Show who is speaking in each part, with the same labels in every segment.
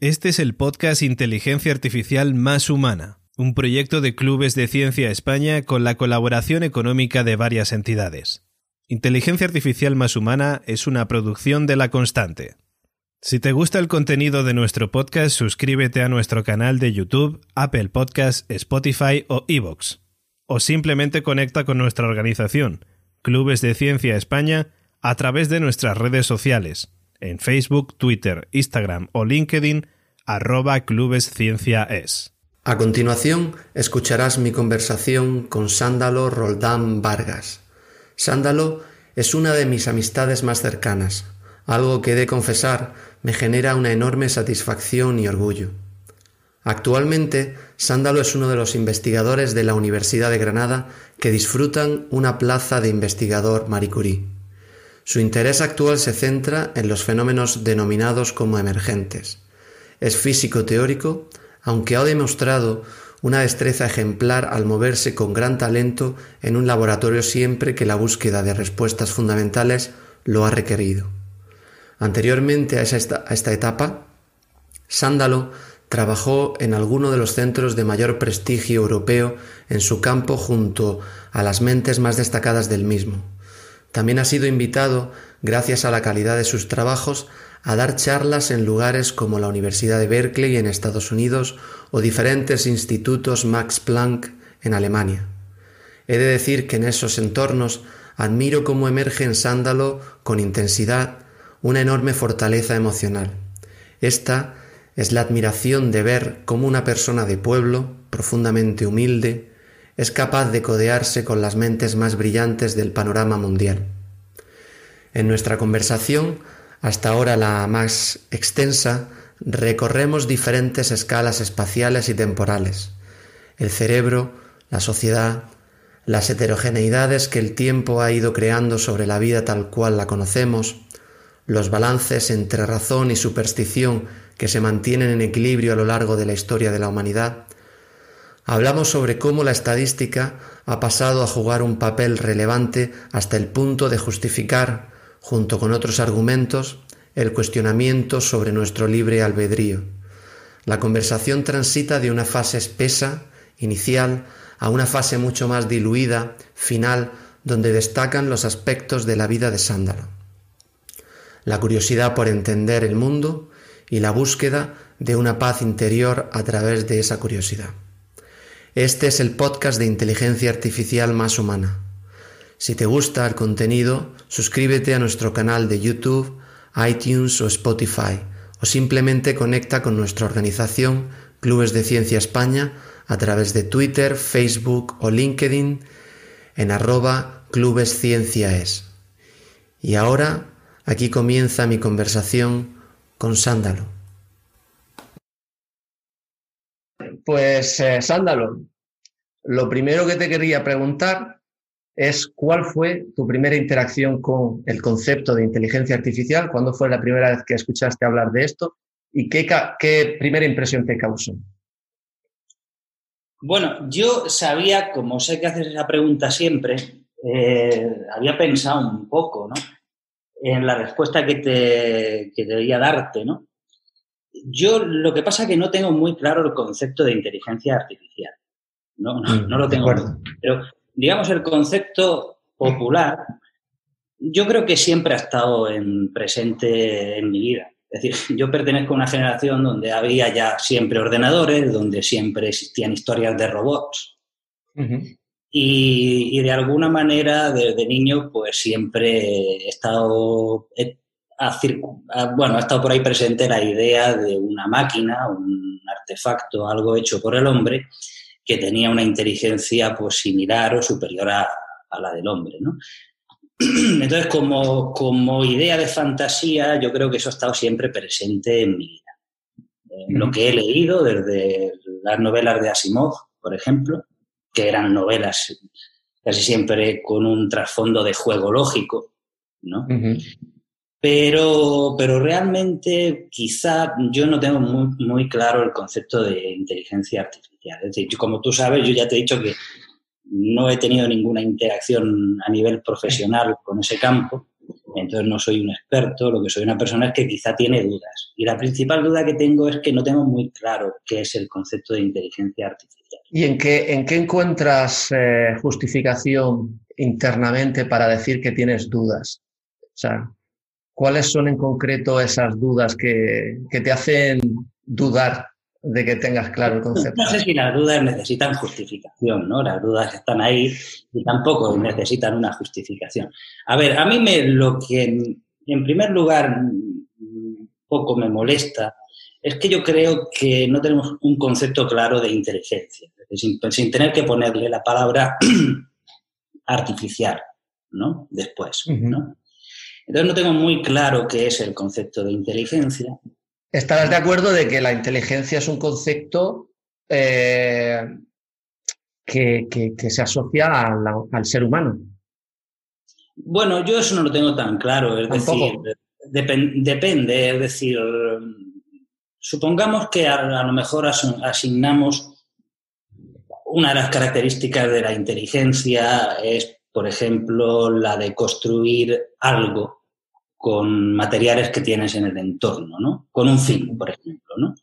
Speaker 1: Este es el podcast Inteligencia Artificial Más Humana, un proyecto de Clubes de Ciencia España con la colaboración económica de varias entidades. Inteligencia Artificial Más Humana es una producción de La Constante. Si te gusta el contenido de nuestro podcast, suscríbete a nuestro canal de YouTube, Apple Podcasts, Spotify o Evox. O simplemente conecta con nuestra organización, Clubes de Ciencia España, a través de nuestras redes sociales en Facebook, Twitter, Instagram o LinkedIn, arroba.
Speaker 2: A continuación, escucharás mi conversación con Sándalo Roldán Vargas. Sándalo es una de mis amistades más cercanas, algo que he de confesar me genera una enorme satisfacción y orgullo. Actualmente, Sándalo es uno de los investigadores de la Universidad de Granada que disfrutan una plaza de investigador Marie Curie. Su interés actual se centra en los fenómenos denominados como emergentes. Es físico teórico, aunque ha demostrado una destreza ejemplar al moverse con gran talento en un laboratorio siempre que la búsqueda de respuestas fundamentales lo ha requerido. Anteriormente a esta, etapa, Sándalo trabajó en alguno de los centros de mayor prestigio europeo en su campo junto a las mentes más destacadas del mismo. También ha sido invitado, gracias a la calidad de sus trabajos, a dar charlas en lugares como la Universidad de Berkeley en Estados Unidos o diferentes institutos Max Planck en Alemania. He de decir que en esos entornos admiro cómo emerge en Sándalo con intensidad una enorme fortaleza emocional. Esta es la admiración de ver cómo una persona de pueblo, profundamente humilde, es capaz de codearse con las mentes más brillantes del panorama mundial. En nuestra conversación, hasta ahora la más extensa, recorremos diferentes escalas espaciales y temporales, el cerebro, la sociedad, las heterogeneidades que el tiempo ha ido creando sobre la vida tal cual la conocemos, los balances entre razón y superstición que se mantienen en equilibrio a lo largo de la historia de la humanidad, Hablamos sobre cómo la estadística ha pasado a jugar un papel relevante hasta el punto de justificar, junto con otros argumentos, el cuestionamiento sobre nuestro libre albedrío. La conversación transita de una fase espesa, inicial, a una fase mucho más diluida, final, donde destacan los aspectos de la vida de Sándalo. La curiosidad por entender el mundo y la búsqueda de una paz interior a través de esa curiosidad. Este es el podcast de inteligencia artificial más humana. Si te gusta el contenido, suscríbete a nuestro canal de YouTube, iTunes o Spotify, o simplemente conecta con nuestra organización Clubes de Ciencia España a través de Twitter, Facebook o LinkedIn en arroba clubescienciaes. Y ahora, aquí comienza mi conversación con Sándalo. Pues, eh, Sándalo, lo primero que te quería preguntar es cuál fue tu primera interacción con el concepto de inteligencia artificial, cuándo fue la primera vez que escuchaste hablar de esto y qué, primera impresión te causó.
Speaker 3: Bueno, yo sabía, como sé que haces esa pregunta siempre, eh, había pensado un poco, ¿no? En la respuesta que te que debía darte, ¿no? Yo lo que pasa es que no tengo muy claro el concepto de inteligencia artificial. No, no, mm, lo tengo. Pero, digamos, el concepto popular, yo creo que siempre ha estado en, presente en mi vida. Es decir, yo pertenezco a una generación donde había ya siempre ordenadores, donde siempre existían historias de robots. y, de alguna manera, desde niño, pues siempre he estado, bueno, ha estado por ahí presente la idea de una máquina, un artefacto, algo hecho por el hombre, que tenía una inteligencia pues, similar o superior a, la del hombre. ¿no? Entonces, como, como, idea de fantasía, yo creo que eso ha estado siempre presente en mi vida. En lo que he leído, desde las novelas de Asimov, por ejemplo, que eran novelas casi siempre con un trasfondo de juego lógico, ¿no? Pero, pero realmente quizá yo no tengo muy, claro el concepto de inteligencia artificial. Es decir, como tú sabes, yo ya te he dicho que no he tenido ninguna interacción a nivel profesional con ese campo. entonces no soy un experto, lo que soy una persona es que quizá tiene dudas. Y la principal duda que tengo es que no tengo muy claro qué es el concepto de inteligencia artificial.
Speaker 4: ¿Y en qué, en qué encuentras eh, justificación internamente para decir que tienes dudas? O sea, ¿cuáles son en concreto esas dudas que, que te hacen dudar de que tengas claro el concepto.
Speaker 3: No sé si las dudas necesitan justificación, ¿no? Las dudas están ahí y tampoco necesitan una justificación. A ver, a mí me, lo que en primer lugar poco me molesta es que yo creo que no tenemos un concepto claro de inteligencia, sin, sin tener que ponerle la palabra artificial, ¿no? Después, ¿no? Entonces no tengo muy claro qué es el concepto de inteligencia.
Speaker 4: Estarás de acuerdo de que la inteligencia es un concepto eh, que, se asocia al, ser humano.
Speaker 3: Bueno, yo eso no lo tengo tan claro, es decir, depende, es decir, supongamos que a, lo mejor asignamos una de las características de la inteligencia es, por ejemplo, la de construir algo con materiales que tienes en el entorno, ¿no? Con un fin, por ejemplo, ¿no?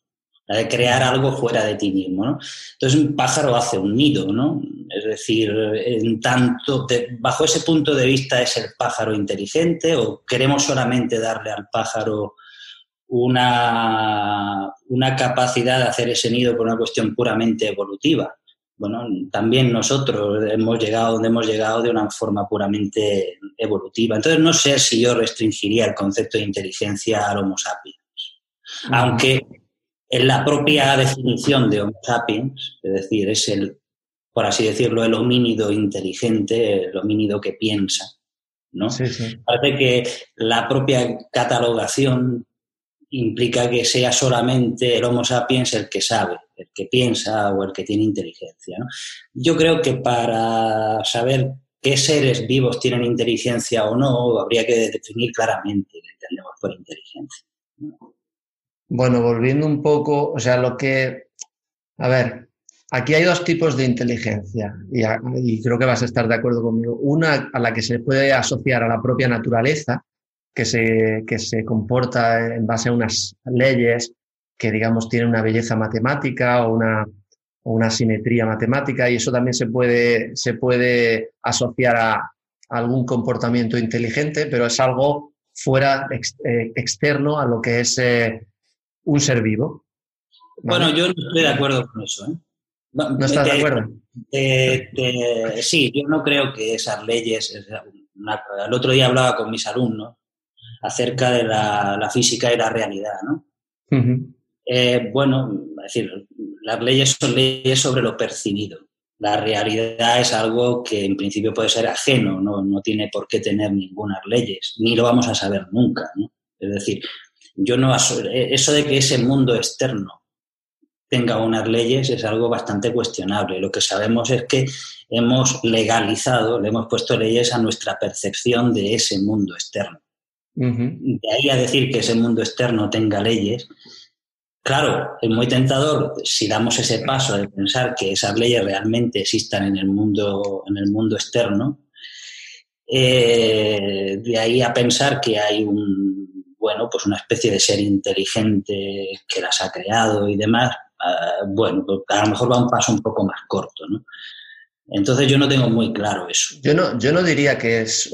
Speaker 3: La de crear algo fuera de ti mismo, ¿no? Entonces un pájaro hace un nido, ¿no? Es decir, en tanto, bajo ese punto de vista es el pájaro inteligente o queremos solamente darle al pájaro una, una capacidad de hacer ese nido por una cuestión puramente evolutiva bueno, también nosotros hemos llegado donde hemos llegado de una forma puramente evolutiva. Entonces, no sé si yo restringiría el concepto de inteligencia al Homo sapiens. Aunque en la propia definición de Homo sapiens, es decir, es el, por así decirlo, el homínido inteligente, el homínido que piensa, ¿no? Parece que la propia catalogación implica que sea solamente el Homo sapiens el que sabe, el que piensa o el que tiene inteligencia. Yo creo que para saber qué seres vivos tienen inteligencia o no, habría que definir claramente qué entendemos por inteligencia.
Speaker 4: Bueno, volviendo un poco, o sea, lo que... A ver, aquí hay dos tipos de inteligencia y, y creo que vas a estar de acuerdo conmigo. Una a la que se puede asociar a la propia naturaleza, que se, que se comporta en base a unas leyes que, digamos, tienen una belleza matemática o una, una simetría matemática y eso también se puede, se puede asociar a, algún comportamiento inteligente, pero es algo fuera eh, externo a lo que es eh, un ser vivo.
Speaker 3: Bueno, yo no estoy de acuerdo con eso. ¿eh?
Speaker 4: ¿No estás de acuerdo?
Speaker 3: sí, yo no creo que esas leyes. el otro día hablaba con mis alumnos acerca de la, física y la realidad, ¿no? Eh, bueno, es decir, las leyes son leyes sobre lo percibido. La realidad es algo que en principio puede ser ajeno, no, no tiene por qué tener ninguna leyes, ni lo vamos a saber nunca, ¿no? Es decir, yo no eso de que ese mundo externo tenga unas leyes es algo bastante cuestionable. Lo que sabemos es que hemos legalizado, le hemos puesto leyes a nuestra percepción de ese mundo externo. De ahí a decir que ese mundo externo tenga leyes, claro, es muy tentador si damos ese paso de pensar que esas leyes realmente existan en el mundo, en el mundo externo, eh, de ahí a pensar que hay un, bueno, pues una especie de ser inteligente que las ha creado y demás, ah, bueno, pues a lo mejor va un paso un poco más corto, ¿no? Entonces yo no tengo muy claro eso.
Speaker 4: Yo no, yo no diría que es,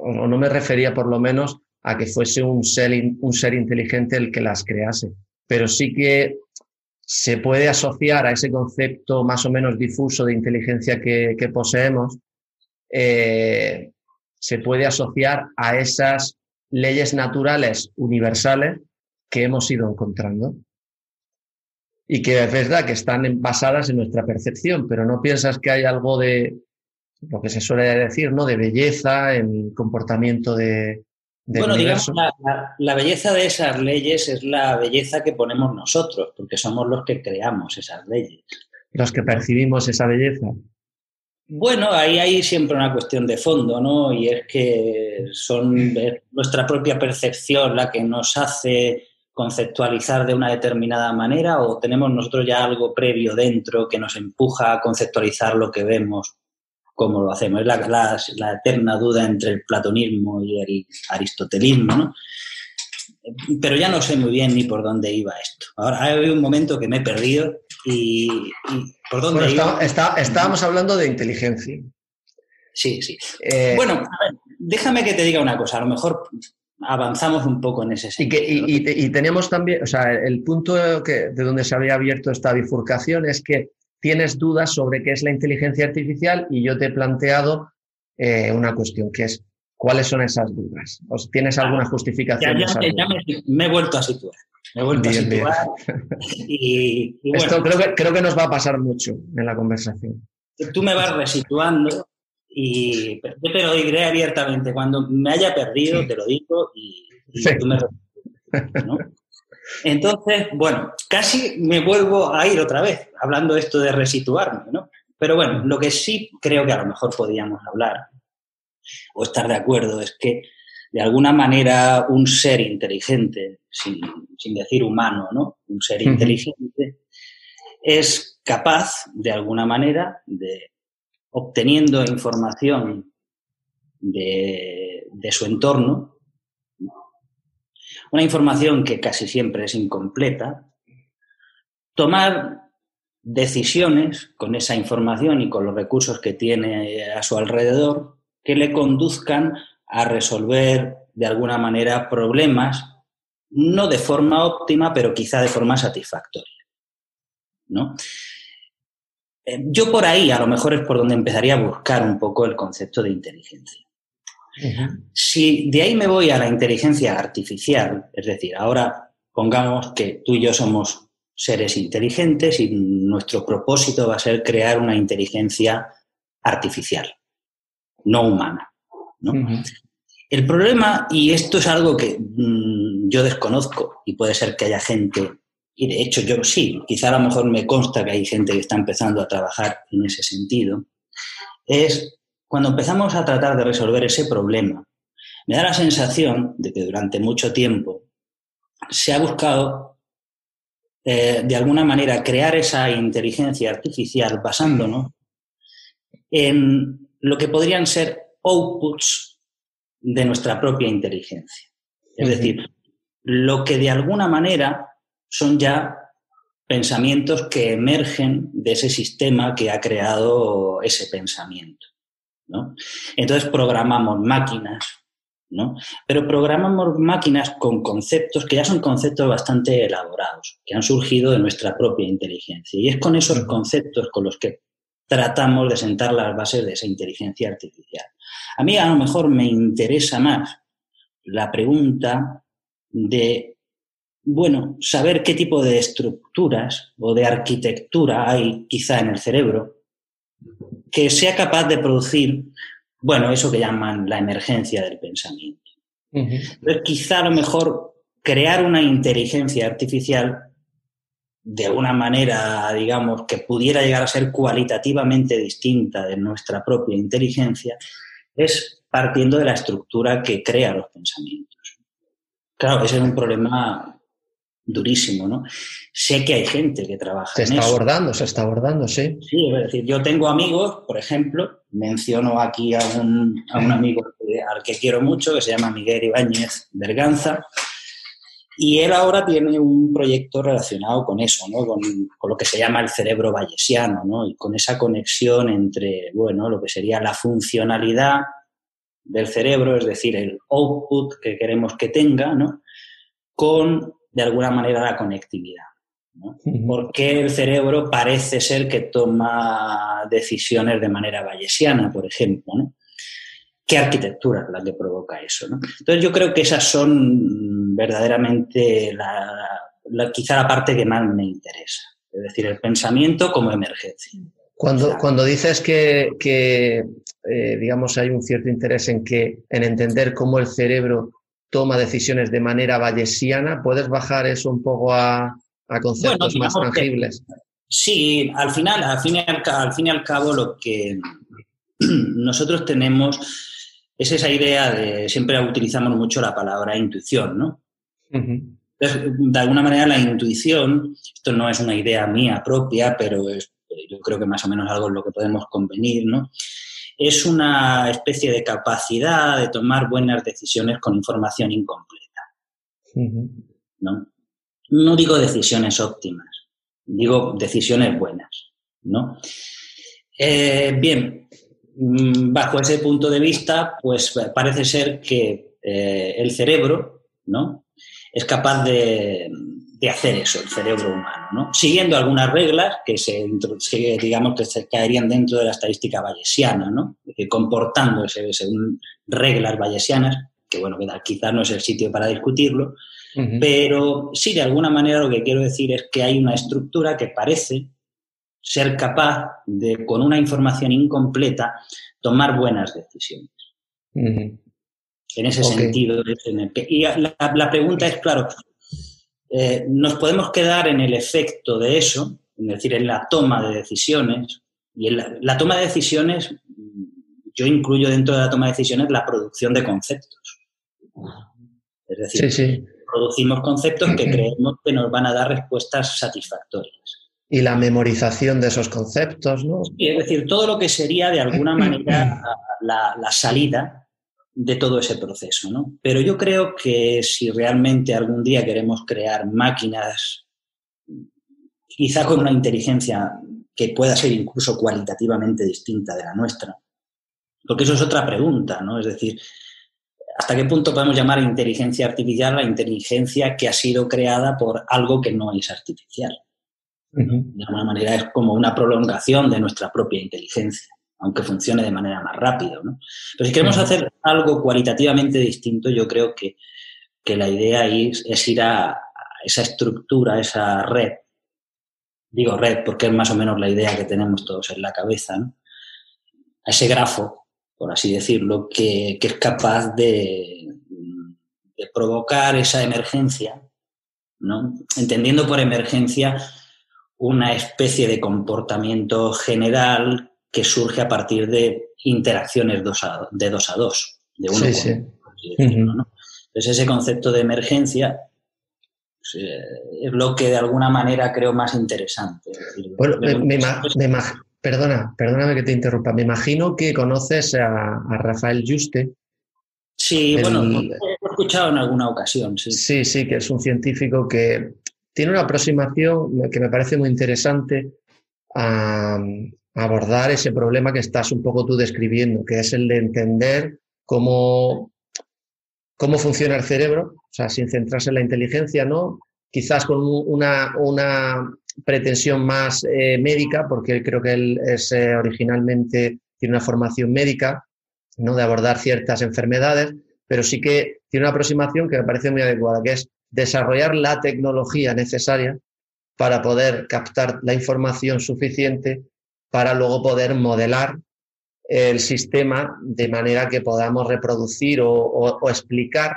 Speaker 4: o no me refería por lo menos a que fuese un ser, un ser inteligente el que las crease. Pero sí que se puede asociar a ese concepto más o menos difuso de inteligencia que, poseemos, eh, se puede asociar a esas leyes naturales universales que hemos ido encontrando. Y que es verdad que están basadas en nuestra percepción, pero no piensas que hay algo de lo que se suele decir, ¿no? De belleza en el comportamiento de,
Speaker 3: bueno, digamos, la, belleza de esas leyes es la belleza que ponemos nosotros, porque somos los que creamos esas leyes.
Speaker 4: Los que percibimos esa belleza.
Speaker 3: Bueno, ahí hay siempre una cuestión de fondo, ¿no? Y es que son nuestra propia percepción la que nos hace conceptualizar de una determinada manera o tenemos nosotros ya algo previo dentro que nos empuja a conceptualizar lo que vemos cómo lo hacemos. Es la, eterna duda entre el platonismo y el aristotelismo, ¿no? Pero ya no sé muy bien ni por dónde iba esto. Ahora hay un momento que me he perdido y, ¿por dónde iba?
Speaker 4: estábamos hablando de inteligencia.
Speaker 3: Sí, sí. Eh, bueno, déjame que te diga una cosa. A lo mejor avanzamos un poco en ese
Speaker 4: sentido. Y, teníamos también, o sea, el punto que, de donde se había abierto esta bifurcación es que tienes dudas sobre qué es la inteligencia artificial y yo te he planteado eh, una cuestión que es cuáles son esas dudas. ¿Tienes alguna justificación?
Speaker 3: Ya, me, he vuelto a situar. Me he vuelto a situar.
Speaker 4: Y, Esto creo que, creo que nos va a pasar mucho en la conversación.
Speaker 3: Tú me vas resituando y yo te lo diré abiertamente. Cuando me haya perdido, te lo digo y, tú me ¿no? Entonces, bueno, casi me vuelvo a ir otra vez, hablando esto de resituarme, ¿no? Pero bueno, lo que sí creo que a lo mejor podíamos hablar o estar de acuerdo es que de alguna manera un ser inteligente, sin, decir humano, ¿no? Un ser inteligente es capaz de alguna manera de obteniendo información de, su entorno, una información que casi siempre es incompleta, tomar decisiones con esa información y con los recursos que tiene a su alrededor que le conduzcan a resolver de alguna manera problemas, no de forma óptima, pero quizá de forma satisfactoria. ¿no? Eh, yo por ahí a lo mejor es por donde empezaría a buscar un poco el concepto de inteligencia. Si de ahí me voy a la inteligencia artificial, es decir, ahora pongamos que tú y yo somos seres inteligentes y nuestro propósito va a ser crear una inteligencia artificial, no humana. El problema, y esto es algo que mm, yo desconozco y puede ser que haya gente y de hecho yo sí, quizá a lo mejor me consta que hay gente que está empezando a trabajar en ese sentido, es cuando empezamos a tratar de resolver ese problema, me da la sensación de que durante mucho tiempo se ha buscado eh, de alguna manera crear esa inteligencia artificial basándonos en lo que podrían ser outputs de nuestra propia inteligencia. Es decir, lo que de alguna manera son ya pensamientos que emergen de ese sistema que ha creado ese pensamiento. ¿No? Entonces programamos máquinas, ¿no? pero programamos máquinas con conceptos que ya son conceptos bastante elaborados, que han surgido de nuestra propia inteligencia. Y es con esos conceptos con los que tratamos de sentar las bases de esa inteligencia artificial. A mí a lo mejor me interesa más la pregunta de bueno, saber qué tipo de estructuras o de arquitectura hay quizá en el cerebro que sea capaz de producir, bueno, eso que llaman la emergencia del pensamiento. Entonces, quizá a lo mejor crear una inteligencia artificial de alguna manera, digamos, que pudiera llegar a ser cualitativamente distinta de nuestra propia inteligencia, es partiendo de la estructura que crea los pensamientos. Claro, ese es un problema durísimo, ¿no? Sé que hay gente que trabaja
Speaker 4: se está abordando, se está abordando, sí.
Speaker 3: Sí, es decir, yo tengo amigos, por ejemplo, menciono aquí a un, a un amigo al que quiero mucho, que se llama Miguel Ibáñez Berganza, y él ahora tiene un proyecto relacionado con eso, ¿no? Con, con, lo que se llama el cerebro bayesiano, ¿no? Y con esa conexión entre, bueno, lo que sería la funcionalidad del cerebro, es decir, el output que queremos que tenga, ¿no? Con de alguna manera la conectividad. ¿no? Porque el cerebro parece ser que toma decisiones de manera bayesiana, por ejemplo. ¿no? ¿Qué arquitectura es la que provoca eso? ¿no? Entonces yo creo que esas son verdaderamente la, quizá la parte que más me interesa. Es decir, el pensamiento como emergencia.
Speaker 4: Cuando, cuando dices que, que eh, digamos, hay un cierto interés en, que, en entender cómo el cerebro toma decisiones de manera bayesiana. ¿Puedes bajar eso un poco a, conceptos más tangibles?
Speaker 3: sí, al final, al fin, y al, fin y al cabo, lo que nosotros tenemos es esa idea de, siempre utilizamos mucho la palabra intuición, ¿no? de alguna manera la intuición, esto no es una idea mía propia, pero es, yo creo que más o menos algo en lo que podemos convenir, ¿no? Es una especie de capacidad de tomar buenas decisiones con información incompleta. ¿no? no digo decisiones óptimas, digo decisiones buenas. ¿no? Eh, bien, mm, bajo ese punto de vista, pues parece ser que eh, el cerebro ¿no? es capaz de, de hacer eso, el cerebro humano, ¿no? Siguiendo algunas reglas que se digamos que se caerían dentro de la estadística bayesiana, ¿no? comportándose según reglas bayesianas, que bueno, quizás no es el sitio para discutirlo, pero sí, de alguna manera lo que quiero decir es que hay una estructura que parece ser capaz de, con una información incompleta, tomar buenas decisiones. En ese sentido. Y la, pregunta es, claro, eh, nos podemos quedar en el efecto de eso, es decir, en la toma de decisiones. Y en la, toma de decisiones, yo incluyo dentro de la toma de decisiones la producción de conceptos. Es decir, producimos conceptos que creemos que nos van a dar respuestas satisfactorias.
Speaker 4: Y la memorización de esos conceptos, ¿no?
Speaker 3: es decir, todo lo que sería de alguna manera la, la salida de todo ese proceso. ¿no? Pero yo creo que si realmente algún día queremos crear máquinas, quizá con una inteligencia que pueda ser incluso cualitativamente distinta de la nuestra, porque eso es otra pregunta, ¿no? Es decir, ¿hasta qué punto podemos llamar inteligencia artificial la inteligencia que ha sido creada por algo que no es artificial? De alguna manera es como una prolongación de nuestra propia inteligencia aunque funcione de manera más rápida. ¿no? Pero si queremos hacer algo cualitativamente distinto, yo creo que, la idea es, es ir a, esa estructura, a esa red. Digo red porque es más o menos la idea que tenemos todos en la cabeza, ¿no? a ese grafo, por así decirlo, que, es capaz de, de, provocar esa emergencia, ¿no? entendiendo por emergencia una especie de comportamiento general que surge a partir de interacciones dos de dos a dos, de uno sí, sí. Entonces ese concepto de emergencia pues, eh, es lo que de alguna manera creo más interesante.
Speaker 4: Bueno, me, perdona, perdóname que te interrumpa. Me imagino que conoces a, Rafael Juste.
Speaker 3: Sí, bueno, lo he escuchado en alguna ocasión. Sí.
Speaker 4: sí, sí, que es un científico que tiene una aproximación que me parece muy interesante a, abordar ese problema que estás un poco tú describiendo, que es el de entender cómo, cómo funciona el cerebro, o sea, sin centrarse en la inteligencia, ¿no? Quizás con una, una pretensión más eh, médica, porque creo que él es eh, originalmente tiene una formación médica, ¿no? De abordar ciertas enfermedades, pero sí que tiene una aproximación que me parece muy adecuada, que es desarrollar la tecnología necesaria para poder captar la información suficiente para luego poder modelar el sistema de manera que podamos reproducir o, explicar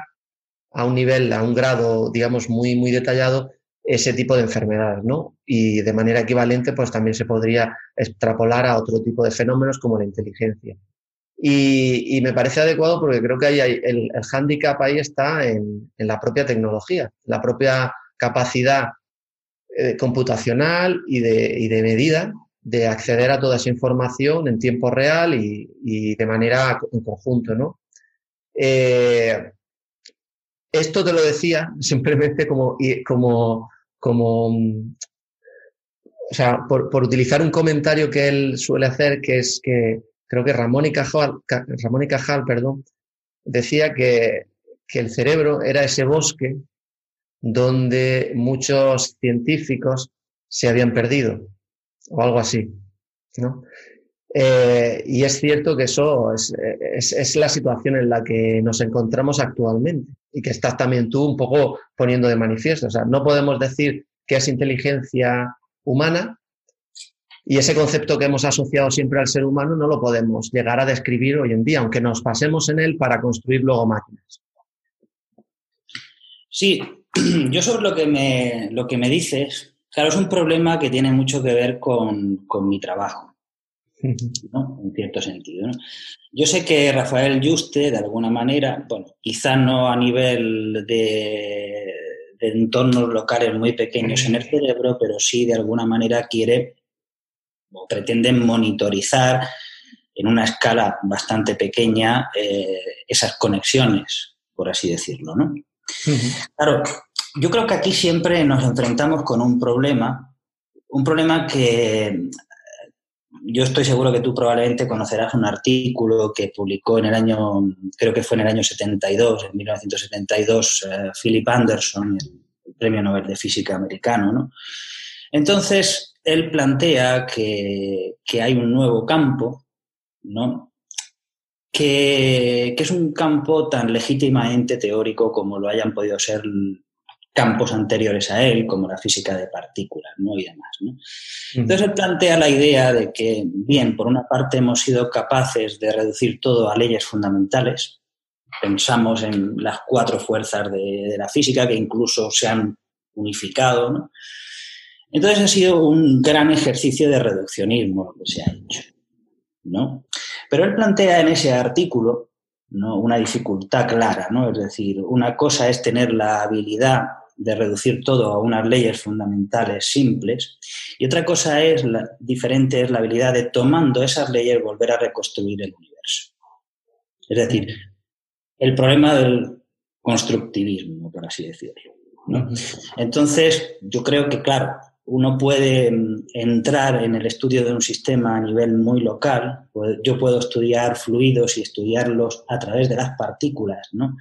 Speaker 4: a un nivel, a un grado, digamos, muy, muy detallado ese tipo de enfermedades, ¿no? Y de manera equivalente, pues también se podría extrapolar a otro tipo de fenómenos como la inteligencia. Y, me parece adecuado porque creo que ahí el, el hándicap ahí está en, la propia tecnología, la propia capacidad eh, computacional y de medida de acceder a toda esa información en tiempo real y, de manera en conjunto, ¿no? Eh, esto te lo decía simplemente como, como, como o sea, por, utilizar un comentario que él suele hacer, que es que creo que Ramón y Cajal, Ramón y Cajal perdón, decía que, que el cerebro era ese bosque donde muchos científicos se habían perdido o algo así. ¿no? Eh, y es cierto que eso es, es, la situación en la que nos encontramos actualmente y que estás también tú un poco poniendo de manifiesto. O sea, no podemos decir que es inteligencia humana y ese concepto que hemos asociado siempre al ser humano no lo podemos llegar a describir hoy en día, aunque nos pasemos en él para construir luego máquinas.
Speaker 3: Sí, yo sobre lo que me, lo que me dices, Claro, es un problema que tiene mucho que ver con, mi trabajo, ¿no? en cierto sentido. Yo sé que Rafael Juste, de alguna manera, bueno, quizá no a nivel de, entornos locales muy pequeños en el cerebro, pero sí de alguna manera quiere o pretende monitorizar en una escala bastante pequeña eh, esas conexiones, por así decirlo, ¿no? Claro, yo creo que aquí siempre nos enfrentamos con un problema, un problema que yo estoy seguro que tú probablemente conocerás un artículo que publicó en el año, creo que fue en el año 72, en 1972, eh, Philip Anderson, el, premio Nobel de Física americano, ¿no? Entonces, él plantea que, hay un nuevo campo, ¿no? Que, que, es un campo tan legítimamente teórico como lo hayan podido ser campos anteriores a él, como la física de partículas ¿no? y demás. ¿no? Entonces él plantea la idea de que, bien, por una parte hemos sido capaces de reducir todo a leyes fundamentales, pensamos en las cuatro fuerzas de, la física que incluso se han unificado, ¿no? Entonces ha sido un gran ejercicio de reduccionismo lo que se ha hecho, ¿no? Pero él plantea en ese artículo ¿no? una dificultad clara, ¿no? Es decir, una cosa es tener la habilidad de reducir todo a unas leyes fundamentales simples. Y otra cosa es, la, diferente es la habilidad de, tomando esas leyes, volver a reconstruir el universo. Es decir, el problema del constructivismo, por así decirlo. Entonces, yo creo que, claro, uno puede mm, entrar en el estudio de un sistema a nivel muy local. Yo puedo estudiar fluidos y estudiarlos a través de las partículas, ¿no?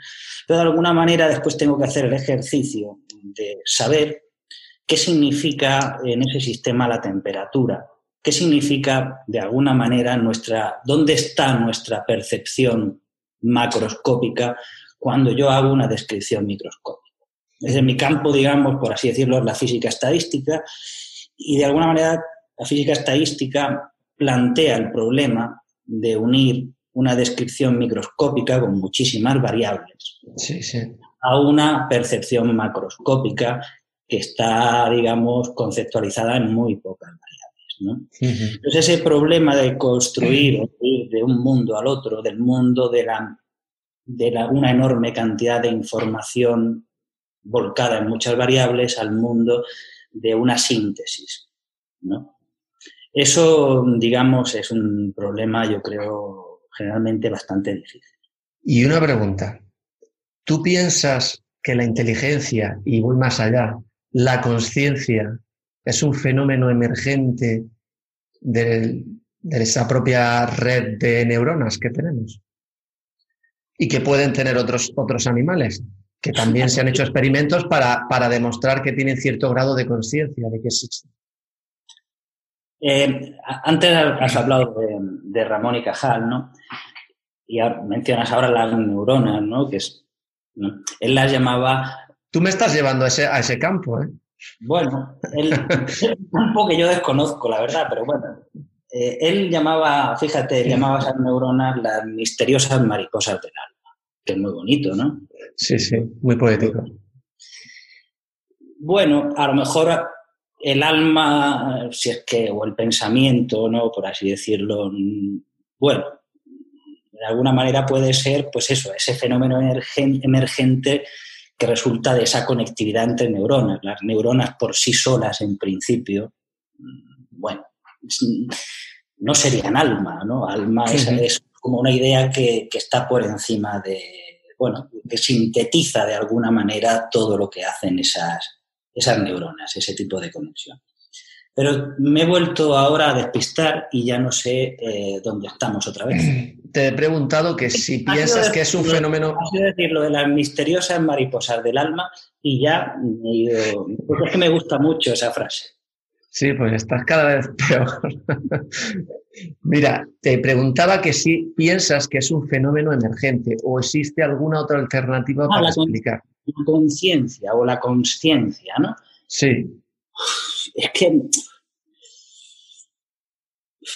Speaker 3: Pero de alguna manera después tengo que hacer el ejercicio de saber qué significa en ese sistema la temperatura, qué significa de alguna manera nuestra, dónde está nuestra percepción macroscópica cuando yo hago una descripción microscópica. Desde mi campo, digamos, por así decirlo, la física estadística y de alguna manera la física estadística plantea el problema de unir una descripción microscópica con muchísimas variables a una percepción macroscópica que está, digamos, conceptualizada en muy pocas variables. ¿no? Entonces, ese problema de construir de un mundo al otro, del mundo de, la, de la, una enorme cantidad de información volcada en muchas variables al mundo de una síntesis. ¿no? Eso, digamos, es un problema, yo creo, generalmente bastante difícil.
Speaker 4: Y una pregunta. ¿Tú piensas que la inteligencia, y voy más allá, la conciencia, es un fenómeno emergente de, esa propia red de neuronas que tenemos? Y que pueden tener otros, otros animales que también se han hecho experimentos para, para demostrar que tienen cierto grado de conciencia de que existen.
Speaker 3: Eh, antes has hablado de, Ramón y Cajal, ¿no? Y mencionas ahora las neuronas, ¿no? Que es, Él las llamaba...
Speaker 4: Tú me estás llevando a ese, a ese campo, ¿eh?
Speaker 3: Bueno, él, es un campo que yo desconozco, la verdad, pero bueno. Eh, él llamaba, fíjate, llamaba a esas neuronas las misteriosas mariposas del alma que es muy bonito, ¿no?
Speaker 4: Sí, sí, muy poético.
Speaker 3: Bueno, a lo mejor el alma, si es que, o el pensamiento, ¿no? Por así decirlo, bueno, de alguna manera puede ser, pues eso, ese fenómeno emergente que resulta de esa conectividad entre neuronas. Las neuronas por sí solas, en principio, bueno, no serían alma, ¿no? Alma es, como una idea que, está por encima de, bueno, que sintetiza de alguna manera todo lo que hacen esas, esas neuronas, ese tipo de conexión. Pero me he vuelto ahora a despistar y ya no sé eh, dónde estamos otra vez.
Speaker 4: Te he preguntado que si piensas que es un fenómeno...
Speaker 3: decir lo de las misteriosas mariposas del alma y ya es que me gusta mucho esa frase.
Speaker 4: Sí, pues estás cada vez peor. Mira, te preguntaba que si piensas que es un fenómeno emergente o existe alguna otra alternativa para explicar.
Speaker 3: La conciencia o la consciencia, ¿no?
Speaker 4: Sí.
Speaker 3: Es que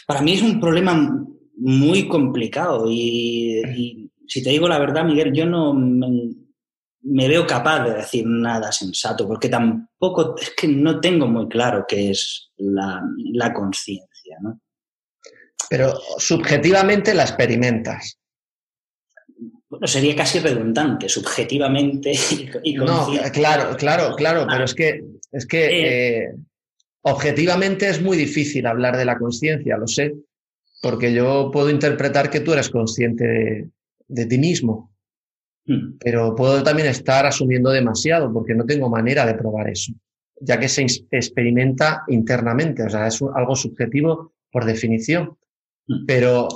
Speaker 3: para mí es un problema muy complicado y, si te digo la verdad, Miguel, yo no me veo capaz de decir nada sensato, porque tampoco, es que no tengo muy claro qué es la, la conciencia, ¿no?
Speaker 4: Pero subjetivamente la experimentas.
Speaker 3: Bueno, sería casi redundante, subjetivamente y,
Speaker 4: No, claro, claro, claro, pero es que, es que eh, objetivamente es muy difícil hablar de la conciencia, lo sé, porque yo puedo interpretar que tú eres consciente de, ti mismo, hmm. pero puedo también estar asumiendo demasiado porque no tengo manera de probar eso, ya que se experimenta internamente, o sea, es algo subjetivo por definición. Hmm. Pero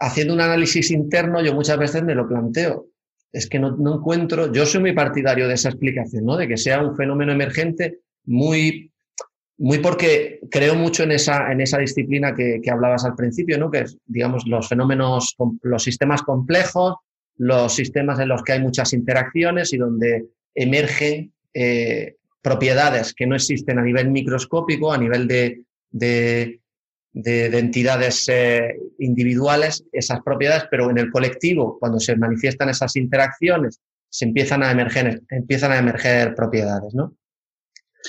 Speaker 4: haciendo un análisis interno, yo muchas veces me lo planteo. Es que no, no, encuentro, yo soy muy partidario de esa explicación, ¿no? De que sea un fenómeno emergente muy muy porque creo mucho en esa, en esa disciplina que, hablabas al principio, ¿no? Que es, digamos, los fenómenos, los sistemas complejos, los sistemas en los que hay muchas interacciones y donde emergen eh, propiedades que no existen a nivel microscópico, a nivel de, de, entidades eh, individuales, esas propiedades, pero en el colectivo, cuando se manifiestan esas interacciones, se empiezan a emerger, empiezan a emerger propiedades, ¿no?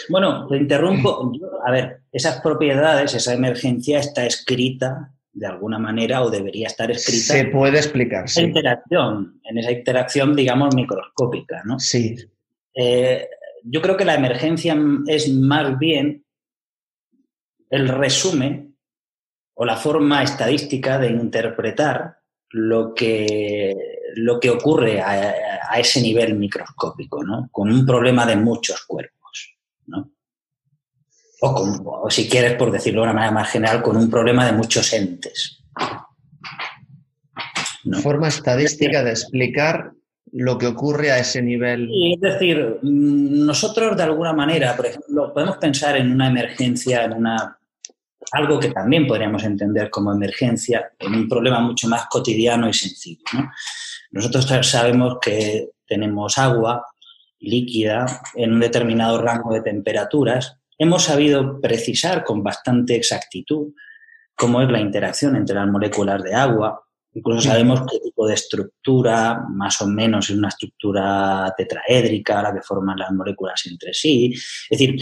Speaker 3: Bueno, te interrumpo. a ver, esas propiedades, esa emergencia está escrita de alguna manera o debería estar escrita.
Speaker 4: Se puede explicar.
Speaker 3: En interacción, en esa interacción, digamos, microscópica, ¿no?
Speaker 4: Sí.
Speaker 3: Eh, yo creo que la emergencia es más bien el resumen o la forma estadística de interpretar lo que, lo que ocurre a, a ese nivel microscópico, ¿no? Con un problema de muchos cuerpos. O, si quieres, por decirlo de una manera más general, con un problema de muchos entes.
Speaker 4: Forma estadística de explicar lo que ocurre a ese nivel.
Speaker 3: es decir, mm, nosotros de alguna manera, por ejemplo, podemos pensar en una emergencia, en una algo que también podríamos entender como emergencia, en un problema mucho más cotidiano y sencillo. Nosotros sabemos que tenemos agua líquida en un determinado rango de temperaturas, hemos sabido precisar con bastante exactitud cómo es la interacción entre las moléculas de agua. Incluso sabemos qué tipo de estructura, más o menos es una estructura tetraédrica, la que forman las moléculas entre sí. Es decir,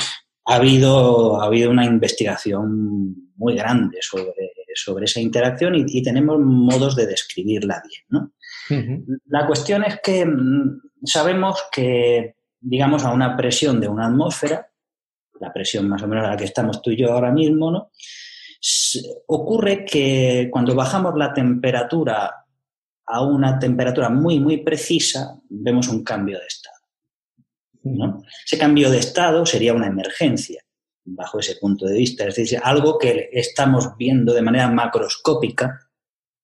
Speaker 3: ha habido, ha habido una investigación muy grande sobre, sobre esa interacción y, tenemos modos de describirla bien. ¿no? La cuestión es que mm, sabemos que, digamos, a una presión de una atmósfera, la presión más o menos a la que estamos tú y yo ahora mismo, ¿no? ocurre que cuando bajamos la temperatura a una temperatura muy, muy precisa, vemos un cambio de estado. ¿no? Ese cambio de estado sería una emergencia, bajo ese punto de vista. Es decir, algo que estamos viendo de manera macroscópica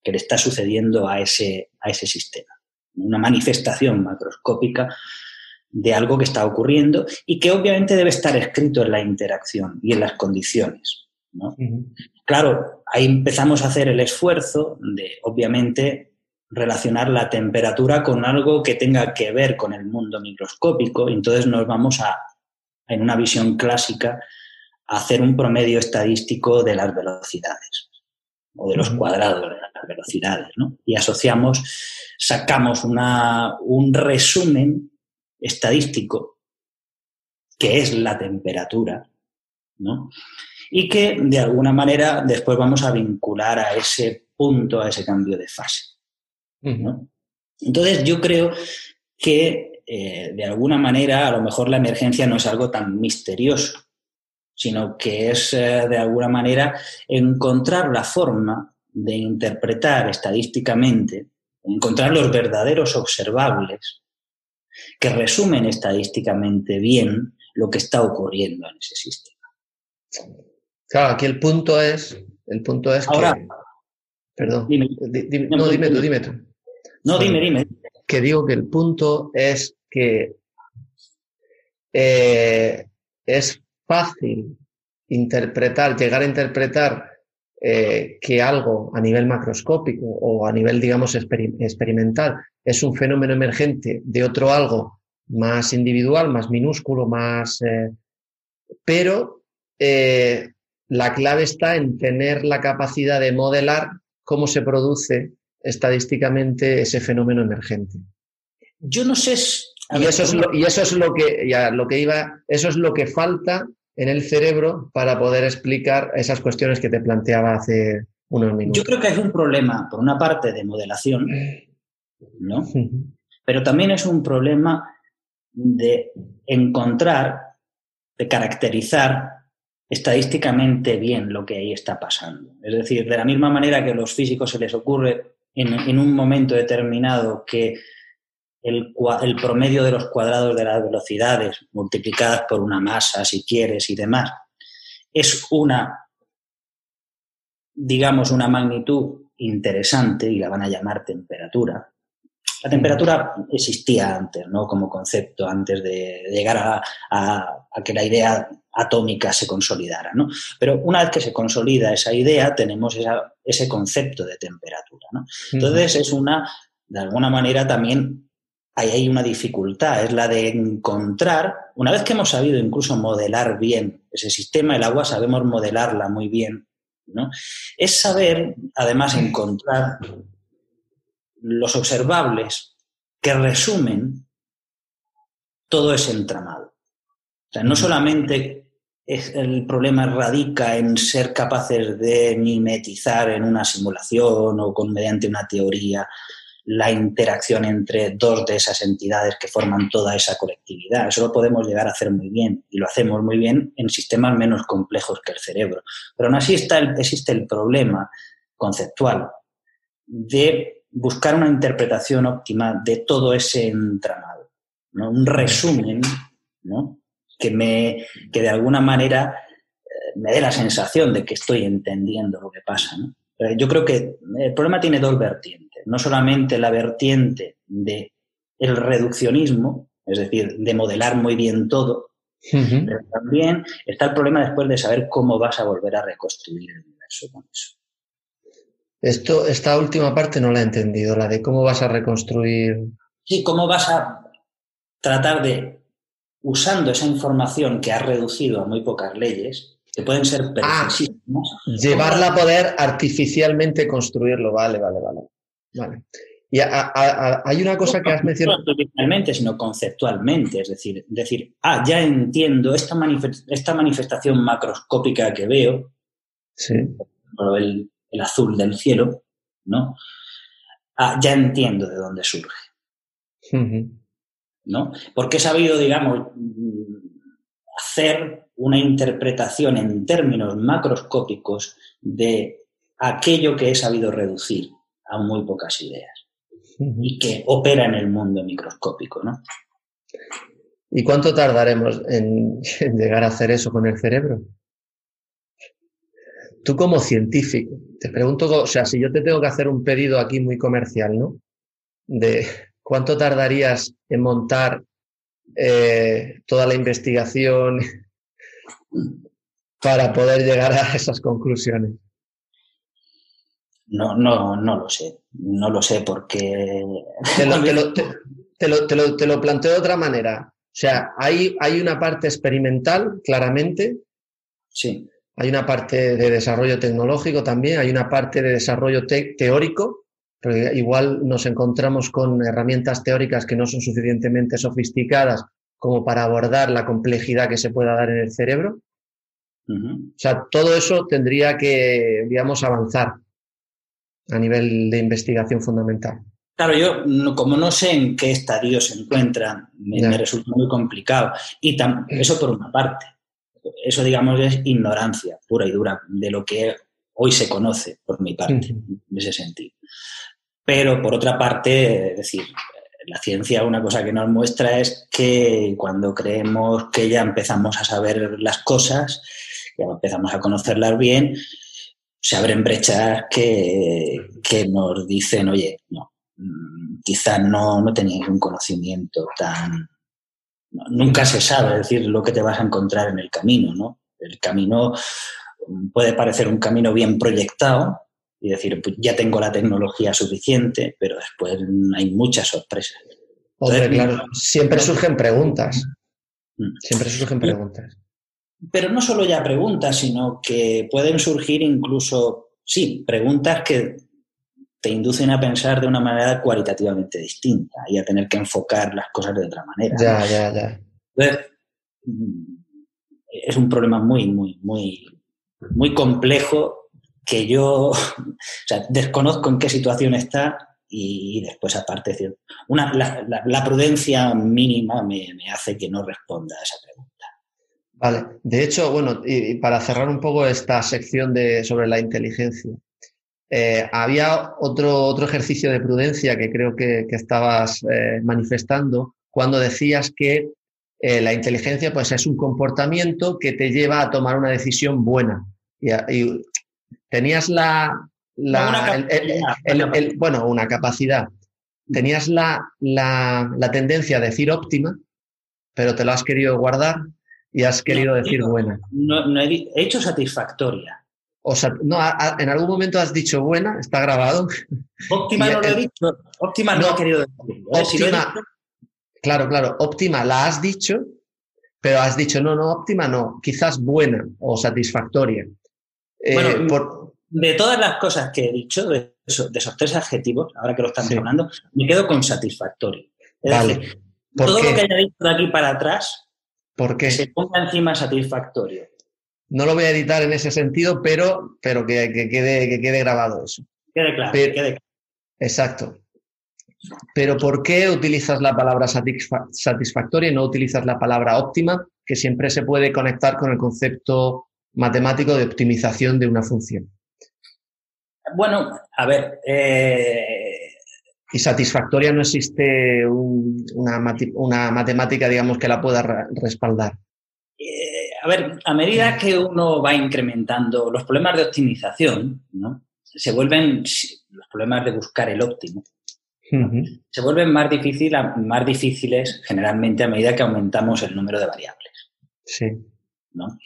Speaker 3: que le está sucediendo a ese, a ese sistema. Una manifestación macroscópica de algo que está ocurriendo y que obviamente debe estar escrito en la interacción y en las condiciones. Claro, ahí empezamos a hacer el esfuerzo de, obviamente, relacionar la temperatura con algo que tenga que ver con el mundo microscópico, y entonces nos vamos a, en una visión clásica, a hacer un promedio estadístico de las velocidades o de los cuadrados de las velocidades, ¿no? Y asociamos, sacamos una, un resumen estadístico, que es la temperatura, ¿no? Y que de alguna manera después vamos a vincular a ese punto, a ese cambio de fase. Entonces yo creo que eh, de alguna manera a lo mejor la emergencia no es algo tan misterioso, sino que es eh, de alguna manera encontrar la forma de interpretar estadísticamente, encontrar los verdaderos observables que resumen estadísticamente bien lo que está ocurriendo en ese sistema.
Speaker 4: Claro, aquí el punto es, el punto es
Speaker 3: Ahora,
Speaker 4: que... Perdón. Dime, no, dime tú, dime tú.
Speaker 3: No, dime, dime.
Speaker 4: Que digo que el punto es que eh, es fácil interpretar, llegar a interpretar eh, que algo a nivel macroscópico o a nivel, digamos, experimental es un fenómeno emergente de otro algo más individual, más minúsculo, más... Eh, pero eh, la clave está en tener la capacidad de modelar cómo se produce estadísticamente ese fenómeno emergente.
Speaker 3: Yo no sé...
Speaker 4: Y eso, es lo, y eso es lo que ya lo que iba, eso es lo que falta en el cerebro para poder explicar esas cuestiones que te planteaba hace unos minutos.
Speaker 3: Yo creo que es un problema, por una parte, de modelación, ¿no? Pero también es un problema de encontrar, de caracterizar estadísticamente bien lo que ahí está pasando. Es decir, de la misma manera que a los físicos se les ocurre en, un momento determinado que el, el, promedio de los cuadrados de las velocidades multiplicadas por una masa, si quieres, y demás, es una, digamos, una magnitud interesante y la van a llamar temperatura. La temperatura existía antes, ¿no? Como concepto, antes de llegar a, que la idea atómica se consolidara, ¿no? Pero una vez que se consolida esa idea, tenemos ese concepto de temperatura, ¿no? Entonces es una, de alguna manera también ahí hay una dificultad, es la de encontrar, una vez que hemos sabido incluso modelar bien ese sistema, el agua sabemos modelarla muy bien, ¿no? Es saber, además, encontrar los observables que resumen todo ese entramado. O sea, no solamente el problema radica en ser capaces de mimetizar en una simulación o con, mediante una teoría la interacción entre dos de esas entidades que forman toda esa colectividad. Eso lo podemos llegar a hacer muy bien y lo hacemos muy bien en sistemas menos complejos que el cerebro. Pero aún así está existe el problema conceptual de buscar una interpretación óptima de todo ese entramado, ¿no? un resumen ¿no? que, me, que de alguna manera eh, me dé la sensación de que estoy entendiendo lo que pasa. Eh, yo creo que el problema tiene dos vertientes, no solamente la vertiente de el reduccionismo, es decir, de modelar muy bien todo, pero también está el problema después de saber cómo vas a volver a reconstruir el universo con eso.
Speaker 4: Esto, esta última parte no la he entendido, la de cómo vas a reconstruir.
Speaker 3: Sí, cómo vas a tratar de, usando esa información que has reducido a muy pocas leyes, que pueden ser
Speaker 4: ah, llevarla a poder artificialmente construirlo, vale, vale, vale. Vale. Y hay una cosa que has mencionado.
Speaker 3: No artificialmente, sino conceptualmente. Es decir, decir, ah, ya entiendo esta, esta manifestación macroscópica que veo.
Speaker 4: Sí.
Speaker 3: El, el azul del cielo, ¿no? Ah, ya entiendo de dónde surge. ¿No? Porque he sabido, digamos, hacer una interpretación en términos macroscópicos de aquello que he sabido reducir a muy pocas ideas y que opera en el mundo microscópico, ¿no?
Speaker 4: ¿Y cuánto tardaremos en llegar a hacer eso con el cerebro? tú como científico, te pregunto, o sea, si yo te tengo que hacer un pedido aquí muy comercial, ¿no? De cuánto tardarías en montar eh, toda la investigación para poder llegar a esas conclusiones.
Speaker 3: No, no, no lo sé. No lo sé porque.
Speaker 4: Te lo, te lo, planteo de otra manera. O sea, hay, hay una parte experimental, claramente.
Speaker 3: Sí.
Speaker 4: Hay una parte de desarrollo tecnológico también, hay una parte de desarrollo teórico, pero igual nos encontramos con herramientas teóricas que no son suficientemente sofisticadas como para abordar la complejidad que se pueda dar en el cerebro. O sea, todo eso tendría que, digamos, avanzar a nivel de investigación fundamental.
Speaker 3: Claro, yo como no sé en qué estadio se encuentra, me, resulta muy complicado. Y eso por una parte eso, digamos, es ignorancia pura y dura de lo que hoy se conoce, por mi parte, en ese sentido. Pero, por otra parte, es decir, la ciencia una cosa que nos muestra es que cuando creemos que ya empezamos a saber las cosas, ya empezamos a conocerlas bien, se abren brechas que, que nos dicen, oye, no, mm, quizás no, no teníais un conocimiento tan, nunca se sabe decir lo que te vas a encontrar en el camino, ¿no? El camino puede parecer un camino bien proyectado y decir, pues ya tengo la tecnología suficiente, pero después hay muchas sorpresas.
Speaker 4: claro, siempre surgen preguntas. Mm. Siempre surgen preguntas.
Speaker 3: Pero no solo ya preguntas, sino que pueden surgir incluso, sí, preguntas que te inducen a pensar de una manera cualitativamente distinta y a tener que enfocar las cosas de otra manera.
Speaker 4: Ya, ya, ya.
Speaker 3: Entonces, es un problema muy, muy, muy, muy complejo que yo desconozco en qué situación está y, después, aparte, una, la, prudencia mínima me, me hace que no responda a esa pregunta.
Speaker 4: Vale, de hecho, bueno, y, para cerrar un poco esta sección de, sobre la inteligencia, eh, había otro, otro ejercicio de prudencia que creo que, estabas eh, manifestando cuando decías que eh, la inteligencia pues, es un comportamiento que te lleva a tomar una decisión buena. Y, tenías la, bueno, una capacidad. Tenías la, la, tendencia a decir óptima, pero te lo has querido guardar y has querido decir buena.
Speaker 3: No, he, hecho satisfactoria.
Speaker 4: O sea, no, en algún momento has dicho buena, está grabado.
Speaker 3: Óptima no lo he dicho. Óptima no, he querido decir.
Speaker 4: Óptima, Claro, claro. Óptima la has dicho, pero has dicho no, no, óptima no. Quizás buena o satisfactoria.
Speaker 3: Eh, bueno, de todas las cosas que he dicho, de, esos, tres adjetivos, ahora que lo estamos hablando, me quedo con satisfactorio. Es decir, todo lo que haya dicho de aquí para atrás,
Speaker 4: ¿Por qué?
Speaker 3: se ponga encima satisfactorio.
Speaker 4: No lo voy a editar en ese sentido, pero, pero que, quede, que quede grabado eso.
Speaker 3: Quede claro, quede claro.
Speaker 4: Exacto. Pero ¿por qué utilizas la palabra satisfactoria y no utilizas la palabra óptima, que siempre se puede conectar con el concepto matemático de optimización de una función?
Speaker 3: Bueno, a ver. Eh,
Speaker 4: y satisfactoria no existe una, matemática, digamos, que la pueda respaldar.
Speaker 3: Eh, a ver, a medida que uno va incrementando los problemas de optimización, ¿no? se vuelven los problemas de buscar el óptimo. Se vuelven más, más difíciles generalmente a medida que aumentamos el número de variables.
Speaker 4: Sí.
Speaker 3: ¿no?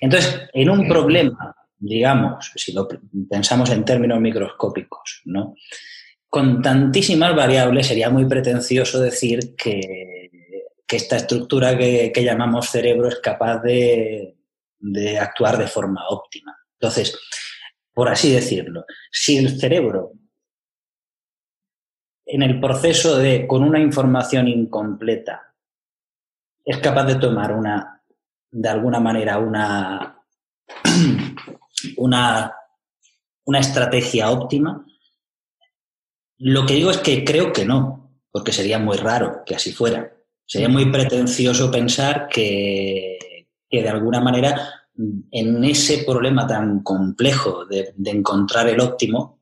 Speaker 3: Entonces, en un problema digamos, si lo pensamos en términos microscópicos, ¿no? Con tantísimas variables sería muy pretencioso decir que, esta estructura que, llamamos cerebro es capaz de, actuar de forma óptima. Entonces, por así decirlo, si el cerebro en el proceso de, con una información incompleta, es capaz de tomar una, de alguna manera, una, una, una estrategia óptima? Lo que digo es que creo que no, porque sería muy raro que así fuera. Sería muy pretencioso pensar que, que de alguna manera en ese problema tan complejo de, encontrar el óptimo,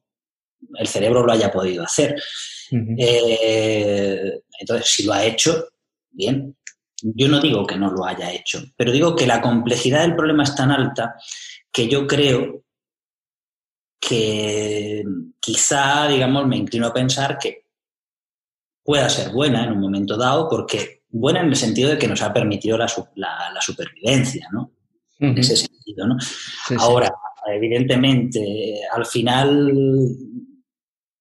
Speaker 3: el cerebro lo haya podido hacer. Eh, entonces, si lo ha hecho, bien. Yo no digo que no lo haya hecho, pero digo que la complejidad del problema es tan alta que yo creo que quizá, digamos, me inclino a pensar que pueda ser buena en un momento dado, porque buena en el sentido de que nos ha permitido la, supervivencia, ¿no? En ese sentido, ¿no? Ahora, evidentemente, al final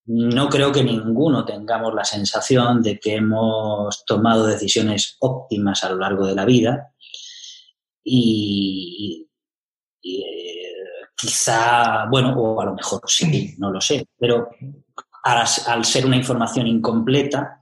Speaker 3: no creo que ninguno tengamos la sensación de que hemos tomado decisiones óptimas a lo largo de la vida y, eh, quizá, bueno, o a lo mejor sí, no lo sé, pero al, ser una información incompleta,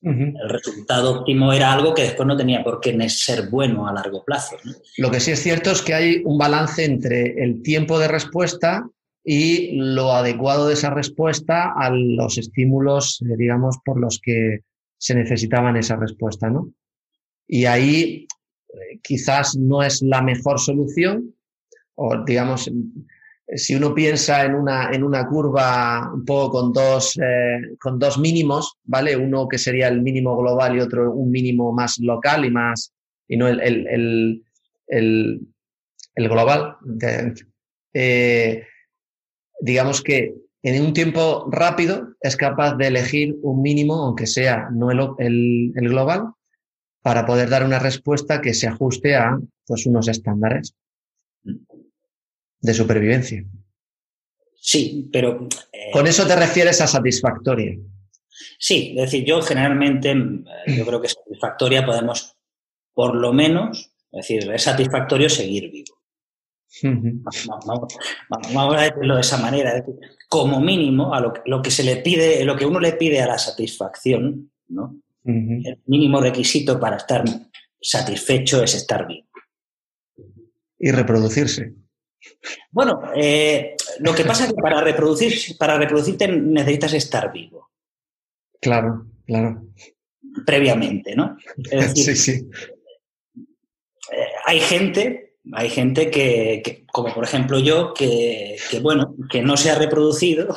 Speaker 3: el resultado óptimo era algo que después no tenía por qué ser bueno a largo plazo.
Speaker 4: Lo que sí es cierto es que hay un balance entre el tiempo de respuesta y lo adecuado de esa respuesta a los estímulos, eh, digamos, por los que se necesitaban esa respuesta, ¿no? Y ahí eh, quizás no es la mejor solución, o digamos, si uno piensa en una, en una curva un poco con dos, eh, con dos mínimos, ¿vale? Uno que sería el mínimo global y otro un mínimo más local y más, y no el, el, el, el global. Eh, digamos que en un tiempo rápido es capaz de elegir un mínimo, aunque sea no el, el global, para poder dar una respuesta que se ajuste a pues, unos estándares de supervivencia.
Speaker 3: Sí, pero...
Speaker 4: Eh, Con eso te refieres a satisfactoria.
Speaker 3: Sí, es decir, yo generalmente, eh, yo creo que satisfactoria podemos, por lo menos, es decir, es satisfactorio seguir vivo. vamos, a decirlo de esa manera. como mínimo, a lo, lo, que se le pide, lo que uno le pide a la satisfacción, ¿no? El mínimo requisito para estar satisfecho es estar vivo.
Speaker 4: Y reproducirse.
Speaker 3: Bueno, eh, lo que pasa es que para, reproducir, para reproducirte necesitas estar vivo.
Speaker 4: Claro, claro.
Speaker 3: Previamente, ¿no?
Speaker 4: sí, sí.
Speaker 3: eh, hay gente, hay gente que, como por ejemplo yo, que, bueno, que no se ha reproducido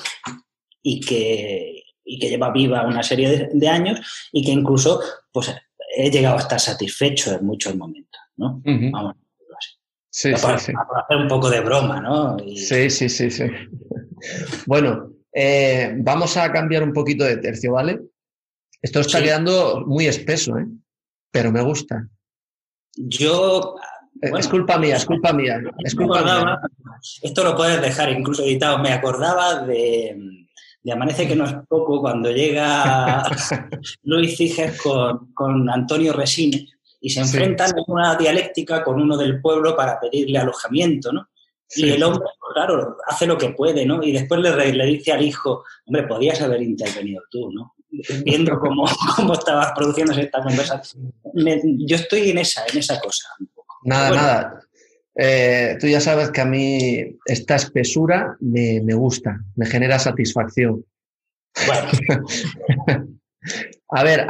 Speaker 3: y que, que lleva viva una serie de, años y que incluso pues he llegado a estar satisfecho en muchos momentos, ¿no? Vamos
Speaker 4: Sí, sí, sí.
Speaker 3: hacer un poco de broma, ¿no?
Speaker 4: Sí, sí, sí, sí. bueno, eh, vamos a cambiar un poquito de tercio, ¿vale? Esto está quedando muy espeso, ¿eh? Pero me gusta.
Speaker 3: Yo.
Speaker 4: Eh, es culpa mía, es culpa mía. Es culpa mía.
Speaker 3: Esto lo puedes dejar incluso editado. Me acordaba de, de Amanece que no es poco cuando llega Luis Ciges con, con Antonio Resines y se enfrentan en una dialéctica con uno del pueblo para pedirle alojamiento, ¿no? Y el hombre, claro, hace lo que puede, ¿no? Y después le, le, dice al hijo, hombre, podías haber intervenido tú, ¿no? Viendo cómo, cómo estabas produciéndose esta conversación. yo estoy en esa, en esa cosa.
Speaker 4: Nada, nada. Eh, tú ya sabes que a mí esta espesura me, me gusta, me genera satisfacción.
Speaker 3: Bueno.
Speaker 4: A ver,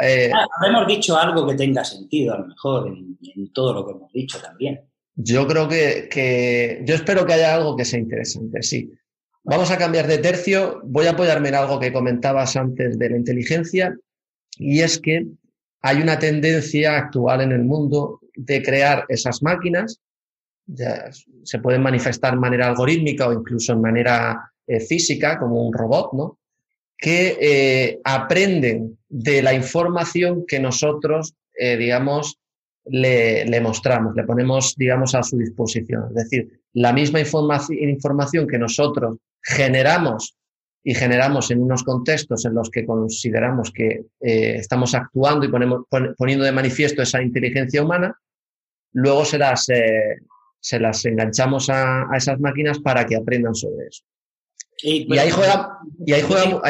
Speaker 3: eh, hemos dicho algo que tenga sentido, a lo mejor, en, todo lo que hemos dicho también.
Speaker 4: Yo creo que, yo espero que haya algo que sea interesante, sí. Vamos a cambiar de tercio. Voy a apoyarme en algo que comentabas antes de la inteligencia, y es que hay una tendencia actual en el mundo de crear esas máquinas. Ya se pueden manifestar de manera algorítmica o incluso en manera eh, física, como un robot, ¿no? Que eh, aprenden de la información que nosotros, eh, digamos, le, mostramos, le ponemos, digamos, a su disposición. Es decir, la misma información que nosotros generamos y generamos en unos contextos en los que consideramos que eh, estamos actuando y ponemos, poniendo de manifiesto esa inteligencia humana, luego se las, se las enganchamos a esas máquinas para que aprendan sobre eso. Y, ahí juega, y ahí juega,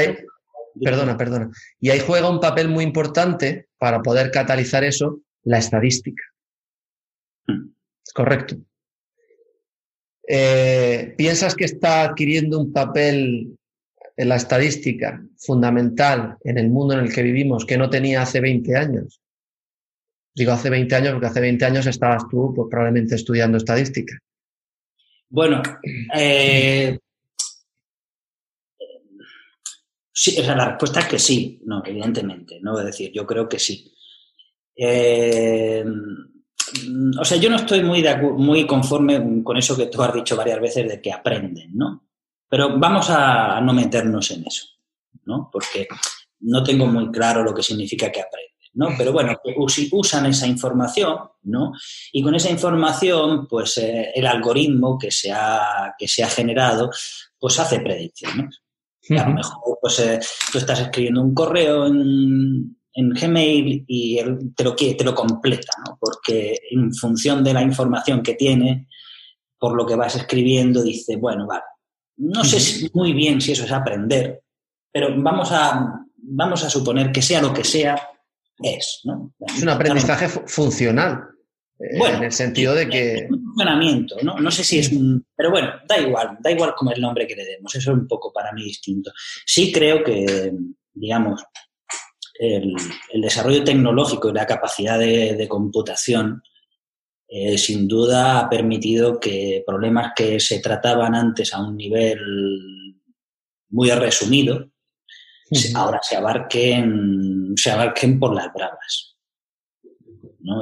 Speaker 4: perdona, perdona. Y ahí juega un papel muy importante para poder catalizar eso, la estadística. Hmm. Correcto. Eh, ¿Piensas que está adquiriendo un papel en la estadística fundamental en el mundo en el que vivimos que no tenía hace 20 años? Digo hace 20 años porque hace 20 años estabas tú pues, probablemente estudiando estadística.
Speaker 3: Bueno, eh, Sí, o sea, la respuesta es que sí, no, evidentemente, ¿no? Es decir, yo creo que sí. Eh, o sea, yo no estoy muy, muy conforme con eso que tú has dicho varias veces de que aprenden, ¿no? Pero vamos a no meternos en eso, ¿no? Porque no tengo muy claro lo que significa que aprenden, ¿no? Pero bueno, usan esa información, ¿no? Y con esa información, pues eh, el algoritmo que se, ha, que se ha generado, pues hace predicciones. A lo mejor pues, eh, tú estás escribiendo un correo en, Gmail y él te lo, te lo completa, ¿no? porque en función de la información que tiene, por lo que vas escribiendo, dice, bueno, vale, no sé muy bien si eso es aprender, pero vamos a, vamos a suponer que sea lo que sea, es. ¿no?
Speaker 4: Es un aprendizaje funcional. Eh, bueno, en el sentido de que...
Speaker 3: Un funcionamiento, ¿no? No sé si es un... Pero bueno, da igual, da igual como el nombre que le demos, eso es un poco para mí distinto. Sí creo que, digamos, el, desarrollo tecnológico y la capacidad de, computación eh, sin duda ha permitido que problemas que se trataban antes a un nivel muy resumido, ahora se abarquen, se abarquen por las bravas.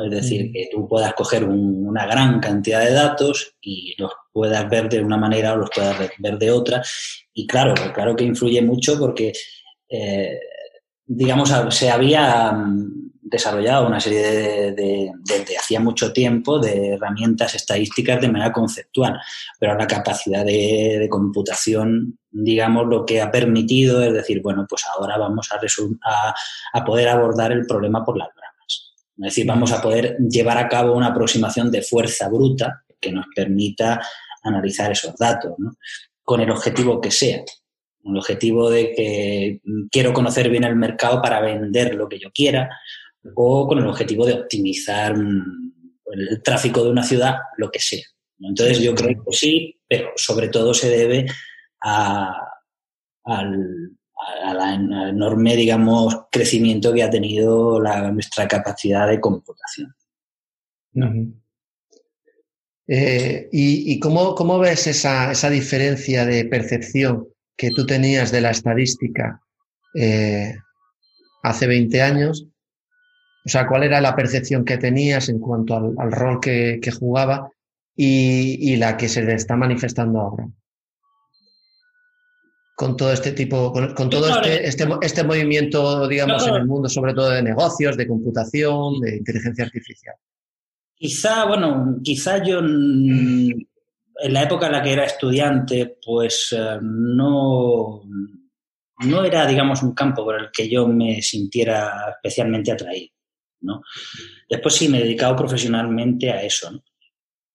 Speaker 3: Es decir, que tú puedas coger una gran cantidad de datos y los puedas ver de una manera o los puedas ver de otra. Y claro, claro que influye mucho porque, eh, digamos, se había mm, desarrollado una serie de, desde hacía mucho tiempo, de herramientas estadísticas de manera conceptual, pero la capacidad de, computación, digamos, lo que ha permitido es decir, bueno, pues ahora vamos a, a, a poder abordar el problema por las es decir, vamos a poder llevar a cabo una aproximación de fuerza bruta que nos permita analizar esos datos, con el objetivo que sea. Con el objetivo de que quiero conocer bien el mercado para vender lo que yo quiera o con el objetivo de optimizar el tráfico de una ciudad, lo que sea. Entonces yo creo que sí, pero sobre todo se debe al, al enorme, digamos, crecimiento que ha tenido la, nuestra capacidad de computación.
Speaker 4: Eh, ¿Y, cómo, ves esa, diferencia de percepción que tú tenías de la estadística eh, hace 20 años? O sea, ¿cuál era la percepción que tenías en cuanto al, rol que, jugaba y, la que se le está manifestando ahora? Con todo este tipo, con, todo este, este, este, movimiento, digamos, en el mundo, sobre todo de negocios, de computación, de inteligencia artificial.
Speaker 3: Quizá, bueno, quizá yo en la época en la que era estudiante, pues eh, no, no era, digamos, un campo por el que yo me sintiera especialmente atraído. ¿no? Después sí me he dedicado profesionalmente a eso.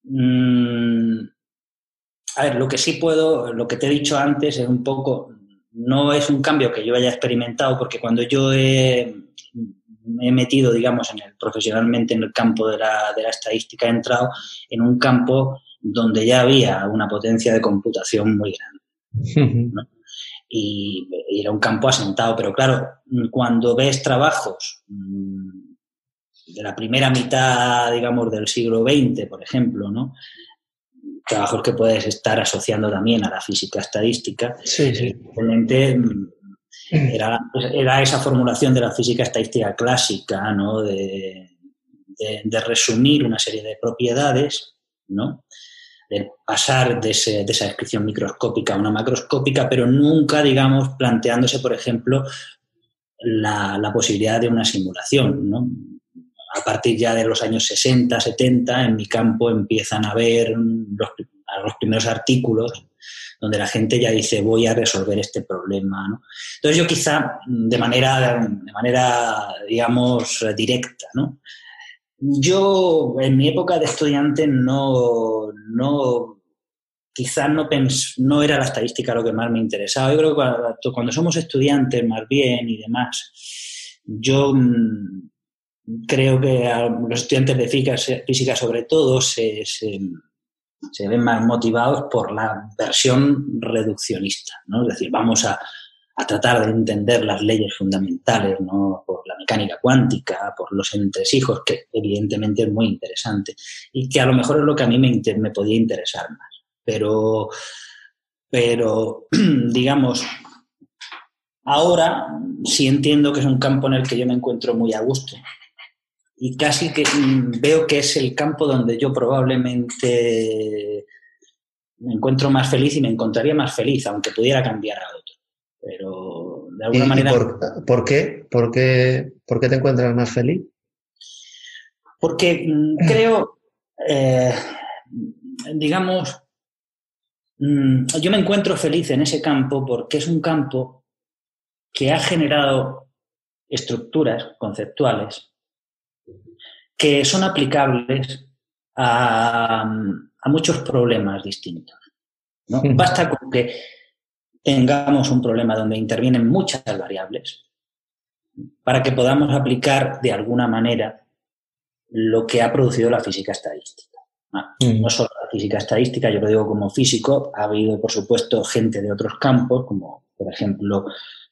Speaker 3: Mm, a ver, lo que sí puedo, lo que te he dicho antes es un poco, no es un cambio que yo haya experimentado, porque cuando yo he, me he metido, digamos, en el, profesionalmente en el campo de la, de la estadística, he entrado en un campo donde ya había una potencia de computación muy grande. y, era un campo asentado, pero claro, cuando ves trabajos mm, de la primera mitad, digamos, del siglo XX, por ejemplo, ¿no? Trabajos que puedes estar asociando también a la física estadística, sí, sí. Mm, era, era, esa formulación de la física estadística clásica, ¿no? De, de, resumir una serie de propiedades, ¿no? de pasar de, ese, de, esa descripción microscópica a una macroscópica, pero nunca, digamos, planteándose, por ejemplo, la, la posibilidad de una simulación. ¿no? A partir ya de los años 60, 70, en mi campo empiezan a ver los, los primeros artículos donde la gente ya dice voy a resolver este problema. ¿no? Entonces yo quizá de manera, de manera digamos, directa, ¿no? Yo en mi época de estudiante no, no quizás no, no era la estadística lo que más me interesaba. Yo creo que cuando, cuando somos estudiantes más bien y demás, yo mm, creo que a los estudiantes de física, sobre todo se, se, ven más motivados por la versión reduccionista, ¿no? Es decir, vamos a, a, tratar de entender las leyes fundamentales, ¿no? Por la mecánica cuántica, por los entresijos, que evidentemente es muy interesante y que a lo mejor es lo que a mí me, me podía interesar más. Pero, pero digamos, ahora sí entiendo que es un campo en el que yo me encuentro muy a gusto y casi que veo que es el campo donde yo probablemente me encuentro más feliz y me encontraría más feliz, aunque pudiera cambiar a otro. Pero de alguna manera...
Speaker 4: Por, qué? ¿Por, qué? ¿Por qué te encuentras más feliz?
Speaker 3: Porque mm, creo, eh, digamos, mm, yo me encuentro feliz en ese campo porque es un campo que ha generado estructuras conceptuales que son aplicables a, muchos problemas distintos. ¿no? Basta con que tengamos un problema donde intervienen muchas variables para que podamos aplicar de alguna manera lo que ha producido la física estadística. No solo la física estadística, yo lo digo como físico, ha habido, por supuesto, gente de otros campos, como por ejemplo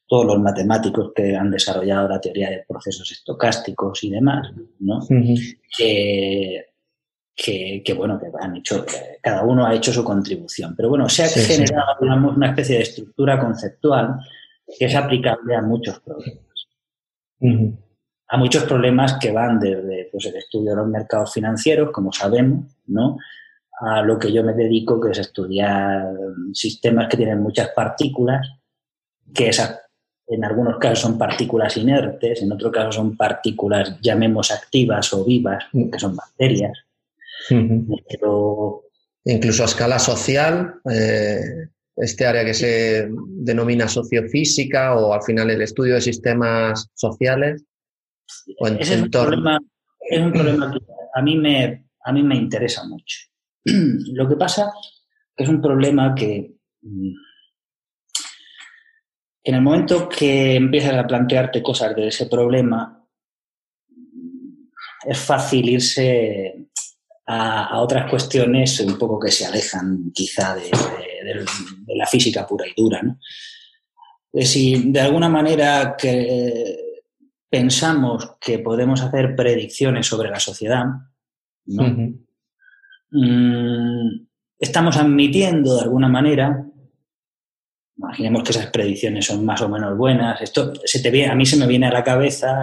Speaker 3: todos los matemáticos que han desarrollado la teoría de procesos estocásticos y demás, ¿no? que, que, bueno, que han hecho, cada uno ha hecho su contribución. Pero bueno, se ha generado, digamos, una especie de estructura conceptual que es aplicable a muchos problemas. A muchos problemas que van desde pues, el estudio de los mercados financieros, como sabemos, ¿no? a lo que yo me dedico, que es estudiar sistemas que tienen muchas partículas, que esas en algunos casos son partículas inertes, en otros casos son partículas, llamemos activas o vivas, mm. que son bacterias.
Speaker 4: Incluso a escala social, eh, este área que se denomina sociofísica o al final el estudio de sistemas sociales.
Speaker 3: es, un problema, es un problema que a mí me, a mí me interesa mucho. Lo que pasa es que es un problema que mm, en el momento que empiezas a plantearte cosas de ese problema, es fácil irse a, otras cuestiones un poco que se alejan quizá de, la física pura y dura. ¿no? Si de alguna manera que pensamos que podemos hacer predicciones sobre la sociedad, Mm, estamos admitiendo de alguna manera, imaginemos que esas predicciones son más o menos buenas, esto se te viene, a mí se me viene a la cabeza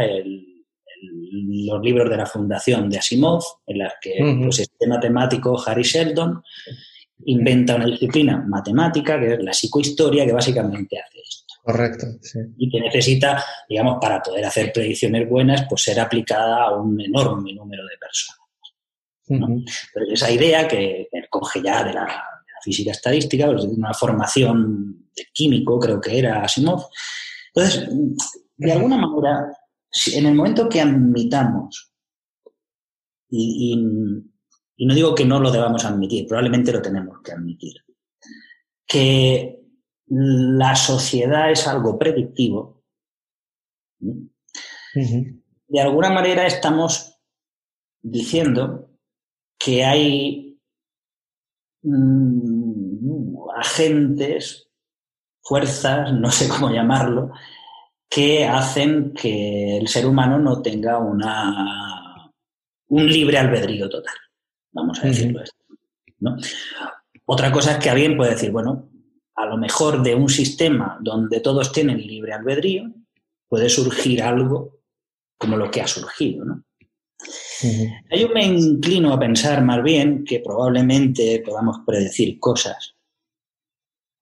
Speaker 3: los libros de la fundación de Asimov, en las que pues, este matemático Harry Sheldon inventa una disciplina matemática, que es la psicohistoria, que básicamente hace esto.
Speaker 4: Correcto.
Speaker 3: Y que necesita, digamos, para poder hacer predicciones buenas, pues ser aplicada a un enorme número de personas. esa idea que coge ya de la, física estadística, una formación de químico, creo que era Asimov. Entonces, de alguna manera, en el momento que admitamos y y no digo que no lo debamos admitir, probablemente lo tenemos que admitir, que la sociedad es algo predictivo, de alguna manera estamos diciendo que hay mm, agentes, fuerzas, no sé cómo llamarlo, que hacen que el ser humano no tenga una, un libre albedrío total vamos a decirlo así. ¿no? Otra cosa es que alguien puede decir, bueno, a lo mejor de un sistema donde todos tienen libre albedrío, puede surgir algo como lo que ha surgido. ¿no? Yo me inclino a pensar más bien que probablemente podamos predecir cosas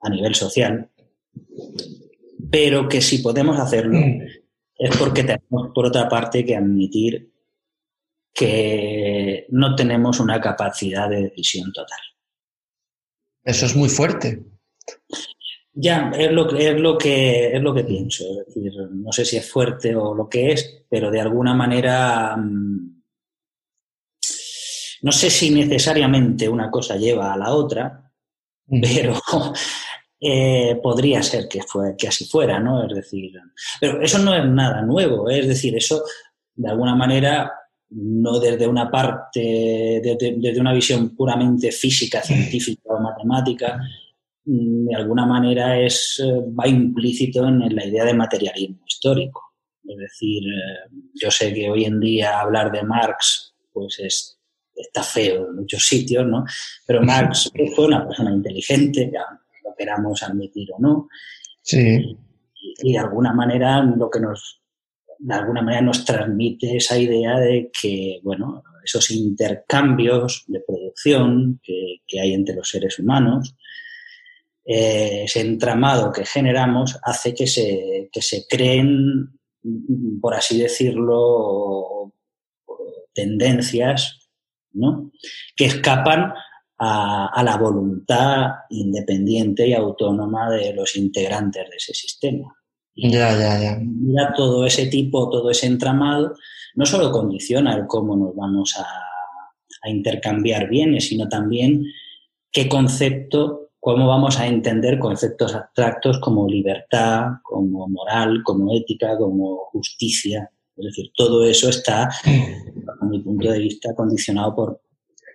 Speaker 3: a nivel social, pero que si podemos hacerlo es porque tenemos, por otra parte, que admitir que no tenemos una capacidad de decisión total.
Speaker 4: Eso es muy fuerte.
Speaker 3: Ya, es lo, es lo, que, es lo que pienso. Es decir, no sé si es fuerte o lo que es, pero de alguna manera mm, no sé si necesariamente una cosa lleva a la otra, pero eh, podría ser que, fue, que así fuera, ¿no? Es decir, pero eso no es nada nuevo, ¿eh? es decir, eso de alguna manera no desde una parte, desde, una visión puramente física, científica o matemática, mm, de alguna manera es, eh, va implícito en la idea de materialismo histórico. Es decir, eh, yo sé que hoy en día hablar de Marx pues es, está feo en muchos sitios, ¿no? Pero Marx fue una persona inteligente, queramos admitir o no.
Speaker 4: Sí.
Speaker 3: y de alguna manera lo que nos de alguna manera nos transmite esa idea de que, bueno, esos intercambios de producción que, hay entre los seres humanos, eh, ese entramado que generamos hace que se, se creen, por así decirlo, tendencias ¿no? que escapan a, a, la voluntad independiente y autónoma de los integrantes de ese sistema.
Speaker 4: Ya, ya, ya.
Speaker 3: Mira todo ese tipo, todo ese entramado, no solo condiciona el cómo nos vamos a, intercambiar bienes, sino también qué concepto, cómo vamos a entender conceptos abstractos como libertad, como moral, como ética, como justicia. Es decir, todo eso está, desde mi punto de vista, condicionado por,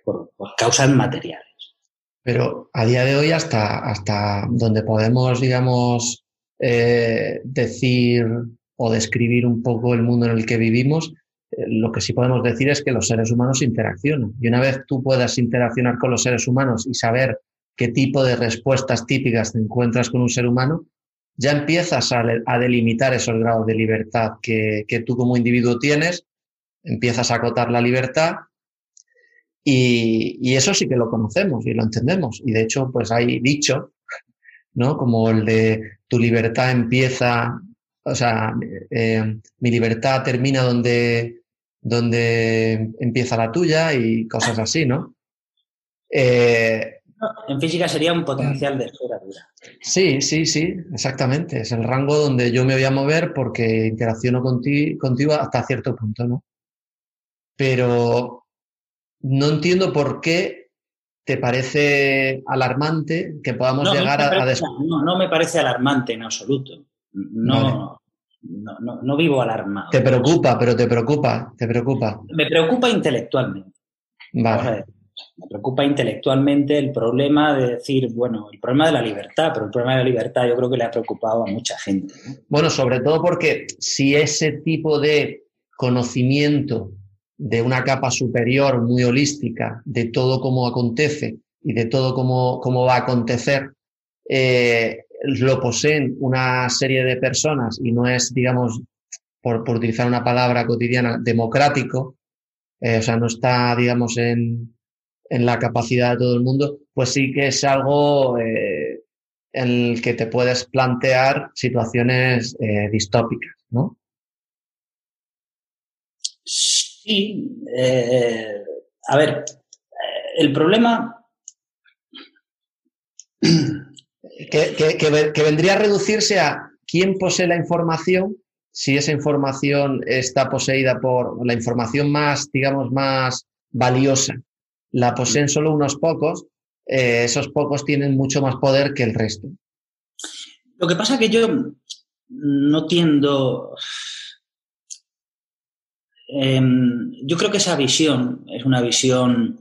Speaker 3: por, causas materiales.
Speaker 4: Pero a día de hoy, hasta, hasta donde podemos, digamos, eh, decir o describir un poco el mundo en el que vivimos, eh, lo que sí podemos decir es que los seres humanos interaccionan. Y una vez tú puedas interaccionar con los seres humanos y saber qué tipo de respuestas típicas te encuentras con un ser humano, ya empiezas a, delimitar esos grados de libertad que, que, tú como individuo tienes, empiezas a acotar la libertad y, y, eso sí que lo conocemos y lo entendemos. Y de hecho, pues hay dicho ¿no? Como el de tu libertad empieza, o sea, eh, mi libertad termina donde, donde empieza la tuya y cosas así, ¿no?
Speaker 3: Eh, en física sería un potencial de esfera
Speaker 4: Sí, sí, sí, exactamente. Es el rango donde yo me voy a mover porque interacciono contigo hasta cierto punto, ¿no? Pero no entiendo por qué ¿Te parece alarmante que podamos llegar a,
Speaker 3: no, no, me parece alarmante en absoluto. No, no, no, vivo alarmado.
Speaker 4: Te preocupa, pero te preocupa, te preocupa.
Speaker 3: Me preocupa intelectualmente.
Speaker 4: Vale.
Speaker 3: Me preocupa intelectualmente el problema de decir, bueno, el problema de la libertad, pero el problema de la libertad yo creo que le ha preocupado a mucha gente.
Speaker 4: Bueno, sobre todo porque si ese tipo de conocimiento de una capa superior muy holística de todo cómo acontece y de todo cómo, cómo va a acontecer, eh, lo poseen una serie de personas y no es, digamos, por, por utilizar una palabra cotidiana, democrático, eh, o sea, no está, digamos, en, en, la capacidad de todo el mundo, pues sí que es algo eh, en el que te puedes plantear situaciones distópicas, ¿no?
Speaker 3: Sí, eh, a ver, el problema
Speaker 4: que, que, vendría a reducirse a quién posee la información, si esa información está poseída por la información más, digamos, más valiosa, la poseen solo unos pocos, eh, esos pocos tienen mucho más poder que el resto.
Speaker 3: Lo que pasa es que yo no tiendo. Eh, yo creo que esa visión es una visión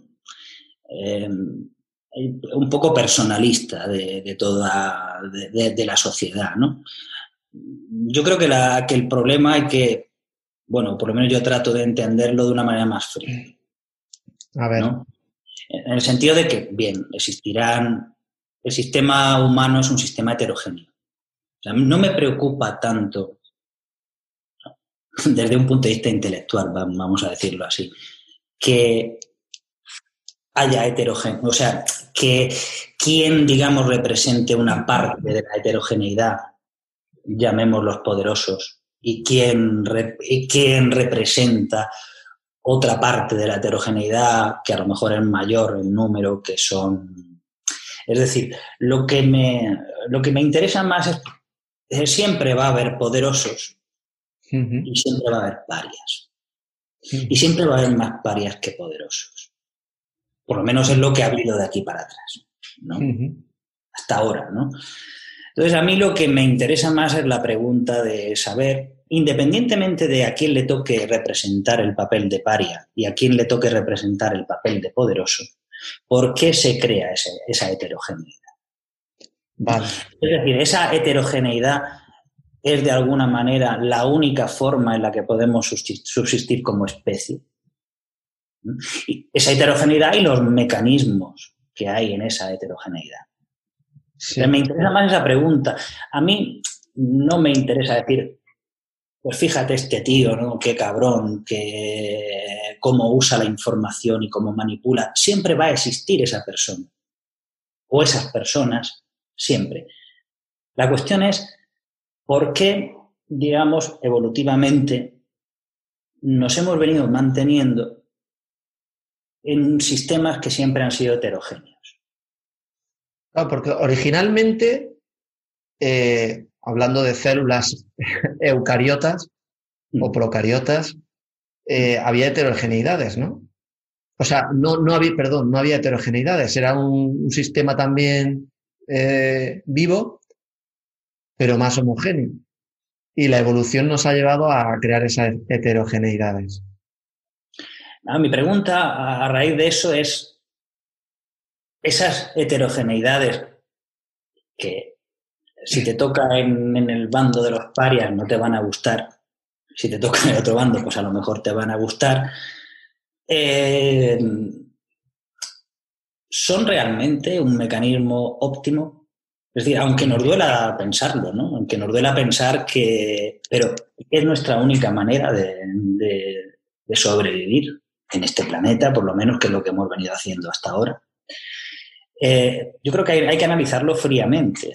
Speaker 3: eh, un poco personalista de, toda de, la sociedad, ¿no? Yo creo que, la, que el problema hay que, bueno, por lo menos yo trato de entenderlo de una manera más fría.
Speaker 4: A ver.
Speaker 3: En el sentido de que, bien, existirán. El sistema humano es un sistema heterogéneo. no me preocupa tanto, desde un punto de vista intelectual, vamos a decirlo así, que haya heterogeneidad, o sea, que quien, digamos, represente una parte de la heterogeneidad, llamemos los poderosos, y quien, quien representa otra parte de la heterogeneidad, que a lo mejor es mayor el número, que son... Es decir, lo que me, lo que me interesa más es que siempre va a haber poderosos y siempre va a haber parias. Y siempre va a haber más parias que poderosos. Por lo menos es lo que ha habido de aquí para atrás, ¿no? Hasta ahora, ¿no? Entonces, a mí lo que me interesa más es la pregunta de saber, independientemente de a quién le toque representar el papel de paria y a quién le toque representar el papel de poderoso, ¿por qué se crea esa heterogeneidad? Es decir, esa heterogeneidad es de alguna manera la única forma en la que podemos subsistir como especie esa heterogeneidad y los mecanismos que hay en esa heterogeneidad. Me interesa más esa pregunta. A mí no me interesa decir, pues fíjate este tío, ¿no? Qué cabrón, que cómo usa la información y cómo manipula. Siempre va a existir esa persona. O esas personas, siempre. La cuestión es, ¿por qué, digamos, evolutivamente nos hemos venido manteniendo en sistemas que siempre han sido heterogéneos.
Speaker 4: Claro, porque originalmente, eh, hablando de células eucariotas o mm. procariotas, eh, había heterogeneidades, ¿no? O sea, no, no había, perdón, no había heterogeneidades, era un, sistema también eh, vivo, pero más homogéneo. Y la evolución nos ha llevado a crear esas heterogeneidades.
Speaker 3: Ah, mi pregunta a, raíz de eso es, esas heterogeneidades que si te toca en, el bando de los parias no te van a gustar, si te toca en el otro bando pues a lo mejor te van a gustar, eh, ¿son realmente un mecanismo óptimo? Es decir, aunque nos duela pensarlo, ¿no? Aunque nos duela pensar que... Pero es nuestra única manera de sobrevivir en este planeta, por lo menos, que es lo que hemos venido haciendo hasta ahora. Eh, yo creo que hay, que analizarlo fríamente.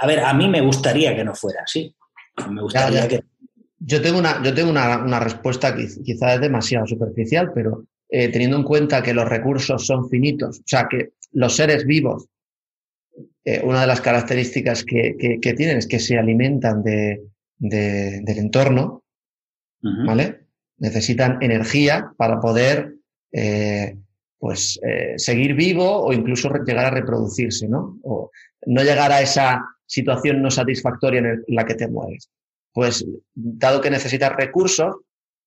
Speaker 3: a ver, a mí me gustaría que no fuera así. Me gustaría que...
Speaker 4: Yo tengo, una, yo tengo una, respuesta que quizás es demasiado superficial, pero eh, teniendo en cuenta que los recursos son finitos, o sea, que los seres vivos, eh, una de las características que, tienen es que se alimentan de, del entorno, ¿vale? necesitan energía para poder eh, pues, eh, seguir vivo o incluso llegar a reproducirse, ¿no? O no llegar a esa situación no satisfactoria en, la que te mueves. Pues, dado que necesitas recursos,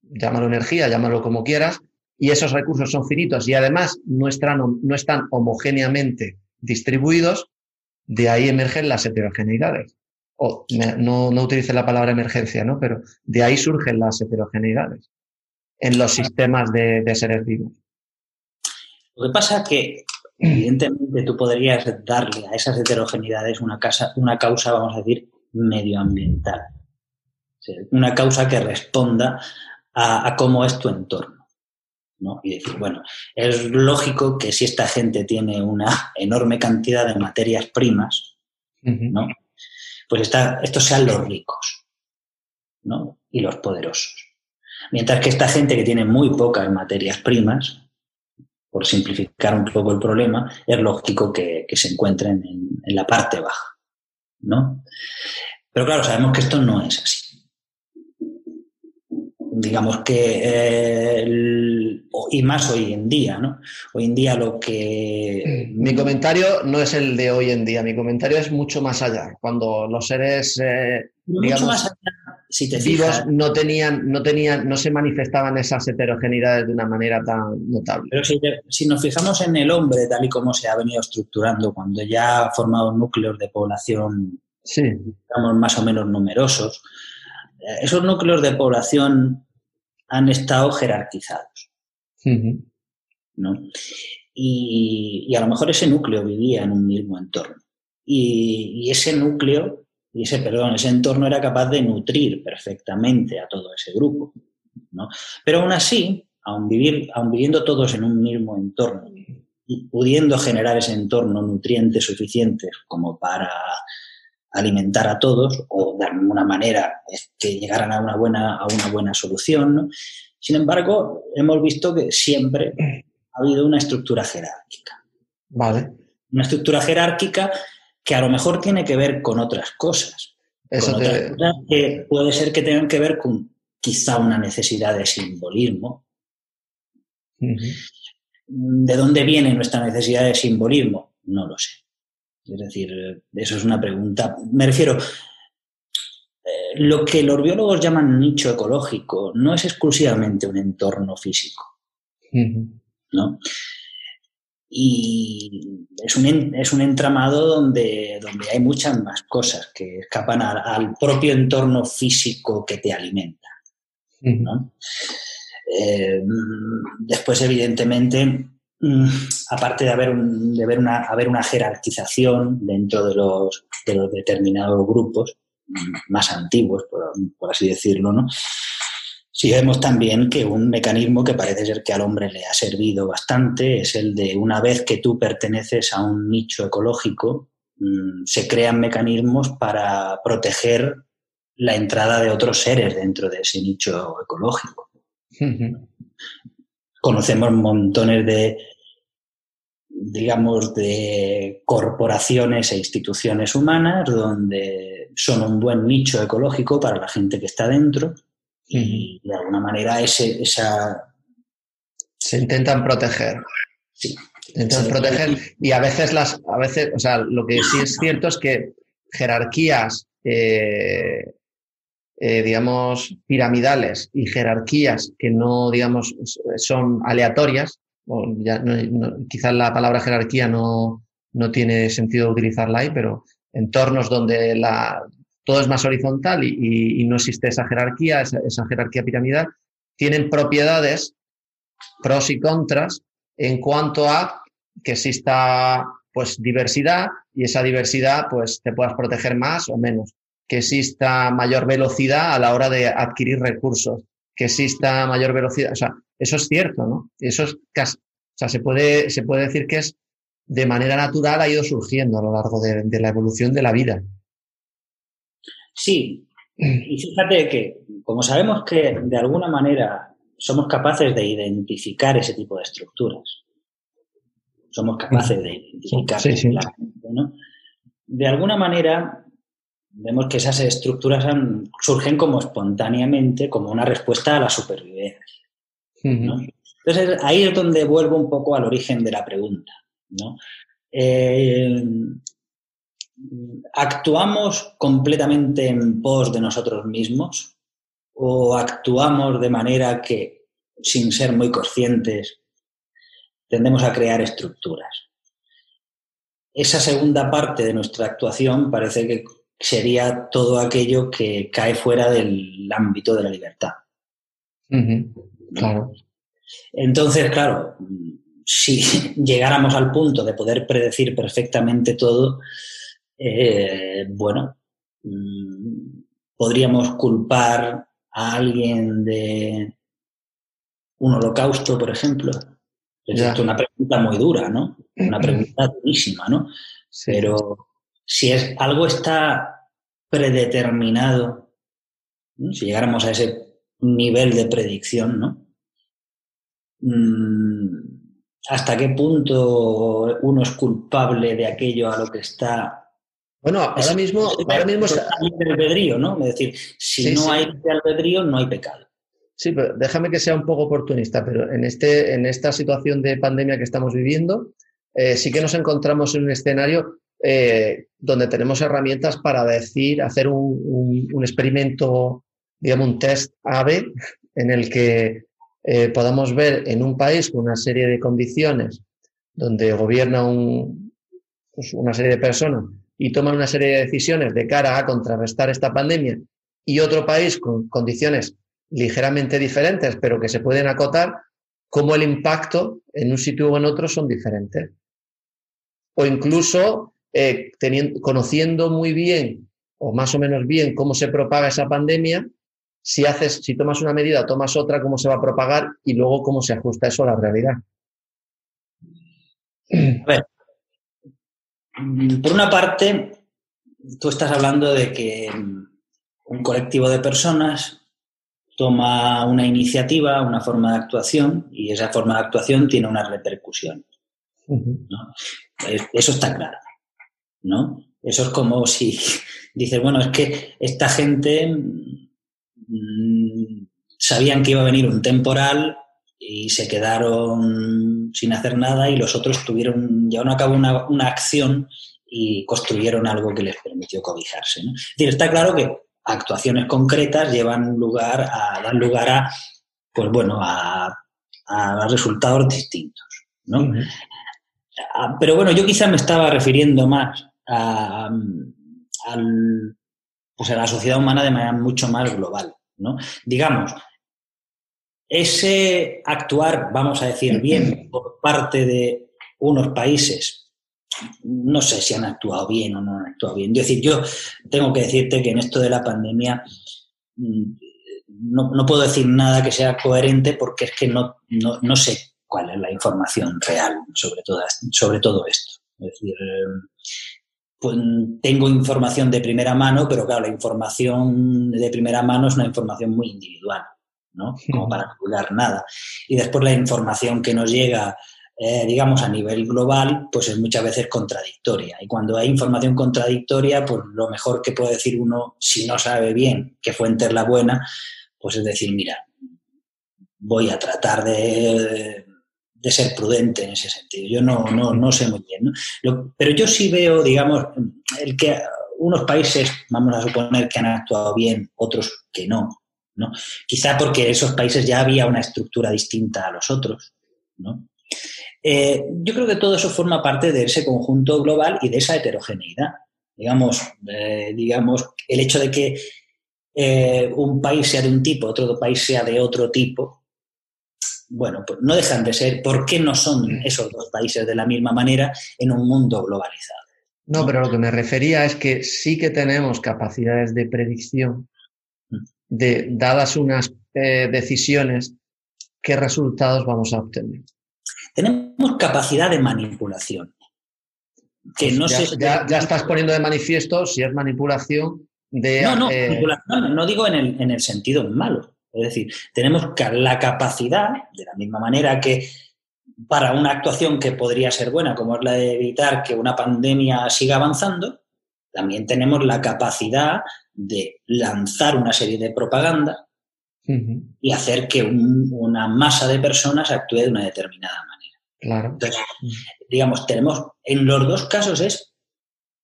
Speaker 4: llámalo energía, llámalo como quieras, y esos recursos son finitos y además no están, no están homogéneamente distribuidos, de ahí emergen las heterogeneidades. O no, no utilice la palabra emergencia, ¿no? Pero de ahí surgen las heterogeneidades. en los sistemas de, seres vivos.
Speaker 3: Lo que pasa es que, evidentemente, tú podrías darle a esas heterogeneidades una, casa, una causa, vamos a decir, medioambiental. Una causa que responda a, cómo es tu entorno. ¿No? Y decir, bueno, es lógico que si esta gente tiene una enorme cantidad de materias primas, ¿no? pues está, estos sean los ricos ¿no? y los poderosos. Mientras que esta gente que tiene muy pocas materias primas, por simplificar un poco el problema, es lógico que, se encuentren en, la parte baja. ¿no? Pero claro, sabemos que esto no es así digamos que, eh, y más hoy en día, ¿no? Hoy en día lo que...
Speaker 4: Mi comentario no es el de hoy en día, mi comentario es mucho más allá. Cuando los seres, eh, digamos, más allá, si te vivos no tenían, no tenían, no se manifestaban esas heterogeneidades de una manera tan notable.
Speaker 3: Pero si, nos fijamos en el hombre, tal y como se ha venido estructurando, cuando ya ha formado núcleos de población, digamos, más o menos numerosos, esos núcleos de población han estado jerarquizados. ¿no? Y, a lo mejor ese núcleo vivía en un mismo entorno. Y, ese núcleo, y ese, perdón, ese entorno era capaz de nutrir perfectamente a todo ese grupo. ¿no? Pero aún así, aún, vivir, aún viviendo todos en un mismo entorno y pudiendo generar ese entorno nutrientes suficientes como para alimentar a todos o de alguna manera que llegaran a una buena, a una buena solución. Sin embargo, hemos visto que siempre ha habido una estructura jerárquica.
Speaker 4: Vale.
Speaker 3: Una estructura jerárquica que a lo mejor tiene que ver con otras cosas. Eso que puede ser que tengan que ver con quizá una necesidad de simbolismo. ¿De dónde viene nuestra necesidad de simbolismo? No lo sé. Es decir, eso es una pregunta. Me refiero, eh, lo que los biólogos llaman nicho ecológico no es exclusivamente un entorno físico. ¿no? Y es un, es un entramado donde, donde, hay muchas más cosas que escapan al, propio entorno físico que te alimenta. Eh, después, evidentemente, aparte de haber, de haber, una, haber una jerarquización dentro de los, de los determinados grupos mm, más antiguos, por, así decirlo, ¿no? Sí vemos también que un mecanismo que parece ser que al hombre le ha servido bastante es el de una vez que tú perteneces a un nicho ecológico, mm, se crean mecanismos para proteger la entrada de otros seres dentro de ese nicho ecológico. Conocemos montones de, digamos, de corporaciones e instituciones humanas donde son un buen nicho ecológico para la gente que está dentro y de alguna manera ese, esa...
Speaker 4: Se intentan proteger.
Speaker 3: Sí.
Speaker 4: intentan proteger y a veces las, a veces, o sea, lo que sí es cierto es que jerarquías eh, eh, digamos, piramidales y jerarquías que no, digamos, son aleatorias, o ya, quizás la palabra jerarquía no, no tiene sentido utilizarla ahí, pero entornos donde la, todo es más horizontal y, no existe esa jerarquía, esa, esa, jerarquía piramidal, tienen propiedades, pros y contras, en cuanto a que exista pues diversidad y esa diversidad pues te puedas proteger más o menos que exista mayor velocidad a la hora de adquirir recursos, que exista mayor velocidad. O sea, eso es cierto, ¿no? Eso es casi, o sea, se puede, se puede decir que es de manera natural ha ido surgiendo a lo largo de, la evolución de la vida.
Speaker 3: Sí, y fíjate que como sabemos que de alguna manera somos capaces de identificar ese tipo de estructuras, somos capaces de identificar ¿no? de alguna manera vemos que esas estructuras surgen como espontáneamente, como una respuesta a la supervivencia. Entonces ahí es donde vuelvo un poco al origen de la pregunta. Eh, ¿Actuamos completamente en pos de nosotros mismos o actuamos de manera que, sin ser muy conscientes, tendemos a crear estructuras? Esa segunda parte de nuestra actuación parece que sería todo aquello que cae fuera del ámbito de la libertad.
Speaker 4: Claro.
Speaker 3: Entonces, claro, si llegáramos al punto de poder predecir perfectamente todo, eh, bueno, mm, podríamos culpar a alguien de un holocausto, por ejemplo. Es una pregunta muy dura, ¿no? Una pregunta durísima, ¿no? Pero si es, algo está predeterminado, si llegáramos a ese nivel de predicción, ¿no? Mm, ¿Hasta qué punto uno es culpable de aquello a lo que está
Speaker 4: bueno, ahora mismo, ahora mismo
Speaker 3: albedrío, ¿no? Es decir, si no hay albedrío, no hay pecado.
Speaker 4: Sí, pero déjame que sea un poco oportunista, pero en, este, en esta situación de pandemia que estamos viviendo, eh, sí que nos encontramos en un escenario eh, donde tenemos herramientas para decir, hacer un, experimento, digamos, un test AB, en el que eh, podamos ver en un país con una serie de condiciones donde gobierna pues una serie de personas y toman una serie de decisiones de cara a contrarrestar esta pandemia y otro país con condiciones ligeramente diferentes, pero que se pueden acotar, cómo el impacto en un sitio o en otro son diferentes. O incluso eh, teniendo, conociendo muy bien o más o menos bien cómo se propaga esa pandemia, si haces, si tomas una medida, tomas otra, cómo se va a propagar y luego cómo se ajusta eso a la realidad.
Speaker 3: A ver, por una parte, tú estás hablando de que un colectivo de personas toma una iniciativa, una forma de actuación, y esa forma de actuación tiene una repercusión. Eso está claro. ¿No? Eso es como si dices, bueno, es que esta gente mm, sabían que iba a venir un temporal y se quedaron sin hacer nada y los otros tuvieron, llevaron a cabo una, una acción y construyeron algo que les permitió cobijarse. ¿no? Es decir, está claro que actuaciones concretas llevan lugar a, dan lugar a, pues bueno, a, a resultados distintos. ¿no? Ah, pero bueno, yo quizá me estaba refiriendo más a, al, pues a la sociedad humana de manera mucho más global. ¿no? Digamos, ese actuar, vamos a decir, bien por parte de unos países, no sé si han actuado bien o no han actuado bien. Es decir, yo tengo que decirte que en esto de la pandemia mm, no, puedo decir nada que sea coherente porque es que no, no, sé cuál es la información real sobre, sobre todo esto. Es decir, pues, tengo información de primera mano, pero claro, la información de primera mano es una información muy individual. ¿no? Como para calcular nada. Y después la información que nos llega, eh, digamos, a nivel global, pues es muchas veces contradictoria. Y cuando hay información contradictoria, pues lo mejor que puede decir uno, si no sabe bien qué fuente es la buena, pues es decir, mira, voy a tratar de, de ser prudente en ese sentido. Yo no, no, no sé muy bien. pero yo sí veo, digamos, el que unos países, vamos a suponer que han actuado bien, otros que no, ¿no? Quizá porque esos países ya había una estructura distinta a los otros, eh, yo creo que todo eso forma parte de ese conjunto global y de esa heterogeneidad. Digamos, eh, digamos el hecho de que eh, un país sea de un tipo, otro país sea de otro tipo, bueno, pues no dejan de ser, ¿por qué no son esos dos países de la misma manera en un mundo globalizado?
Speaker 4: No, pero lo que me refería es que sí que tenemos capacidades de predicción de, dadas unas eh, decisiones, qué resultados vamos a obtener.
Speaker 3: Tenemos capacidad de manipulación. Que pues no
Speaker 4: ya, ya, estás poniendo de manifiesto si es manipulación de...
Speaker 3: No, no, eh, no digo en el, en el sentido malo. Es decir, tenemos la capacidad, de la misma manera que para una actuación que podría ser buena, como es la de evitar que una pandemia siga avanzando, también tenemos la capacidad de lanzar una serie de propaganda y hacer que una masa de personas actúe de una determinada manera.
Speaker 4: Claro.
Speaker 3: Entonces, digamos, tenemos, en los dos casos es,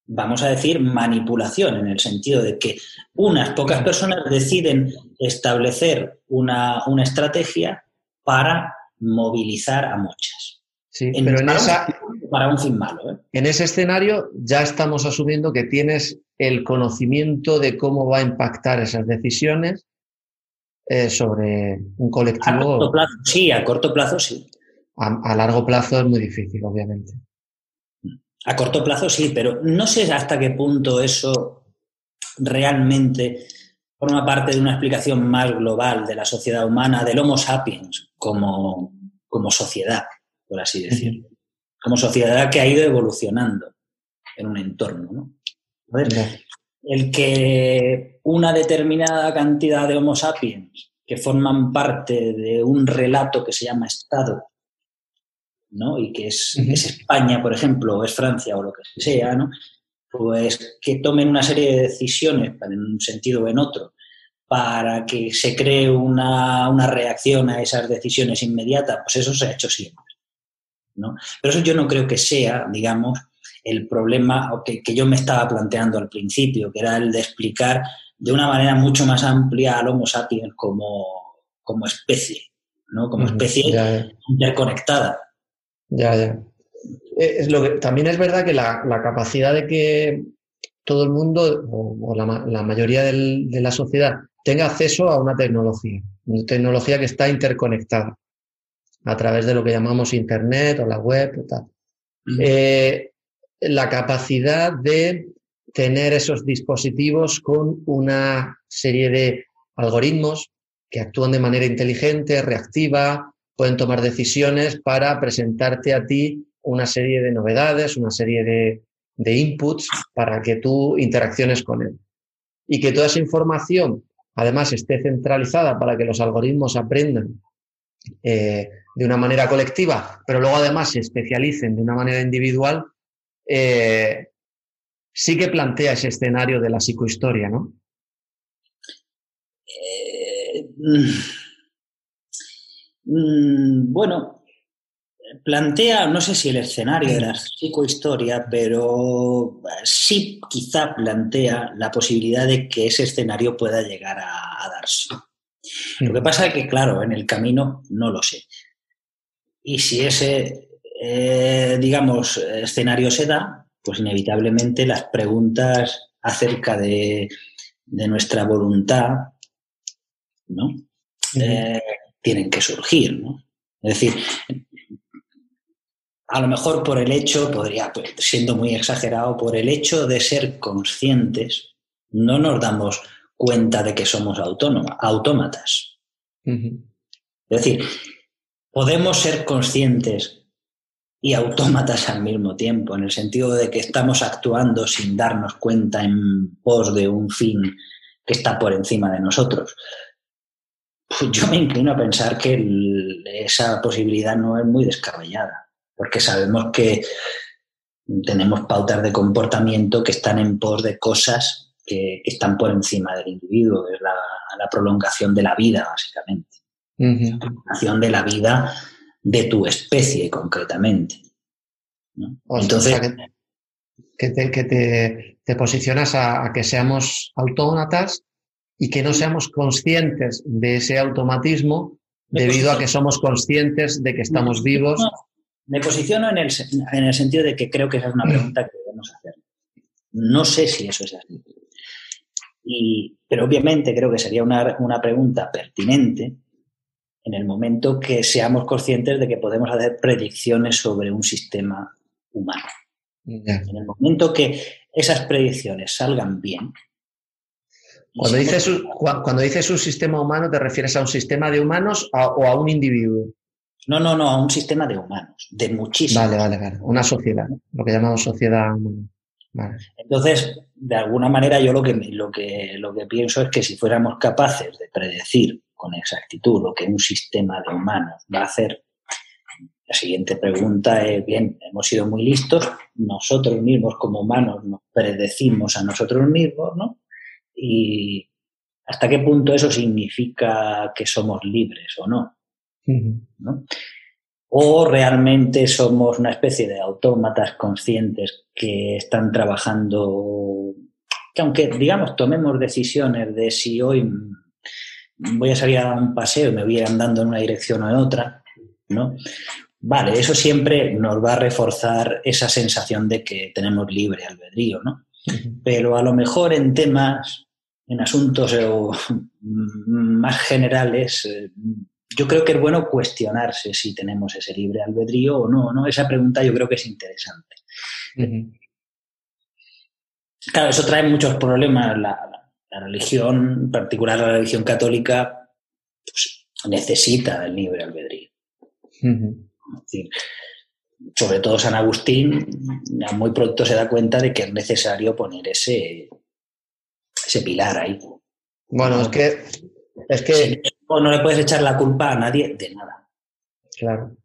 Speaker 3: vamos a decir, manipulación, en el sentido de que unas pocas personas deciden establecer una, una estrategia para movilizar a muchas.
Speaker 4: Sí, pero en esa,
Speaker 3: para un fin malo. ¿eh?
Speaker 4: En ese escenario ya estamos asumiendo que tienes el conocimiento de cómo va a impactar esas decisiones eh, sobre un colectivo.
Speaker 3: A corto plazo, sí, a corto plazo sí.
Speaker 4: A, largo plazo es muy difícil, obviamente.
Speaker 3: A corto plazo sí, pero no sé hasta qué punto eso realmente forma parte de una explicación más global de la sociedad humana, del Homo sapiens como, como sociedad, por así decirlo. Como sociedad que ha ido evolucionando en un entorno. ¿no? el que una determinada cantidad de Homo sapiens que forman parte de un relato que se llama Estado, ¿no? y que es, España, por ejemplo, o es Francia o lo que sea, ¿no? pues que tomen una serie de decisiones en un sentido o en otro para que se cree una, una reacción a esas decisiones inmediatas, pues eso se ha hecho siempre. ¿no? Pero eso yo no creo que sea, digamos, el problema que, que yo me estaba planteando al principio, que era el de explicar de una manera mucho más amplia al Homo sapiens como, como especie, ¿no? Como especie interconectada.
Speaker 4: Ya, ya. Eh, es lo que, también es verdad que la, capacidad de que todo el mundo o, la, mayoría de la sociedad tenga acceso a una tecnología, una tecnología que está interconectada a través de lo que llamamos Internet o la web o tal la capacidad de tener esos dispositivos con una serie de algoritmos que actúan de manera inteligente, reactiva, pueden tomar decisiones para presentarte a ti una serie de novedades, una serie de, inputs para que tú interacciones con él. Y que toda esa información, además, esté centralizada para que los algoritmos aprendan eh, de una manera colectiva, pero luego además se especialicen de una manera individual, eh, sí que plantea ese escenario de la psicohistoria, ¿no?
Speaker 3: Eh, mm, bueno, plantea, no sé si el escenario de la psicohistoria, pero sí quizá plantea la posibilidad de que ese escenario pueda llegar a, darse. Lo que mm. pasa es que, claro, en el camino no lo sé. Y si ese eh, digamos, escenario se da, pues inevitablemente las preguntas acerca de, nuestra voluntad, ¿no? Eh, tienen que surgir, ¿no? Es decir, a lo mejor por el hecho, podría, pues, siendo muy exagerado, por el hecho de ser conscientes, no nos damos cuenta de que somos autómatas. Es decir, podemos ser conscientes y autómatas al mismo tiempo, en el sentido de que estamos actuando sin darnos cuenta en pos de un fin que está por encima de nosotros. Pues yo me inclino a pensar que esa posibilidad no es muy descabellada, porque sabemos que tenemos pautas de comportamiento que están en pos de cosas que, están por encima del individuo, es la, prolongación de la vida, básicamente. La prolongación de la vida de tu especie concretamente.
Speaker 4: Entonces, que, te, posicionas a, que seamos autómatas y que no seamos conscientes de ese automatismo debido a que somos conscientes de que estamos vivos.
Speaker 3: Me posiciono en el, en el sentido de que creo que esa es una pregunta que debemos hacer. No sé si eso es así. Y, pero obviamente creo que sería una, una pregunta pertinente en el momento que seamos conscientes de que podemos hacer predicciones sobre un sistema humano. En el momento que esas predicciones salgan bien.
Speaker 4: Cuando dices, cuando dices un sistema humano, ¿te refieres a un sistema de humanos o a un individuo?
Speaker 3: No, no, no, a un sistema de humanos, de muchísimos.
Speaker 4: Vale, vale, vale. Una sociedad, lo que llamamos sociedad humana.
Speaker 3: Entonces, de alguna manera, yo lo que, lo, que, lo que pienso es que si fuéramos capaces de predecir con exactitud lo que un sistema de humanos va a hacer, la siguiente pregunta es, bien, hemos sido muy listos, nosotros mismos como humanos nos predecimos a nosotros mismos, ¿no? Y hasta qué punto eso significa que somos libres o no, ¿no? O realmente somos una especie de autómatas conscientes que están trabajando, que aunque, digamos, tomemos decisiones de si hoy voy a salir a dar un paseo y me voy andando en una dirección o en otra, ¿no? Vale, eso siempre nos va a reforzar esa sensación de que tenemos libre albedrío, ¿no? Pero a lo mejor en temas, en asuntos más generales, yo creo que es bueno cuestionarse si tenemos ese libre albedrío o no, ¿no? Esa pregunta yo creo que es interesante. Claro, eso trae muchos problemas. La, religión, en particular la religión católica, pues, necesita el libre albedrío. sobre todo San Agustín muy pronto se da cuenta de que es necesario poner ese, ese pilar ahí.
Speaker 4: Bueno, es que... Es que...
Speaker 3: no le puedes echar la culpa a nadie de nada.
Speaker 4: Claro.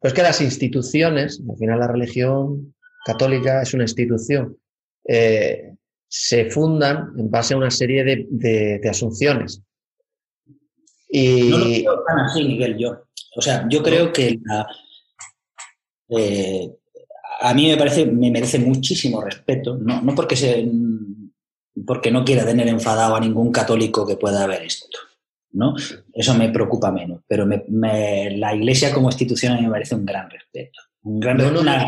Speaker 4: Pero es que las instituciones, al final la religión católica es una institución, eh, se fundan en base a una serie de, asunciones.
Speaker 3: Y... No lo creo tan así, Miguel, yo. O sea, yo creo que eh, a mí me parece, me merece muchísimo respeto, no, no porque se, porque no quiera tener enfadado a ningún católico que pueda ver esto. ¿no? Eso me preocupa menos, pero la Iglesia como institución a mí me parece un gran respeto. Un gran, una,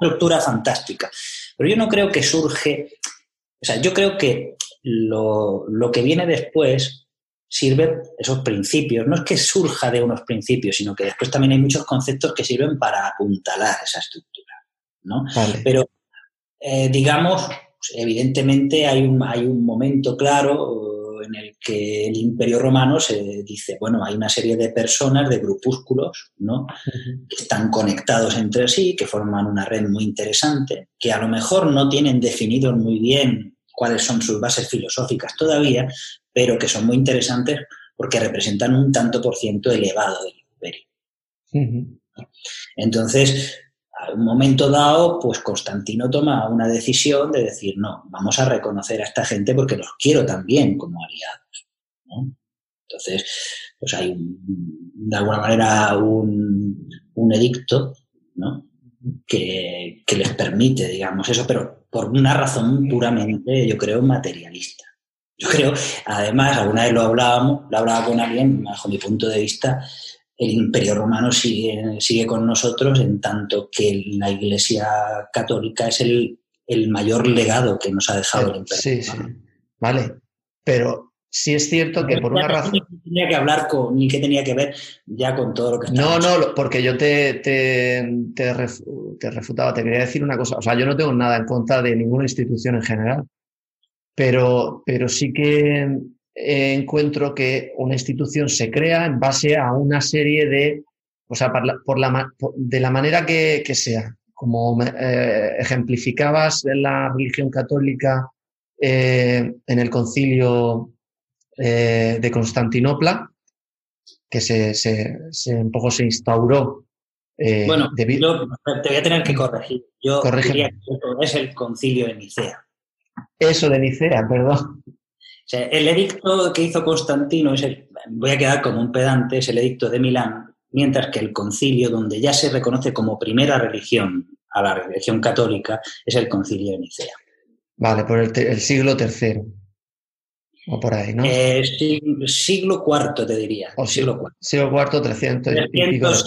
Speaker 3: estructura fantástica. Pero yo no creo que surge, o sea, yo creo que lo, lo que viene después sirve esos principios. No es que surja de unos principios, sino que después también hay muchos conceptos que sirven para apuntalar esa estructura. ¿no? Pero, eh, digamos, pues, evidentemente hay un, hay un momento claro en el que el imperio romano se dice, bueno, hay una serie de personas, de grupúsculos, ¿no? Que están conectados entre sí, que forman una red muy interesante, que a lo mejor no tienen definidos muy bien cuáles son sus bases filosóficas todavía, pero que son muy interesantes porque representan un tanto por ciento elevado del imperio. Entonces, a un momento dado, pues Constantino toma una decisión de decir, no, vamos a reconocer a esta gente porque los quiero también como aliados. Entonces, pues hay de alguna manera un, edicto que, les permite, digamos, eso, pero por una razón puramente, yo creo, materialista. Yo creo, además, alguna vez lo hablábamos, lo hablaba con alguien, bajo mi punto de vista, el imperio romano sigue, sigue con nosotros en tanto que la Iglesia católica es el, mayor legado que nos ha dejado el imperio
Speaker 4: sí, Sí, vale. Pero sí es cierto que por una razón... Ni
Speaker 3: tenía que hablar con, ni que tenía que ver ya con todo lo que
Speaker 4: No, no, porque yo te, te, te, refutaba, te quería decir una cosa. O sea, yo no tengo nada en contra de ninguna institución en general. Pero, pero sí que encuentro que una institución se crea en base a una serie de, o sea, por la, de la manera que, sea. Como eh, ejemplificabas en la religión católica eh, en el concilio eh, de Constantinopla, que se, se, un poco se instauró.
Speaker 3: bueno, te voy a tener que corregir. Yo diría que es el concilio de Nicea.
Speaker 4: Eso de Nicea, perdón
Speaker 3: el edicto que hizo Constantino, es el, voy a quedar como un pedante, es el edicto de Milán, mientras que el concilio, donde ya se reconoce como primera religión a la religión católica, es el concilio de Nicea.
Speaker 4: Vale, por el, siglo III. O por ahí, ¿no?
Speaker 3: Eh, siglo IV, te diría.
Speaker 4: O siglo IV. Siglo IV, 300.
Speaker 3: 300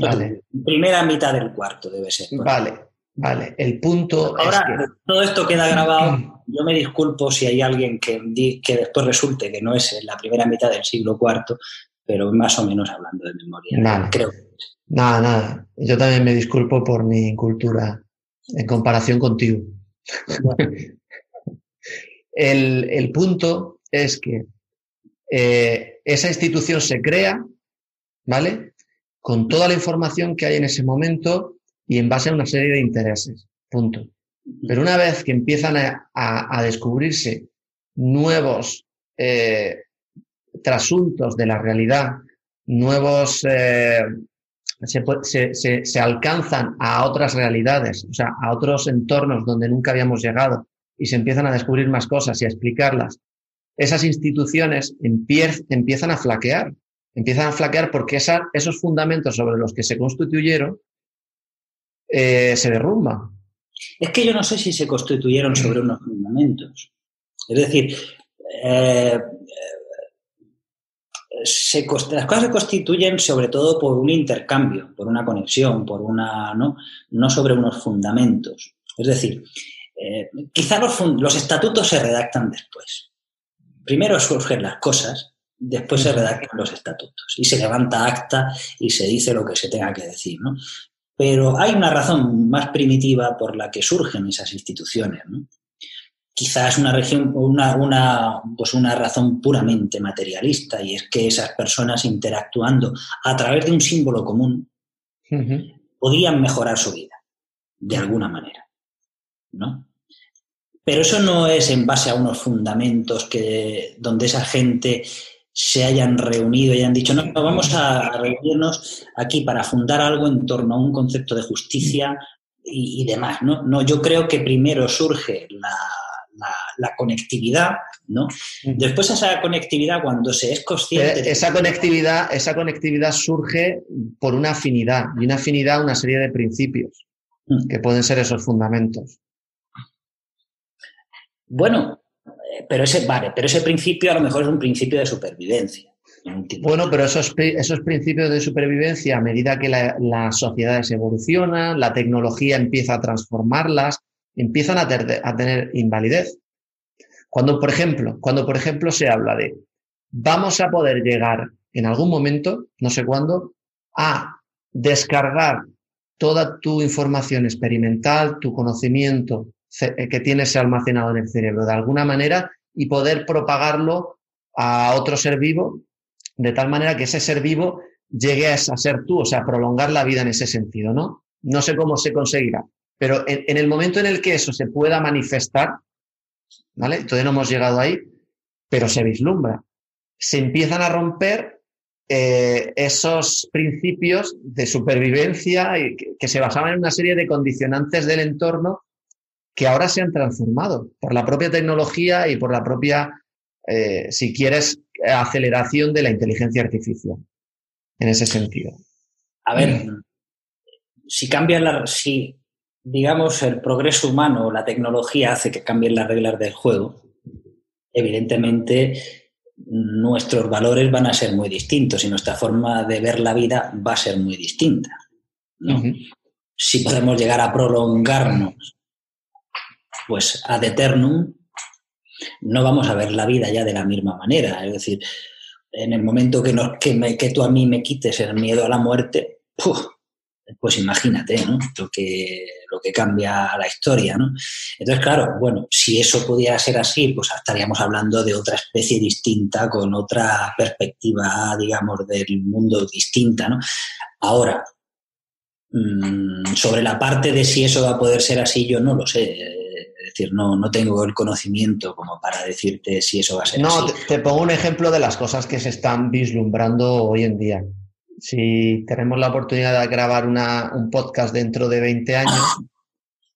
Speaker 3: vale. Primera mitad del cuarto debe ser.
Speaker 4: Vale, vale. El punto
Speaker 3: Ahora, todo esto queda grabado yo me disculpo si hay alguien que, que después resulte que no es en la primera mitad del siglo IV, pero más o menos hablando de memoria.
Speaker 4: Nada,
Speaker 3: creo.
Speaker 4: Nada, nada. Yo también me disculpo por mi incultura en comparación contigo. el, punto es que eh, esa institución se crea, ¿vale? Con toda la información que hay en ese momento y en base a una serie de intereses. Punto. Pero una vez que empiezan a, descubrirse nuevos eh, trasuntos de la realidad, nuevos, eh, se, alcanzan a otras realidades, o sea, a otros entornos donde nunca habíamos llegado y se empiezan a descubrir más cosas y a explicarlas, esas instituciones empiezan a flaquear, empiezan a flaquear porque esos fundamentos sobre los que se constituyeron eh, se derrumban.
Speaker 3: Es que yo no sé si se constituyeron sobre unos fundamentos. Es decir, eh, se, las cosas se constituyen sobre todo por un intercambio, por una conexión, por una, ¿no? no sobre unos fundamentos. Es decir, Eh, quizá los, los estatutos se redactan después. Primero surgen las cosas, después se redactan los estatutos y se levanta acta y se dice lo que se tenga que decir. ¿no? Pero hay una razón más primitiva por la que surgen esas instituciones. ¿no? Quizás una, región, una, una, pues una razón puramente materialista y es que esas personas interactuando a través de un símbolo común podían mejorar su vida de alguna manera. ¿no? Pero eso no es en base a unos fundamentos que, donde esa gente se hayan reunido y hayan dicho, no, vamos a reunirnos aquí para fundar algo en torno a un concepto de justicia y, demás. ¿no? no, yo creo que primero surge la, la, conectividad, ¿no? Después esa conectividad, cuando se es consciente...
Speaker 4: Eh, esa conectividad, esa conectividad surge por una afinidad, y una afinidad una serie de principios, que pueden ser esos fundamentos.
Speaker 3: Bueno, pero ese, vale, pero ese principio a lo mejor es un principio de supervivencia.
Speaker 4: Bueno, pero esos, esos principios de supervivencia, a medida que la, las sociedades evolucionan, la tecnología empieza a transformarlas, empiezan a, a tener invalidez. Cuando, por ejemplo, cuando, por ejemplo, se habla de vamos a poder llegar en algún momento, no sé cuándo, a descargar toda tu información experimental, tu conocimiento eh, que tienes almacenado en el cerebro de alguna manera y poder propagarlo a otro ser vivo de tal manera que ese ser vivo llegue a ser tú, o sea, prolongar la vida en ese sentido, ¿no? No sé cómo se conseguirá, pero en, el momento en el que eso se pueda manifestar, ¿vale? Todavía no hemos llegado ahí, pero se vislumbra. Se empiezan a romper eh, esos principios de supervivencia que, se basaban en una serie de condicionantes del entorno que ahora se han transformado por la propia tecnología y por la propia, eh, si quieres, aceleración de la inteligencia artificial en ese sentido.
Speaker 3: A ver, si cambia la, si digamos, el progreso humano o la tecnología hace que cambien las reglas del juego, evidentemente nuestros valores van a ser muy distintos y nuestra forma de ver la vida va a ser muy distinta. Si podemos llegar a prolongarnos pues ad eternum, no vamos a ver la vida ya de la misma manera. Es decir, en el momento que, que, que tú a mí me quites el miedo a la muerte, pues imagínate, ¿no? Lo que, lo que cambia la historia, ¿no? Entonces, claro, bueno, si eso pudiera ser así, pues estaríamos hablando de otra especie distinta, con otra perspectiva, digamos, del mundo distinta, ¿no? Ahora, mm, sobre la parte de si eso va a poder ser así, yo no lo sé. Es decir, no, no tengo el conocimiento como para decirte si eso va a ser así.
Speaker 4: No, te pongo un ejemplo de las cosas que se están vislumbrando hoy en día si tenemos la oportunidad de grabar un podcast dentro de 20 años,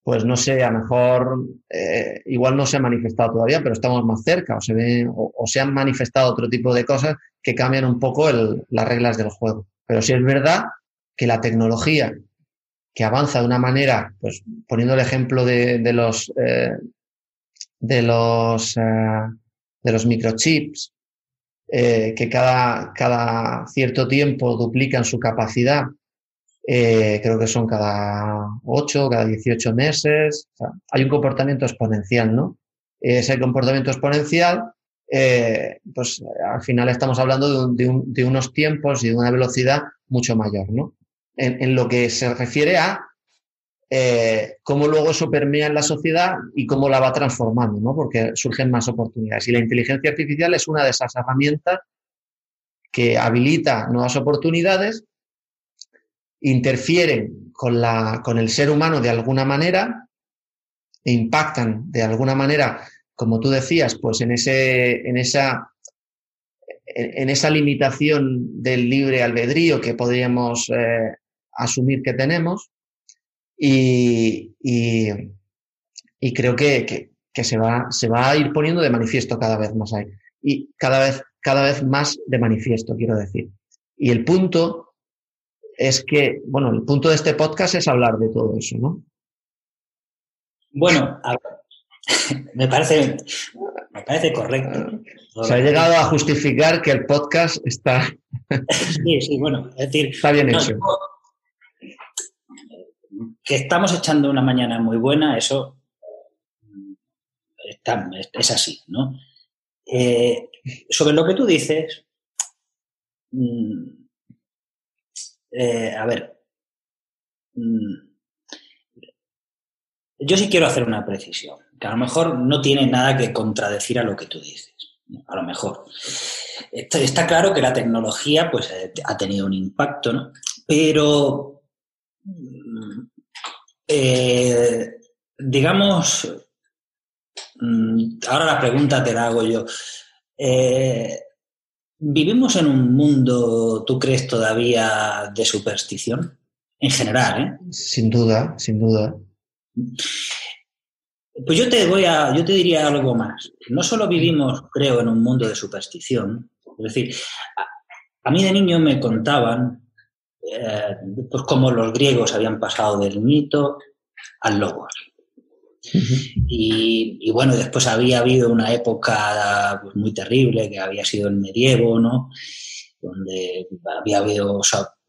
Speaker 4: pues no sé, a lo mejor eh, igual no se ha manifestado todavía, pero estamos más cerca o se, ve, o, se han manifestado otro tipo de cosas que cambian un poco las reglas del juego. Pero sí es verdad que la tecnología que avanza de una manera, pues poniendo el ejemplo de, los eh, de los eh, de los microchips eh, que cada, cada cierto tiempo duplican su capacidad, eh, creo que son cada 8, cada 18 meses. hay un comportamiento exponencial, ¿no? Ese comportamiento exponencial, eh, pues al final estamos hablando de, unos tiempos y de una velocidad mucho mayor, ¿no? En, lo que se refiere a eh, cómo luego eso permea en la sociedad y cómo la va transformando, ¿no? Porque surgen más oportunidades. Y la inteligencia artificial es una de esas herramientas que habilita nuevas oportunidades, interfieren con, la, con el ser humano de alguna manera, e impactan de alguna manera, como tú decías, pues en, ese, en, esa, en esa limitación del libre albedrío que podríamos eh, asumir que tenemos y, y, creo que, que, se, va, se va a ir poniendo de manifiesto cada vez más ahí. Y cada vez, cada vez más de manifiesto, quiero decir. Y el punto es que, bueno, el punto de este podcast es hablar de todo eso, ¿no?
Speaker 3: Bueno, me parece, me parece correcto.
Speaker 4: Se ha llegado a justificar que el podcast está.
Speaker 3: sí, sí, bueno, es decir.
Speaker 4: Está bien hecho
Speaker 3: que estamos echando una mañana muy buena, eso es así, ¿no? Eh, sobre lo que tú dices, mm, eh, a ver, mm, yo sí quiero hacer una precisión, que a lo mejor no tiene nada que contradecir a lo que tú dices, a lo mejor. Está, claro que la tecnología pues, eh, ha tenido un impacto, ¿no? Pero, digamos, Mm, ahora la pregunta te la hago yo. Eh, ¿Vivimos en un mundo, tú crees, todavía de superstición? En general, ¿eh?
Speaker 4: Sin duda, sin duda.
Speaker 3: Pues yo te voy a, yo te diría algo más. No solo vivimos, creo, en un mundo de superstición. Es decir, a, mí de niño me contaban, eh, pues cómo los griegos habían pasado del mito al logos. Y, bueno, después había habido una época pues, muy terrible que había sido el medievo, ¿no? Donde había habido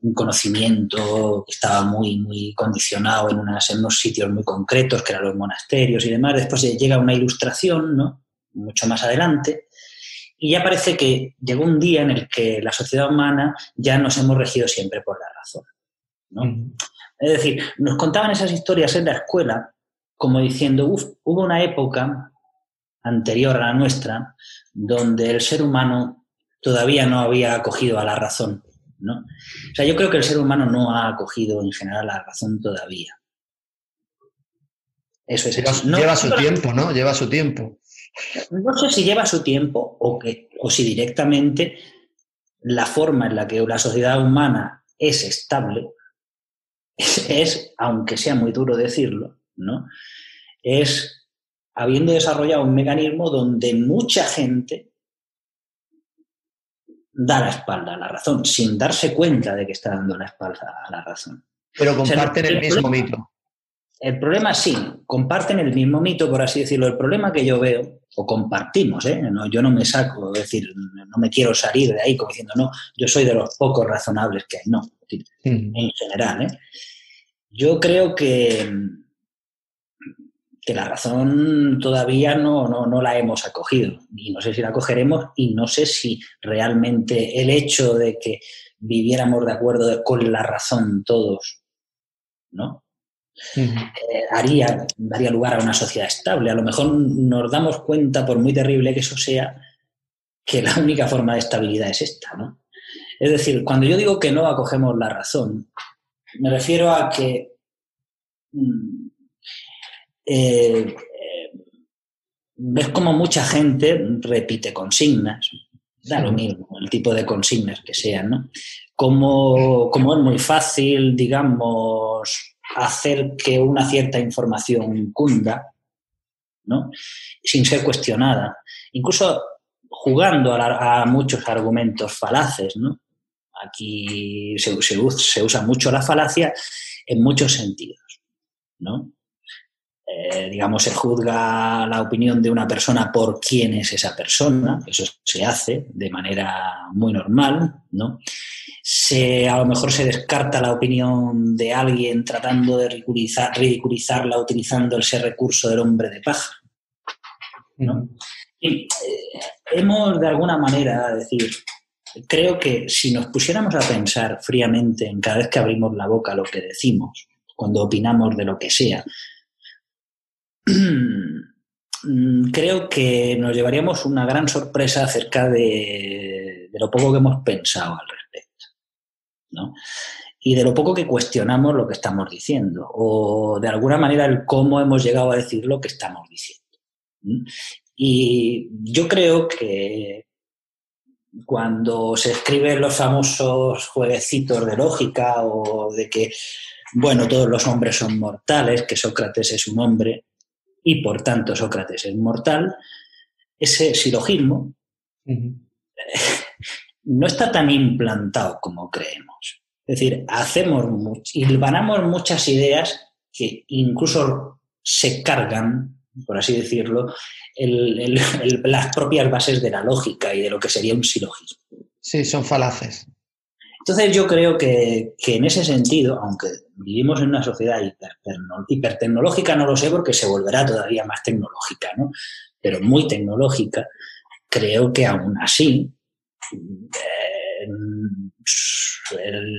Speaker 3: un conocimiento que estaba muy, muy condicionado en, unas, en unos sitios muy concretos, que eran los monasterios y demás. Después llega una ilustración, ¿no? Mucho más adelante. Y ya parece que llegó un día en el que la sociedad humana ya nos hemos regido siempre por la razón. ¿no? Es decir, nos contaban esas historias en la escuela como diciendo, uff, hubo una época anterior a la nuestra donde el ser humano todavía no había acogido a la razón, ¿no? O sea, yo creo que el ser humano no ha acogido en general a la razón todavía.
Speaker 4: Eso es. Lleva, lleva su tiempo, ¿no? Lleva su tiempo.
Speaker 3: No sé si lleva su tiempo o, que, o si directamente la forma en la que la sociedad humana es estable es, aunque sea muy duro decirlo, ¿no? Es habiendo desarrollado un mecanismo donde mucha gente da la espalda a la razón, sin darse cuenta de que está dando la espalda a la razón.
Speaker 4: Pero comparten el, mismo mito.
Speaker 3: El problema sí, comparten el mismo mito, por así decirlo. El problema que yo veo, o compartimos, ¿eh? yo no me saco, es decir, no me quiero salir de ahí como diciendo, no, yo soy de los pocos razonables que hay, no, en general. ¿eh? Yo creo que, que la razón todavía no, no, la hemos acogido y no sé si la cogeremos y no sé si realmente el hecho de que viviéramos de acuerdo con la razón todos, ¿no? Eh, haría, daría lugar a una sociedad estable. A lo mejor nos damos cuenta, por muy terrible que eso sea, que la única forma de estabilidad es esta, ¿no? Es decir, cuando yo digo que no acogemos la razón, me refiero a que mm, eh, ves como mucha gente repite consignas, da lo mismo, el tipo de consignas que sean, ¿no? Como, como es muy fácil, digamos, hacer que una cierta información cunda, ¿no? Sin ser cuestionada. Incluso jugando a, muchos argumentos falaces, ¿no? Aquí se, se, usa mucho la falacia en muchos sentidos, ¿no? Eh, digamos, se juzga la opinión de una persona por quién es esa persona, eso se hace de manera muy normal, ¿no? Se, a lo mejor se descarta la opinión de alguien tratando de ridiculizar, ridiculizarla utilizando ese recurso del hombre de paja, ¿no? Y, eh, hemos de alguna manera, decir, creo que si nos pusiéramos a pensar fríamente en cada vez que abrimos la boca lo que decimos, cuando opinamos de lo que sea, creo que nos llevaríamos una gran sorpresa acerca de, lo poco que hemos pensado al respecto. ¿no? Y de lo poco que cuestionamos lo que estamos diciendo, o de alguna manera el cómo hemos llegado a decir lo que estamos diciendo. Y yo creo que cuando se escriben los famosos jueguecitos de lógica o de que, bueno, todos los hombres son mortales, que Sócrates es un hombre, y por tanto Sócrates es mortal, ese silogismo no está tan implantado como creemos. Es decir, hacemos hilvanamos muchas ideas que incluso se cargan, por así decirlo, las propias bases de la lógica y de lo que sería un silogismo.
Speaker 4: Sí, son falaces.
Speaker 3: Entonces yo creo que, en ese sentido, aunque vivimos en una sociedad hipertecnológica, no lo sé porque se volverá todavía más tecnológica, ¿no? pero muy tecnológica, creo que aún así eh,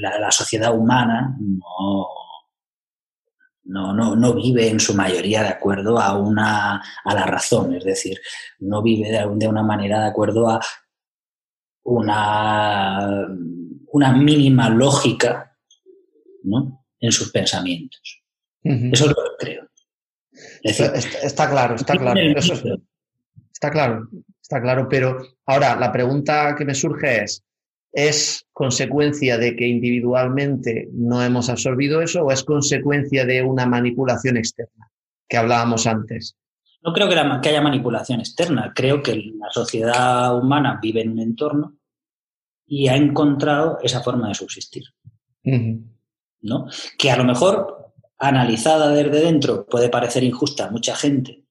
Speaker 3: la, sociedad humana no, no, no, vive en su mayoría de acuerdo a, una, a la razón, es decir, no vive de, de una manera de acuerdo a una, una mínima lógica ¿no? en sus pensamientos. Eso es lo que creo.
Speaker 4: está, claro, está claro. está claro, está claro. Pero ahora la pregunta que me surge es, ¿es consecuencia de que individualmente no hemos absorbido eso o es consecuencia de una manipulación externa que hablábamos antes?
Speaker 3: No creo que, que haya manipulación externa. Creo que la sociedad humana vive en un entorno y ha encontrado esa forma de subsistir. ¿no? Que a lo mejor, analizada desde dentro, puede parecer injusta a mucha gente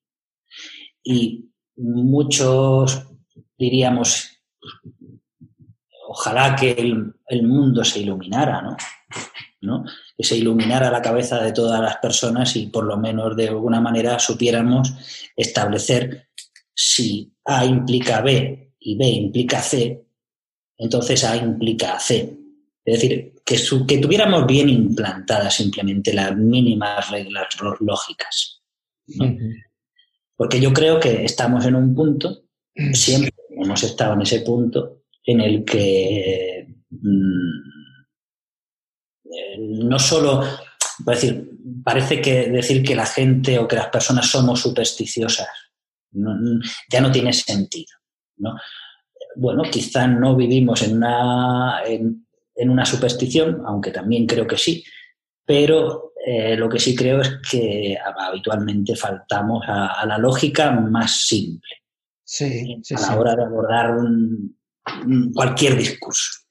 Speaker 3: y muchos diríamos, ojalá que el, mundo se iluminara, ¿no? ¿no? Que se iluminara la cabeza de todas las personas y por lo menos de alguna manera supiéramos establecer si A implica B y B implica C, entonces A implica C. Es decir, que, que tuviéramos bien implantadas simplemente las mínimas reglas lógicas. Porque yo creo que estamos en un punto, siempre hemos estado en ese punto, en el que mm, eh, no solo, decir, parece que decir que la gente o que las personas somos supersticiosas ya no tiene sentido. ¿no? Bueno, quizá no vivimos en una, en una superstición, aunque también creo que sí, pero eh, lo que sí creo es que habitualmente faltamos a, la lógica más simple
Speaker 4: sí,
Speaker 3: a la hora de abordar cualquier discurso.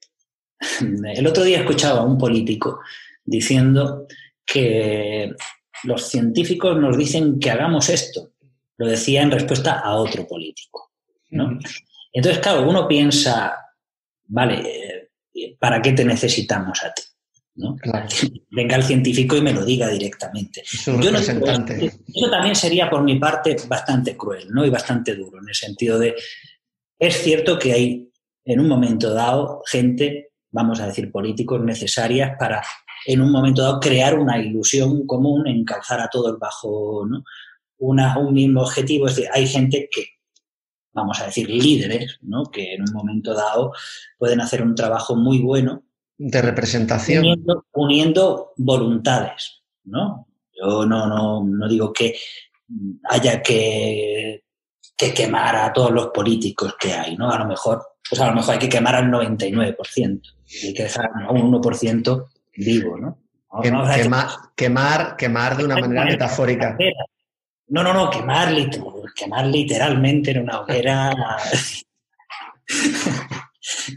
Speaker 3: El otro día escuchaba a un político diciendo que los científicos nos dicen que hagamos esto. Lo decía en respuesta a otro político. Entonces, claro, uno piensa, vale, ¿para qué te necesitamos a ti? ¿no? Venga el científico y me lo diga directamente.
Speaker 4: Yo no, eso
Speaker 3: también sería por mi parte bastante cruel ¿no? y bastante duro, en el sentido de, es cierto que hay en un momento dado gente, vamos a decir políticos, necesarias para en un momento dado crear una ilusión común, encauzar a todos bajo ¿no? Una, un mismo objetivo. Es decir, hay gente que vamos a decir, líderes, ¿no? que en un momento dado pueden hacer un trabajo muy bueno.
Speaker 4: De representación.
Speaker 3: Uniendo, voluntades. ¿no? Yo no, no, digo que haya que, que, quemar a todos los políticos que hay, ¿no? A lo mejor, pues a lo mejor hay que quemar al 99%. Hay que dejar a un 1% vivo, ¿no?
Speaker 4: quemar, quemar, quemar de una manera metafórica.
Speaker 3: No, no, no, quemar, quemar literalmente en una hoguera.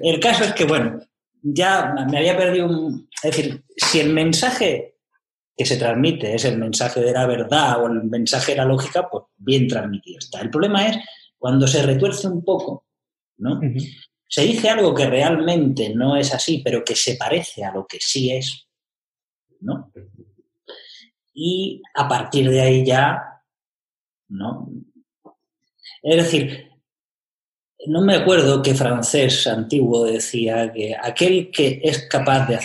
Speaker 3: el caso es que, bueno, ya me había perdido un... Es decir, si el mensaje que se transmite es el mensaje de la verdad o el mensaje de la lógica, pues bien transmitido está. El problema es cuando se retuerce un poco, ¿no? Se dice algo que realmente no es así, pero que se parece a lo que sí es, ¿no? Y a partir de ahí ya ¿no? Es decir, no me acuerdo que francés antiguo decía que aquel que es capaz de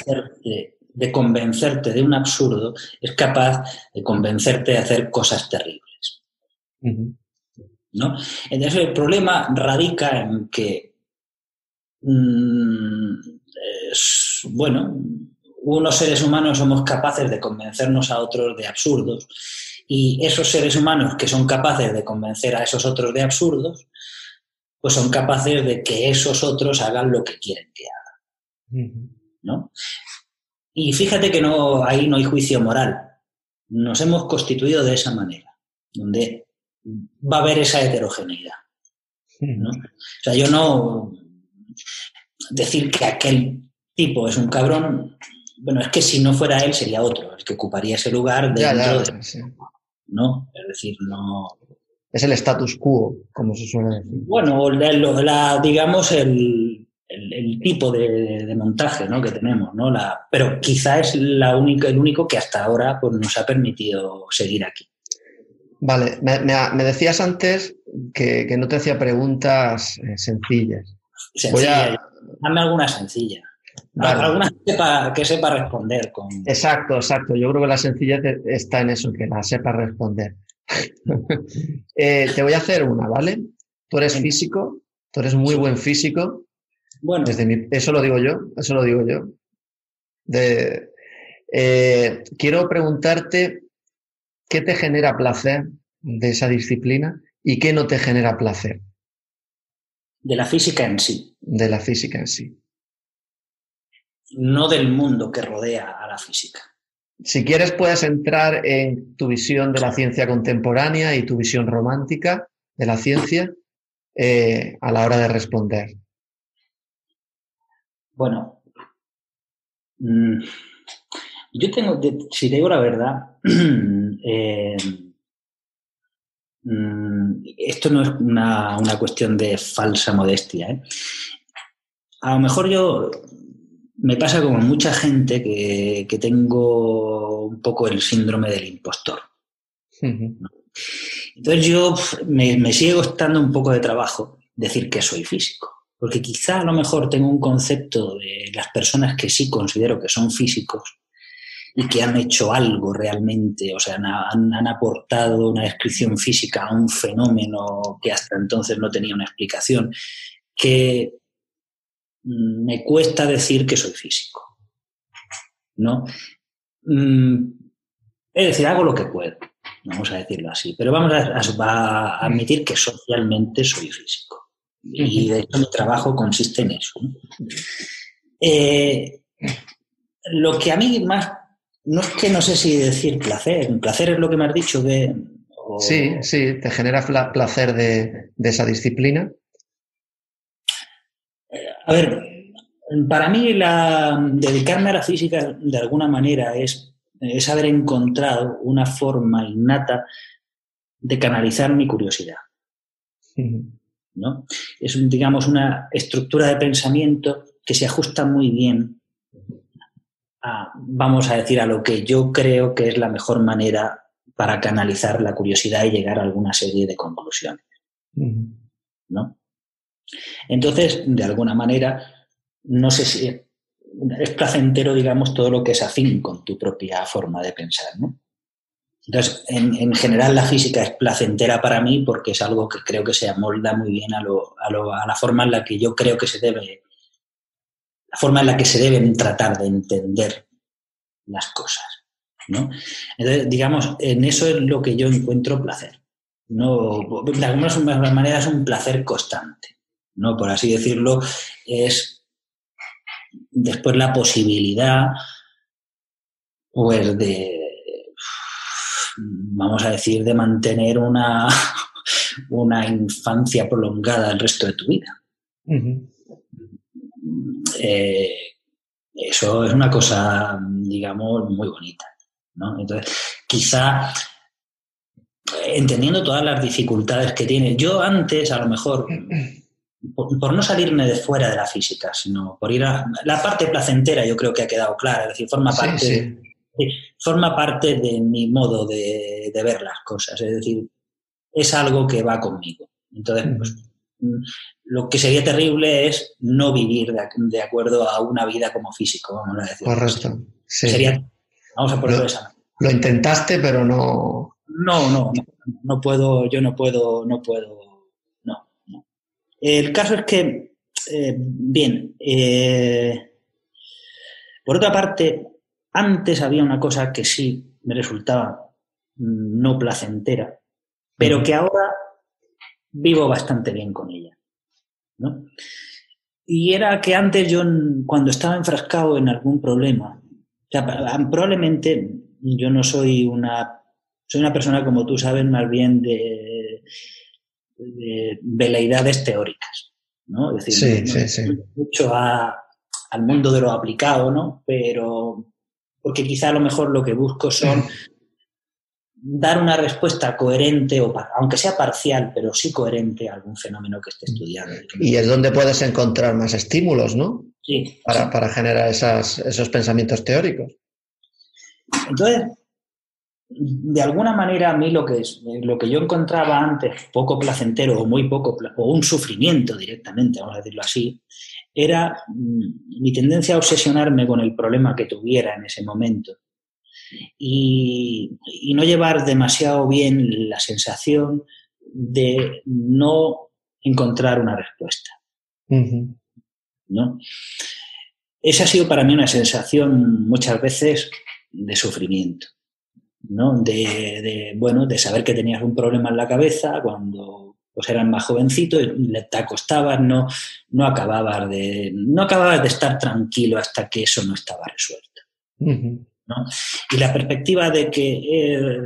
Speaker 3: de, convencerte de un absurdo es capaz de convencerte de hacer cosas terribles. ¿No? Entonces el problema radica en que mm, bueno, unos seres humanos somos capaces de convencernos a otros de absurdos y esos seres humanos que son capaces de convencer a esos otros de absurdos, pues son capaces de que esos otros hagan lo que quieren que hagan. ¿no? Y fíjate que no, ahí no hay juicio moral. Nos hemos constituido de esa manera, donde va a haber esa heterogeneidad. ¿no? O sea, yo no decir que aquel tipo es un cabrón, bueno, es que si no fuera él sería otro, el que ocuparía ese lugar dentro de... ¿no? Es decir, no...
Speaker 4: Es el status quo, como se suele decir.
Speaker 3: Bueno, la, digamos el, tipo de, montaje ¿no? que tenemos, ¿no? La, pero quizá es la única, el único que hasta ahora pues, nos ha permitido seguir aquí.
Speaker 4: Vale, me, decías antes, que, no te hacía preguntas eh, sencillas.
Speaker 3: Sencilla. Dame alguna sencilla. Alguna que sepa, que sepa responder. Con...
Speaker 4: Exacto, exacto. Yo creo que la sencillez está en eso, que la sepa responder. Eh, te voy a hacer una, ¿vale? Tú eres físico, tú eres muy buen físico. Bueno. Desde eso lo digo yo, eso lo digo yo. De, eh, quiero preguntarte qué te genera placer de esa disciplina y qué no te genera placer.
Speaker 3: De la física en sí.
Speaker 4: De la física en sí.
Speaker 3: No del mundo que rodea a la física.
Speaker 4: Si quieres, puedes entrar en tu visión de la ciencia contemporánea y tu visión romántica de la ciencia eh, a la hora de responder.
Speaker 3: Bueno, mm, yo tengo, si te digo la verdad, eh, mm, esto no es una, cuestión de falsa modestia. ¿eh? A lo mejor yo me pasa como mucha gente que, tengo un poco el síndrome del impostor. Entonces yo me, me sigue costando un poco de trabajo decir que soy físico. Porque quizá a lo mejor tengo un concepto de las personas que sí considero que son físicos y que han hecho algo realmente, o sea, han, aportado una descripción física a un fenómeno que hasta entonces no tenía una explicación, que me cuesta decir que soy físico. ¿No? Mm, es decir, hago lo que puedo, vamos a decirlo así, pero vamos a, admitir que socialmente soy físico. Y de hecho mi trabajo consiste en eso. Eh, lo que a mí más no es que no sé si decir placer. Placer es lo que me has dicho que.
Speaker 4: Sí, sí, te genera placer de, esa disciplina.
Speaker 3: A ver, para mí la, dedicarme a la física de alguna manera es, es haber encontrado una forma innata de canalizar mi curiosidad. ¿no? Es, digamos, una estructura de pensamiento que se ajusta muy bien vamos a decir, a lo que yo creo que es la mejor manera para canalizar la curiosidad y llegar a alguna serie de conclusiones. ¿No? Entonces, de alguna manera, no sé si es placentero, digamos, todo lo que es afín con tu propia forma de pensar, ¿no? Entonces, en, general la física es placentera para mí porque es algo que creo que se amolda muy bien a, la forma en la que yo creo que se debe forma en la que se deben tratar de entender las cosas. ¿no? Entonces, digamos, en eso es lo que yo encuentro placer. No, de alguna manera es un placer constante, ¿no? Por así decirlo, es después la posibilidad, pues, de, vamos a decir, de mantener una, una infancia prolongada el resto de tu vida. Eh, eso es una cosa, digamos, muy bonita. ¿no? Entonces, quizá entendiendo todas las dificultades que tiene, yo antes a lo mejor, por, no salirme de fuera de la física, sino por ir a la parte placentera, yo creo que ha quedado clara, es decir, forma parte, De, forma parte de mi modo de, ver las cosas, es decir, es algo que va conmigo. Entonces, pues, lo que sería terrible es no vivir de, acuerdo a una vida como físico, vamos a decir.
Speaker 4: Correcto.
Speaker 3: Sería, vamos a ponerlo esa.
Speaker 4: Lo intentaste, pero no.
Speaker 3: No, no, no, puedo, yo no puedo, no puedo, no. El caso es que, eh, bien, eh, por otra parte, antes había una cosa que sí me resultaba no placentera, pero que ahora vivo bastante bien con ella. ¿no? Y era que antes yo, cuando estaba enfrascado en algún problema, probablemente yo no soy una, soy una persona, como tú sabes, más bien de, de veleidades teóricas, ¿no? Es decir, mucho al mundo de lo aplicado, ¿no? Pero, porque quizá a lo mejor lo que busco son dar una respuesta coherente, o aunque sea parcial, pero sí coherente a algún fenómeno que esté estudiando.
Speaker 4: Y es donde puedes encontrar más estímulos, ¿no?
Speaker 3: Sí.
Speaker 4: Para, generar esos pensamientos teóricos.
Speaker 3: Entonces, de alguna manera a mí lo que, es, lo que yo encontraba antes poco placentero o muy poco, o un sufrimiento directamente, vamos a decirlo así, era mm, mi tendencia a obsesionarme con el problema que tuviera en ese momento y, no llevar demasiado bien la sensación de no encontrar una respuesta. ¿no? Esa ha sido para mí una sensación muchas veces de sufrimiento. ¿No? De, bueno, de saber que tenías un problema en la cabeza cuando pues eras más jovencito y te acostabas, no, no, acababas de, no acababas de estar tranquilo hasta que eso no estaba resuelto. Y la perspectiva de que eh,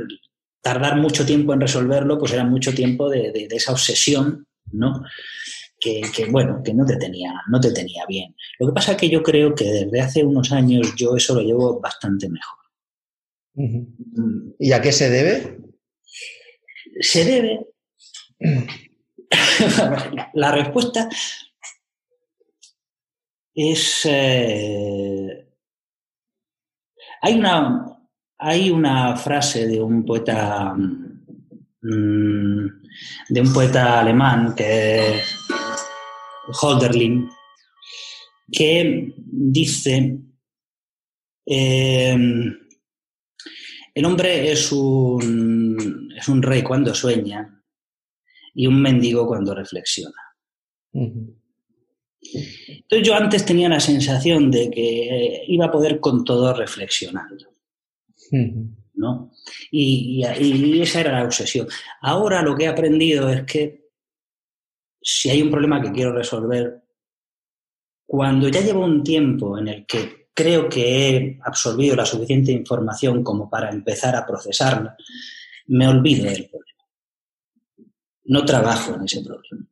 Speaker 3: tardar mucho tiempo en resolverlo, pues era mucho tiempo de, esa obsesión, ¿no? Que, bueno, que no te tenía, no te tenía bien. Lo que pasa es que yo creo que desde hace unos años yo eso lo llevo bastante mejor.
Speaker 4: ¿Y a qué se debe?
Speaker 3: Se debe. la respuesta es. Eh, hay, una, hay una frase de un poeta. Mm, de un poeta alemán que es Holderlin, que dice. Eh, el hombre es un, es un rey cuando sueña y un mendigo cuando reflexiona. Entonces yo antes tenía la sensación de que iba a poder con todo reflexionando. ¿no? Y, y, esa era la obsesión. Ahora lo que he aprendido es que si hay un problema que quiero resolver, cuando ya llevo un tiempo en el que creo que he absorbido la suficiente información como para empezar a procesarla, me olvido del problema. No trabajo en ese problema.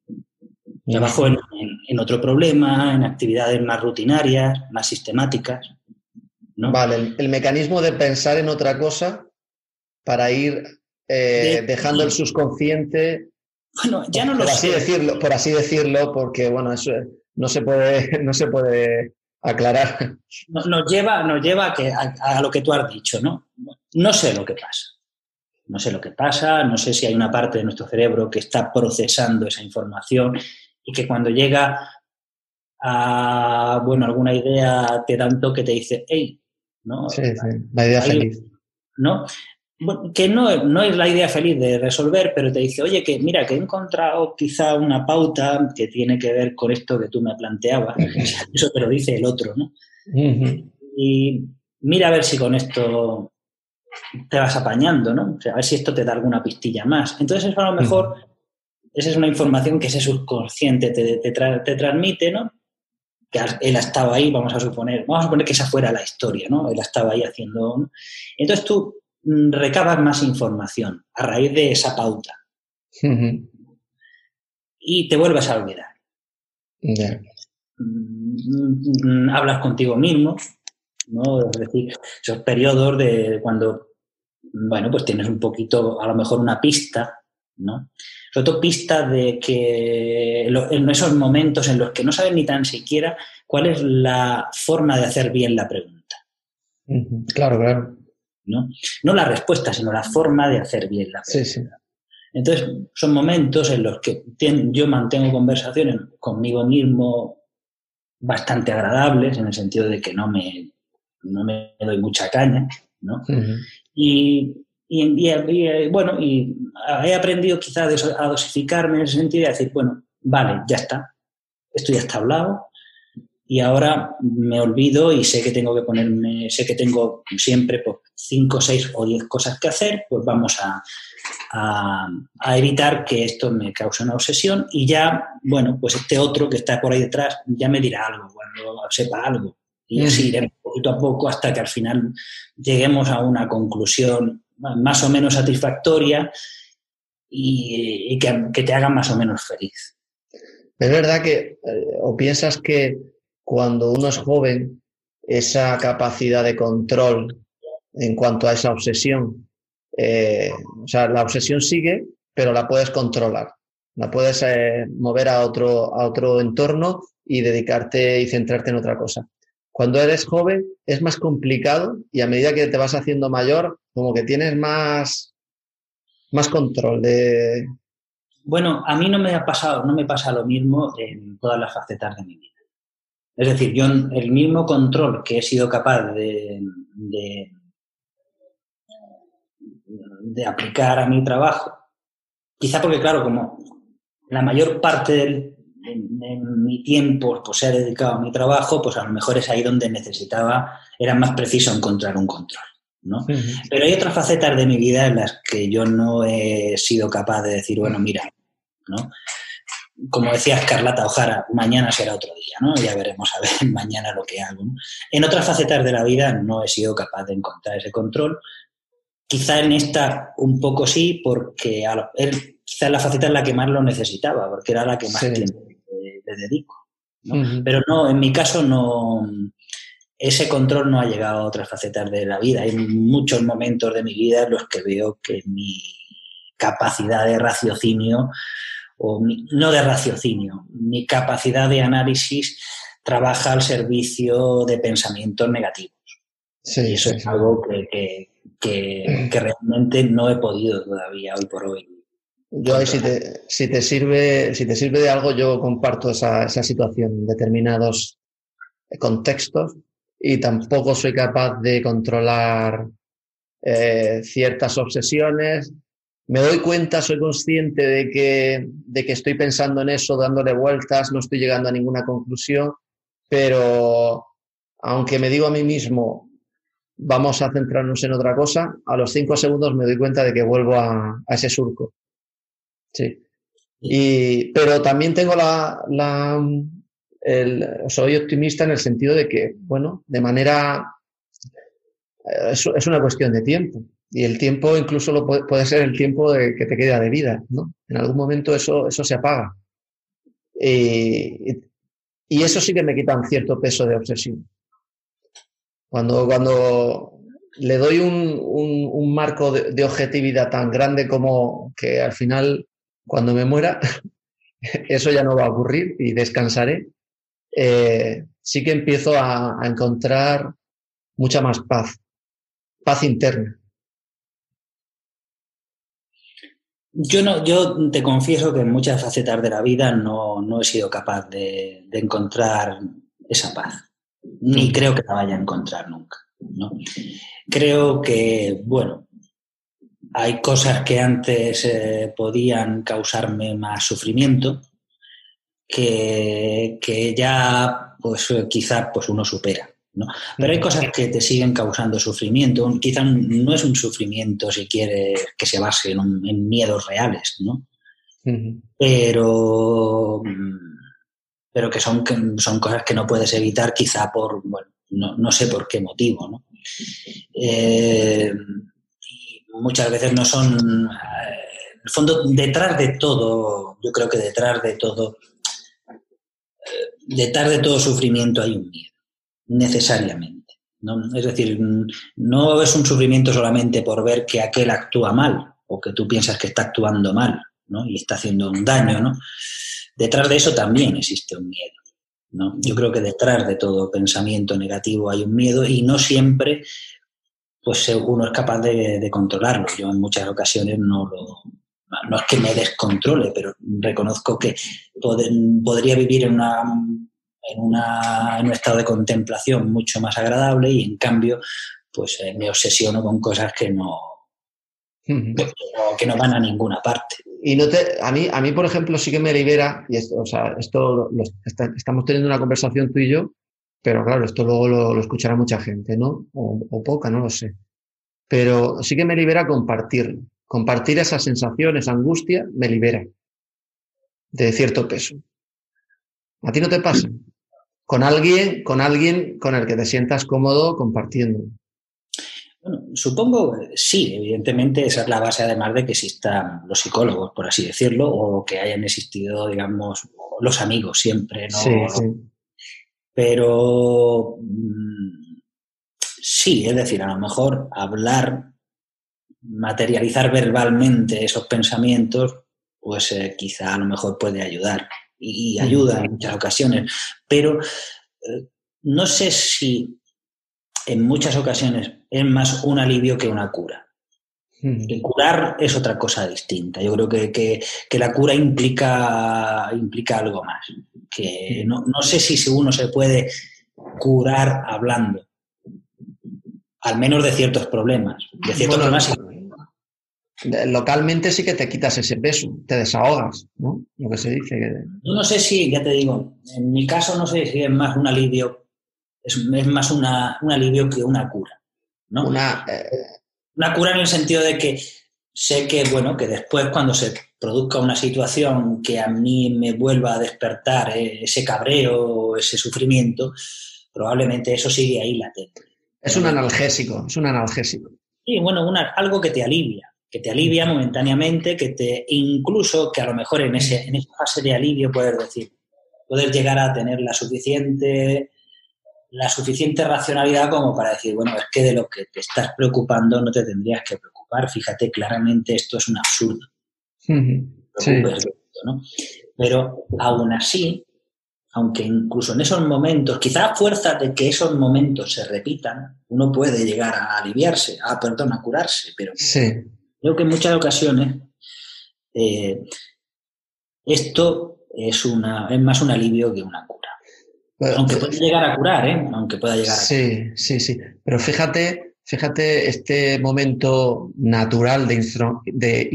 Speaker 3: Trabajo en, otro problema, en actividades más rutinarias, más sistemáticas.
Speaker 4: Vale, el, mecanismo de pensar en otra cosa para ir eh, dejando el subconsciente.
Speaker 3: Bueno, ya no
Speaker 4: por
Speaker 3: lo
Speaker 4: así Decirlo, por así decirlo, porque bueno, eso no se puede, no se puede aclarar.
Speaker 3: Nos, lleva, nos lleva a, que, a, lo que tú has dicho, ¿no? No sé lo que pasa. No sé lo que pasa, no sé si hay una parte de nuestro cerebro que está procesando esa información y que cuando llega a, bueno, alguna idea te da un toque, te dice, hey, ¿no?
Speaker 4: Sí, sí, la idea feliz.
Speaker 3: ¿No? Que no, no, es la idea feliz de resolver, pero te dice, oye, que mira, que he encontrado quizá una pauta que tiene que ver con esto que tú me planteabas. Eso te lo dice el otro, ¿no? Y mira a ver si con esto te vas apañando, ¿no? O sea, a ver si esto te da alguna pistilla más. Entonces, eso a lo mejor, esa es una información que ese subconsciente te, te, transmite, ¿no? que él ha estado ahí, vamos a suponer, vamos a suponer que esa fuera la historia, ¿no? Él ha estado ahí haciendo. Entonces tú recabas más información a raíz de esa pauta. Y te vuelves a olvidar. Mm, hablas contigo mismo, ¿no? Es decir, esos periodos de cuando, bueno, pues tienes un poquito, a lo mejor una pista, ¿no? Sobre todo pista de que en esos momentos en los que no sabes ni tan siquiera cuál es la forma de hacer bien la pregunta.
Speaker 4: Claro, claro.
Speaker 3: ¿No? la respuesta, sino la forma de hacer bien la pregunta. Entonces, son momentos en los que yo mantengo conversaciones conmigo mismo bastante agradables, en el sentido de que no me, no me doy mucha caña, ¿no? y, bueno, y he aprendido quizás a dosificarme en ese sentido y a decir, bueno, vale, ya está, esto ya está hablado, y ahora me olvido y sé que tengo que ponerme, sé que tengo siempre pues, cinco, seis o diez cosas que hacer, pues vamos a, a, evitar que esto me cause una obsesión y ya, bueno, pues este otro que está por ahí detrás ya me dirá algo cuando sepa algo. Y así iremos poquito a poco hasta que al final lleguemos a una conclusión más o menos satisfactoria y, que, que, te haga más o menos feliz.
Speaker 4: Es verdad que, eh, o piensas que cuando uno es joven, esa capacidad de control en cuanto a esa obsesión, eh, o sea, la obsesión sigue, pero la puedes controlar. La puedes eh, mover a otro, a otro entorno y dedicarte y centrarte en otra cosa. Cuando eres joven es más complicado y a medida que te vas haciendo mayor, como que tienes más, más control de...
Speaker 3: Bueno, a mí no me ha pasado, no me pasa lo mismo en todas las facetas de mi vida. Es decir, yo el mismo control que he sido capaz de, de, aplicar a mi trabajo, quizá porque, claro, como la mayor parte de, mi tiempo pues, se ha dedicado a mi trabajo, pues a lo mejor es ahí donde necesitaba, era más preciso encontrar un control. ¿no? Pero hay otras facetas de mi vida en las que yo no he sido capaz de decir, bueno, mira, ¿no? Como decía Escarlata Ojara, mañana será otro día, ¿no? Ya veremos a ver mañana lo que hago. En otras facetas de la vida no he sido capaz de encontrar ese control. Quizá en esta un poco sí, porque él, quizá en la faceta en la que más lo necesitaba, porque era la que más tiempo le, dedico. Pero no, en mi caso no, ese control no ha llegado a otras facetas de la vida. Hay muchos momentos de mi vida en los que veo que mi capacidad de raciocinio o no de raciocinio, mi capacidad de análisis trabaja al servicio de pensamientos negativos. Sí, y eso es algo que, realmente no he podido todavía hoy por hoy.
Speaker 4: Yo si te, si te, sirve, si te sirve de algo, yo comparto esa, esa situación en determinados contextos y tampoco soy capaz de controlar eh, ciertas obsesiones, me doy cuenta, soy consciente de que, de que estoy pensando en eso, dándole vueltas, no estoy llegando a ninguna conclusión, pero aunque me digo a mí mismo, vamos a centrarnos en otra cosa, a los cinco segundos me doy cuenta de que vuelvo a, ese surco. Sí. Y, pero también tengo la, la el, soy optimista en el sentido de que, bueno, de manera, eh, es una cuestión de tiempo. Y el tiempo incluso lo puede, ser el tiempo de, que te queda de vida, ¿no? En algún momento eso, eso se apaga. Y, y eso sí que me quita un cierto peso de obsesión. Cuando, cuando le doy un, un, marco de, objetividad tan grande como que al final, cuando me muera, eso ya no va a ocurrir y descansaré, eh, sí que empiezo a encontrar mucha más paz, paz interna.
Speaker 3: Yo, no, yo te confieso que en muchas facetas de la vida no, no he sido capaz de, de, encontrar esa paz, ni mm. creo que la vaya a encontrar nunca. ¿no? Creo que, bueno, hay cosas que antes eh, podían causarme más sufrimiento que, que ya, pues quizá pues uno supera. Pero hay cosas que te siguen causando sufrimiento. Quizá no es un sufrimiento, si quieres, que se base en, miedos reales, ¿no? Pero, pero que son, son cosas que no puedes evitar quizá por, bueno, no, sé por qué motivo, ¿no? Eh, muchas veces no son... Eh, en el fondo, detrás de todo, yo creo que detrás de todo, eh, detrás de todo sufrimiento hay un miedo necesariamente. ¿no? Es decir, no es un sufrimiento solamente por ver que aquel actúa mal o que tú piensas que está actuando mal ¿no? y está haciendo un daño. ¿no? Detrás de eso también existe un miedo. ¿no? Yo creo que detrás de todo pensamiento negativo hay un miedo y no siempre pues uno es capaz de, de controlarlo. Yo en muchas ocasiones no lo, no es que me descontrole, pero reconozco que podría vivir en una en, una, en un estado de contemplación mucho más agradable y en cambio pues eh, me obsesiono con cosas que no, que no, van a ninguna parte.
Speaker 4: Y no te, a, mí, a mí, por ejemplo, sí que me libera, y esto, o sea, esto lo, estamos teniendo una conversación tú y yo, pero claro, esto luego lo, escuchará mucha gente, ¿no? O, o, poca, no lo sé. Pero sí que me libera compartir. Compartir esa sensación, esa angustia, me libera de cierto peso. ¿A ti no te pasa? Con alguien, con alguien con el que te sientas cómodo compartiendo.
Speaker 3: Bueno, supongo, sí, evidentemente esa es la base, además de que existan los psicólogos, por así decirlo, o que hayan existido, digamos, los amigos siempre, ¿no? Sí, sí. Pero mm, sí, es decir, a lo mejor hablar, materializar verbalmente esos pensamientos, pues eh, quizá a lo mejor puede ayudar y ayuda en muchas ocasiones, pero eh, no sé si en muchas ocasiones es más un alivio que una cura. curar es otra cosa distinta. Yo creo que, la cura implica, implica algo más. Que no, sé si uno se puede curar hablando, al menos de ciertos problemas. De ciertos problemas
Speaker 4: localmente sí que te quitas ese peso, te desahogas, ¿no? Lo que se dice.
Speaker 3: Yo no sé si, ya te digo, en mi caso no sé si es más un alivio, es, más un alivio que una cura, ¿no?
Speaker 4: Una, eh,
Speaker 3: una cura en el sentido de que sé que, bueno, que después cuando se produzca una situación que a mí me vuelva a despertar eh, ese cabreo, ese sufrimiento, probablemente eso sigue ahí latente.
Speaker 4: Es un analgésico, es un analgésico.
Speaker 3: Sí, bueno, algo que te alivia, que te alivia momentáneamente, que te incluso que a lo mejor en, ese, en esa fase de alivio puedes decir, poder llegar a tener la suficiente la suficiente racionalidad como para decir, bueno, es que de lo que te estás preocupando no te tendrías que preocupar. Fíjate, claramente esto es un absurdo. Pero aún así, aunque incluso en esos momentos, quizás a fuerza de que esos momentos se repitan, uno puede llegar a aliviarse, a, perdón, a curarse, pero creo que en muchas ocasiones eh, esto es, una, es más un alivio que una cura. Aunque pueda llegar a curar, ¿eh? Aunque pueda llegar a
Speaker 4: Sí, sí, sí. Pero fíjate, fíjate este momento natural de, de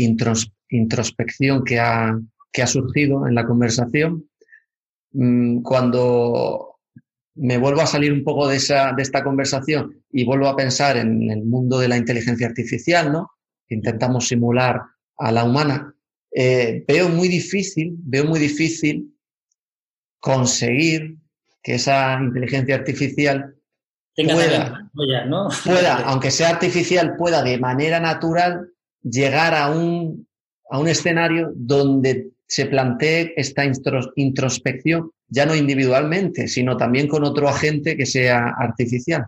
Speaker 4: introspección que ha, que ha surgido en la conversación. Mm, cuando me vuelvo a salir un poco de, esa, de esta conversación y vuelvo a pensar en el mundo de la inteligencia artificial, ¿no? Intentamos simular a la humana, eh, veo muy difícil, veo muy difícil conseguir que esa inteligencia artificial pueda, pueda, aunque sea artificial, pueda de manera natural llegar a un, a un escenario donde se plantee esta introspección, ya no individualmente, sino también con otro agente que sea artificial.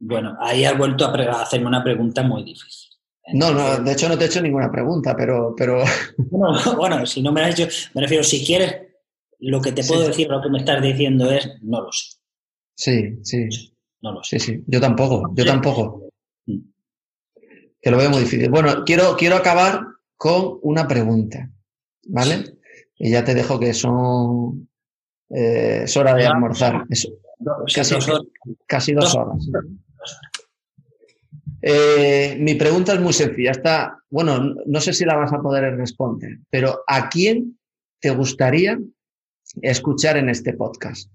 Speaker 3: Bueno, ahí has vuelto a hacerme una pregunta muy difícil.
Speaker 4: no, no, de hecho no te he hecho ninguna pregunta, pero... pero...
Speaker 3: Bueno, bueno, si no me has hecho, me refiero, si quieres lo que te puedo decir, lo que me estás diciendo es, no lo sé.
Speaker 4: Sí, sí. No lo sé. Sí, sí. Yo tampoco, yo tampoco. Mm. Que lo veo muy difícil. Bueno, quiero, quiero acabar con una pregunta, ¿vale? Y ya te dejo que son, eh, es hora de almorzar. casi, dos horas. Casi dos, horas. Eh, mi pregunta es muy sencilla. Está, bueno, no sé si la vas a poder responder, pero ¿a quién te gustaría escuchar en este podcast?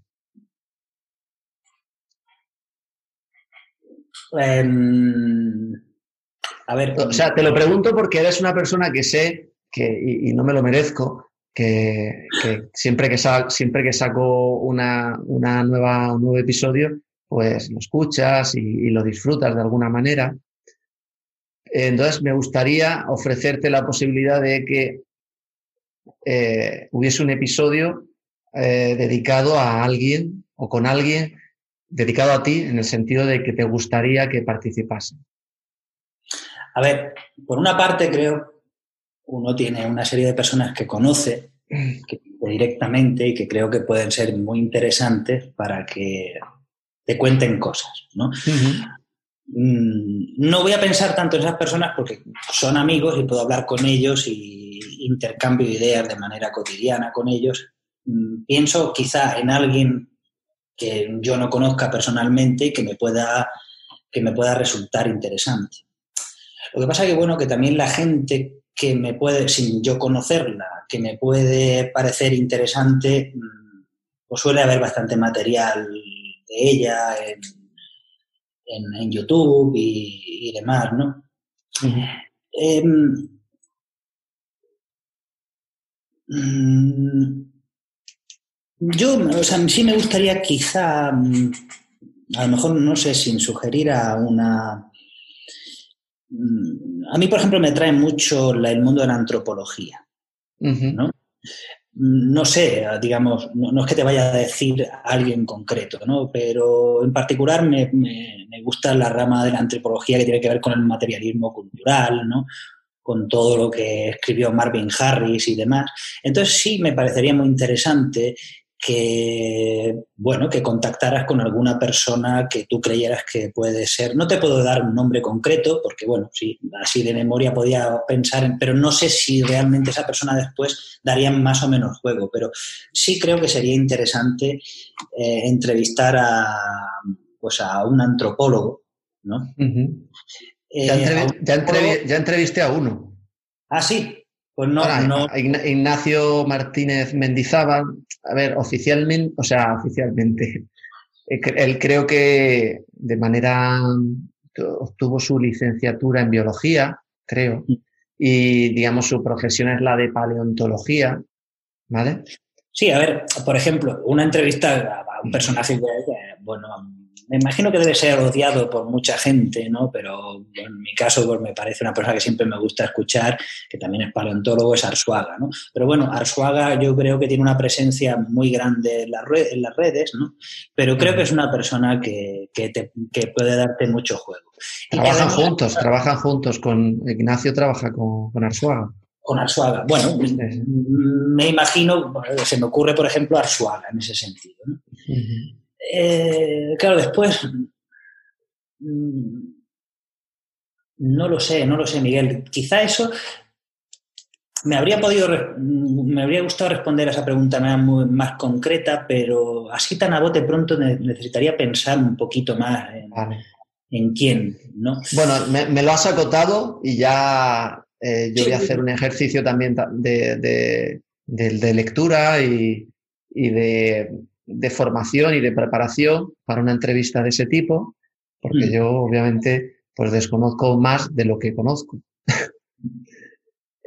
Speaker 3: Em, a ver.
Speaker 4: O sea, te lo pregunto porque eres una persona que sé que, y, no me lo merezco, que, siempre, que siempre que saco una, nueva, un nuevo episodio, pues lo escuchas y, lo disfrutas de alguna manera. Entonces, me gustaría ofrecerte la posibilidad de que eh, hubiese un episodio eh, dedicado a alguien o con alguien dedicado a ti en el sentido de que te gustaría que participase?
Speaker 3: A ver, por una parte creo uno tiene una serie de personas que conoce directamente y que creo que pueden ser muy interesantes para que te cuenten cosas, ¿no? Mm, no voy a pensar tanto en esas personas porque son amigos y puedo hablar con ellos y intercambio ideas de manera cotidiana con ellos Mm, pienso quizá en alguien que yo no conozca personalmente y que me pueda, que me pueda resultar interesante. Lo que pasa es que, bueno, que también la gente que me puede, sin yo conocerla, que me puede parecer interesante, mm, pues suele haber bastante material de ella en, en, YouTube y, demás, ¿no? Mm, yo, o sea, sí me gustaría quizá, mm, a lo mejor, no sé, sin sugerir a una... Mm, a mí, por ejemplo, me trae mucho el mundo de la antropología, ¿no? No sé, digamos, no, es que te vaya a decir alguien concreto, ¿no? Pero en particular me, me, me gusta la rama de la antropología que tiene que ver con el materialismo cultural, ¿no? con todo lo que escribió Marvin Harris y demás. Entonces sí me parecería muy interesante que, bueno, que contactaras con alguna persona que tú creyeras que puede ser. No te puedo dar un nombre concreto, porque, bueno, sí, así de memoria podía pensar en, pero no sé si realmente esa persona después daría más o menos juego, pero sí creo que sería interesante eh, entrevistar a, pues a un antropólogo, ¿no?
Speaker 4: Eh, ya, entrevisté a uno.
Speaker 3: Ah, sí. Pues no,
Speaker 4: Ignacio Martínez Mendizábal, a ver, oficialmente, o sea, oficialmente, eh, él creo que de manera obtuvo su licenciatura en biología, creo, y digamos su profesión es la de paleontología, ¿vale?
Speaker 3: Sí, a ver, por ejemplo, una entrevista a un personaje, bueno, me imagino que debe ser odiado por mucha gente, ¿no? Pero en mi caso, pues me parece una persona que siempre me gusta escuchar, que también es paleontólogo, es Arsuaga, ¿no? Pero bueno, Arsuaga yo creo que tiene una presencia muy grande en, en las redes, ¿no? Pero creo que es una persona que, puede darte mucho juego.
Speaker 4: Trabajan juntos, trabajan juntos con Ignacio, trabaja con, con Arsuaga
Speaker 3: con Arsuaga. Bueno, me imagino, se me ocurre, por ejemplo, Arsuaga en ese sentido. ¿no? Eh, claro, después. Mm, no lo sé, no lo sé, Miguel. Quizá eso me habría podido, me habría gustado responder a esa pregunta más concreta, pero así tan a bote pronto necesitaría pensar un poquito más en, quién, ¿no?
Speaker 4: Bueno, me, lo has acotado y ya eh, yo voy a hacer un ejercicio también de, lectura y, de de formación y de preparación para una entrevista de ese tipo, porque mm. yo obviamente pues desconozco más de lo que conozco.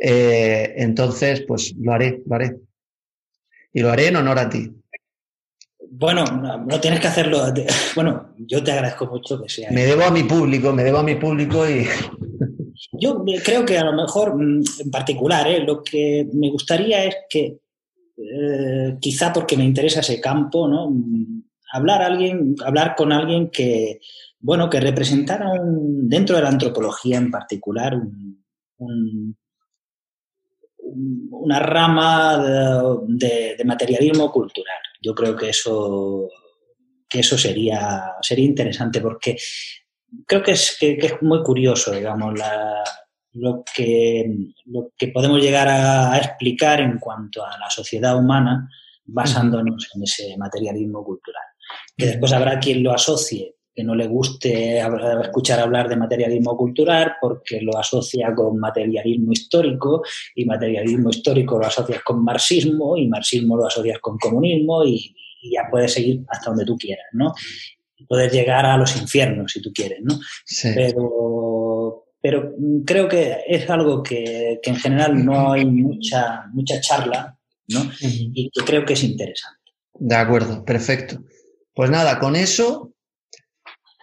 Speaker 4: Eh, entonces, pues lo haré, lo haré. Y lo haré en honor a ti.
Speaker 3: Bueno, no, tienes que hacerlo. Bueno, yo te agradezco mucho que sea.
Speaker 4: Me debo a mi público, me debo a mi público y.
Speaker 3: Yo creo que a lo mejor, mm, en particular, ¿eh? lo que me gustaría es que eh, quizá porque me interesa ese campo, ¿no? Hablar, alguien, hablar con alguien que, bueno, que representara dentro de la antropología en particular una rama de, materialismo cultural. Yo creo que eso, que eso sería, sería interesante porque creo que es, que es muy curioso, digamos, la, lo que, lo que podemos llegar a, explicar en cuanto a la sociedad humana basándonos en ese materialismo cultural. Que después habrá quien lo asocie, que no le guste escuchar hablar de materialismo cultural porque lo asocia con materialismo histórico y materialismo histórico lo asocias con marxismo y marxismo lo asocias con comunismo y, ya puedes seguir hasta donde tú quieras, ¿no? Puedes llegar a los infiernos si tú quieres, ¿no? Pero, pero mm, creo que es algo que, en general no hay mucha, mucha charla, ¿no? Y que creo que es interesante.
Speaker 4: De acuerdo, perfecto. Pues nada, con eso,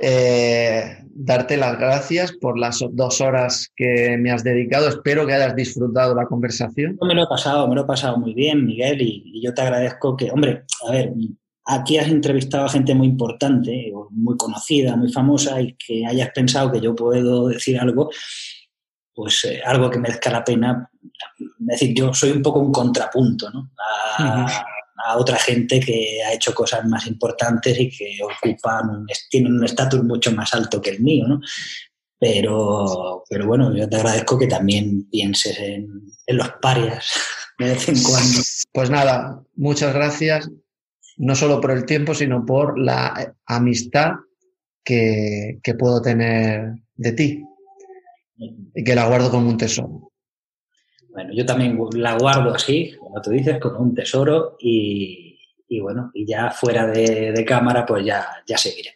Speaker 4: eh, darte las gracias por las dos horas que me has dedicado. Espero que hayas disfrutado la conversación.
Speaker 3: Me lo he pasado, me lo he pasado muy bien, Miguel, y yo te agradezco que, hombre, a ver, aquí has entrevistado a gente muy importante, muy conocida, muy famosa, y que hayas pensado que yo puedo decir algo, pues eh, algo que merezca la pena. Es decir, yo soy un poco un contrapunto ¿no? a, otra gente que ha hecho cosas más importantes y que ocupan, un, tienen un estatus mucho más alto que el mío, ¿no? Pero, pero bueno, yo te agradezco que también pienses en, en los parias de vez en cuando.
Speaker 4: Pues nada, muchas gracias no solo por el tiempo, sino por la amistad que, puedo tener de ti y que la guardo como un tesoro.
Speaker 3: Bueno, yo también la guardo así, como tú dices, como un tesoro y, bueno, y ya fuera de, de cámara, pues ya, ya seguiremos.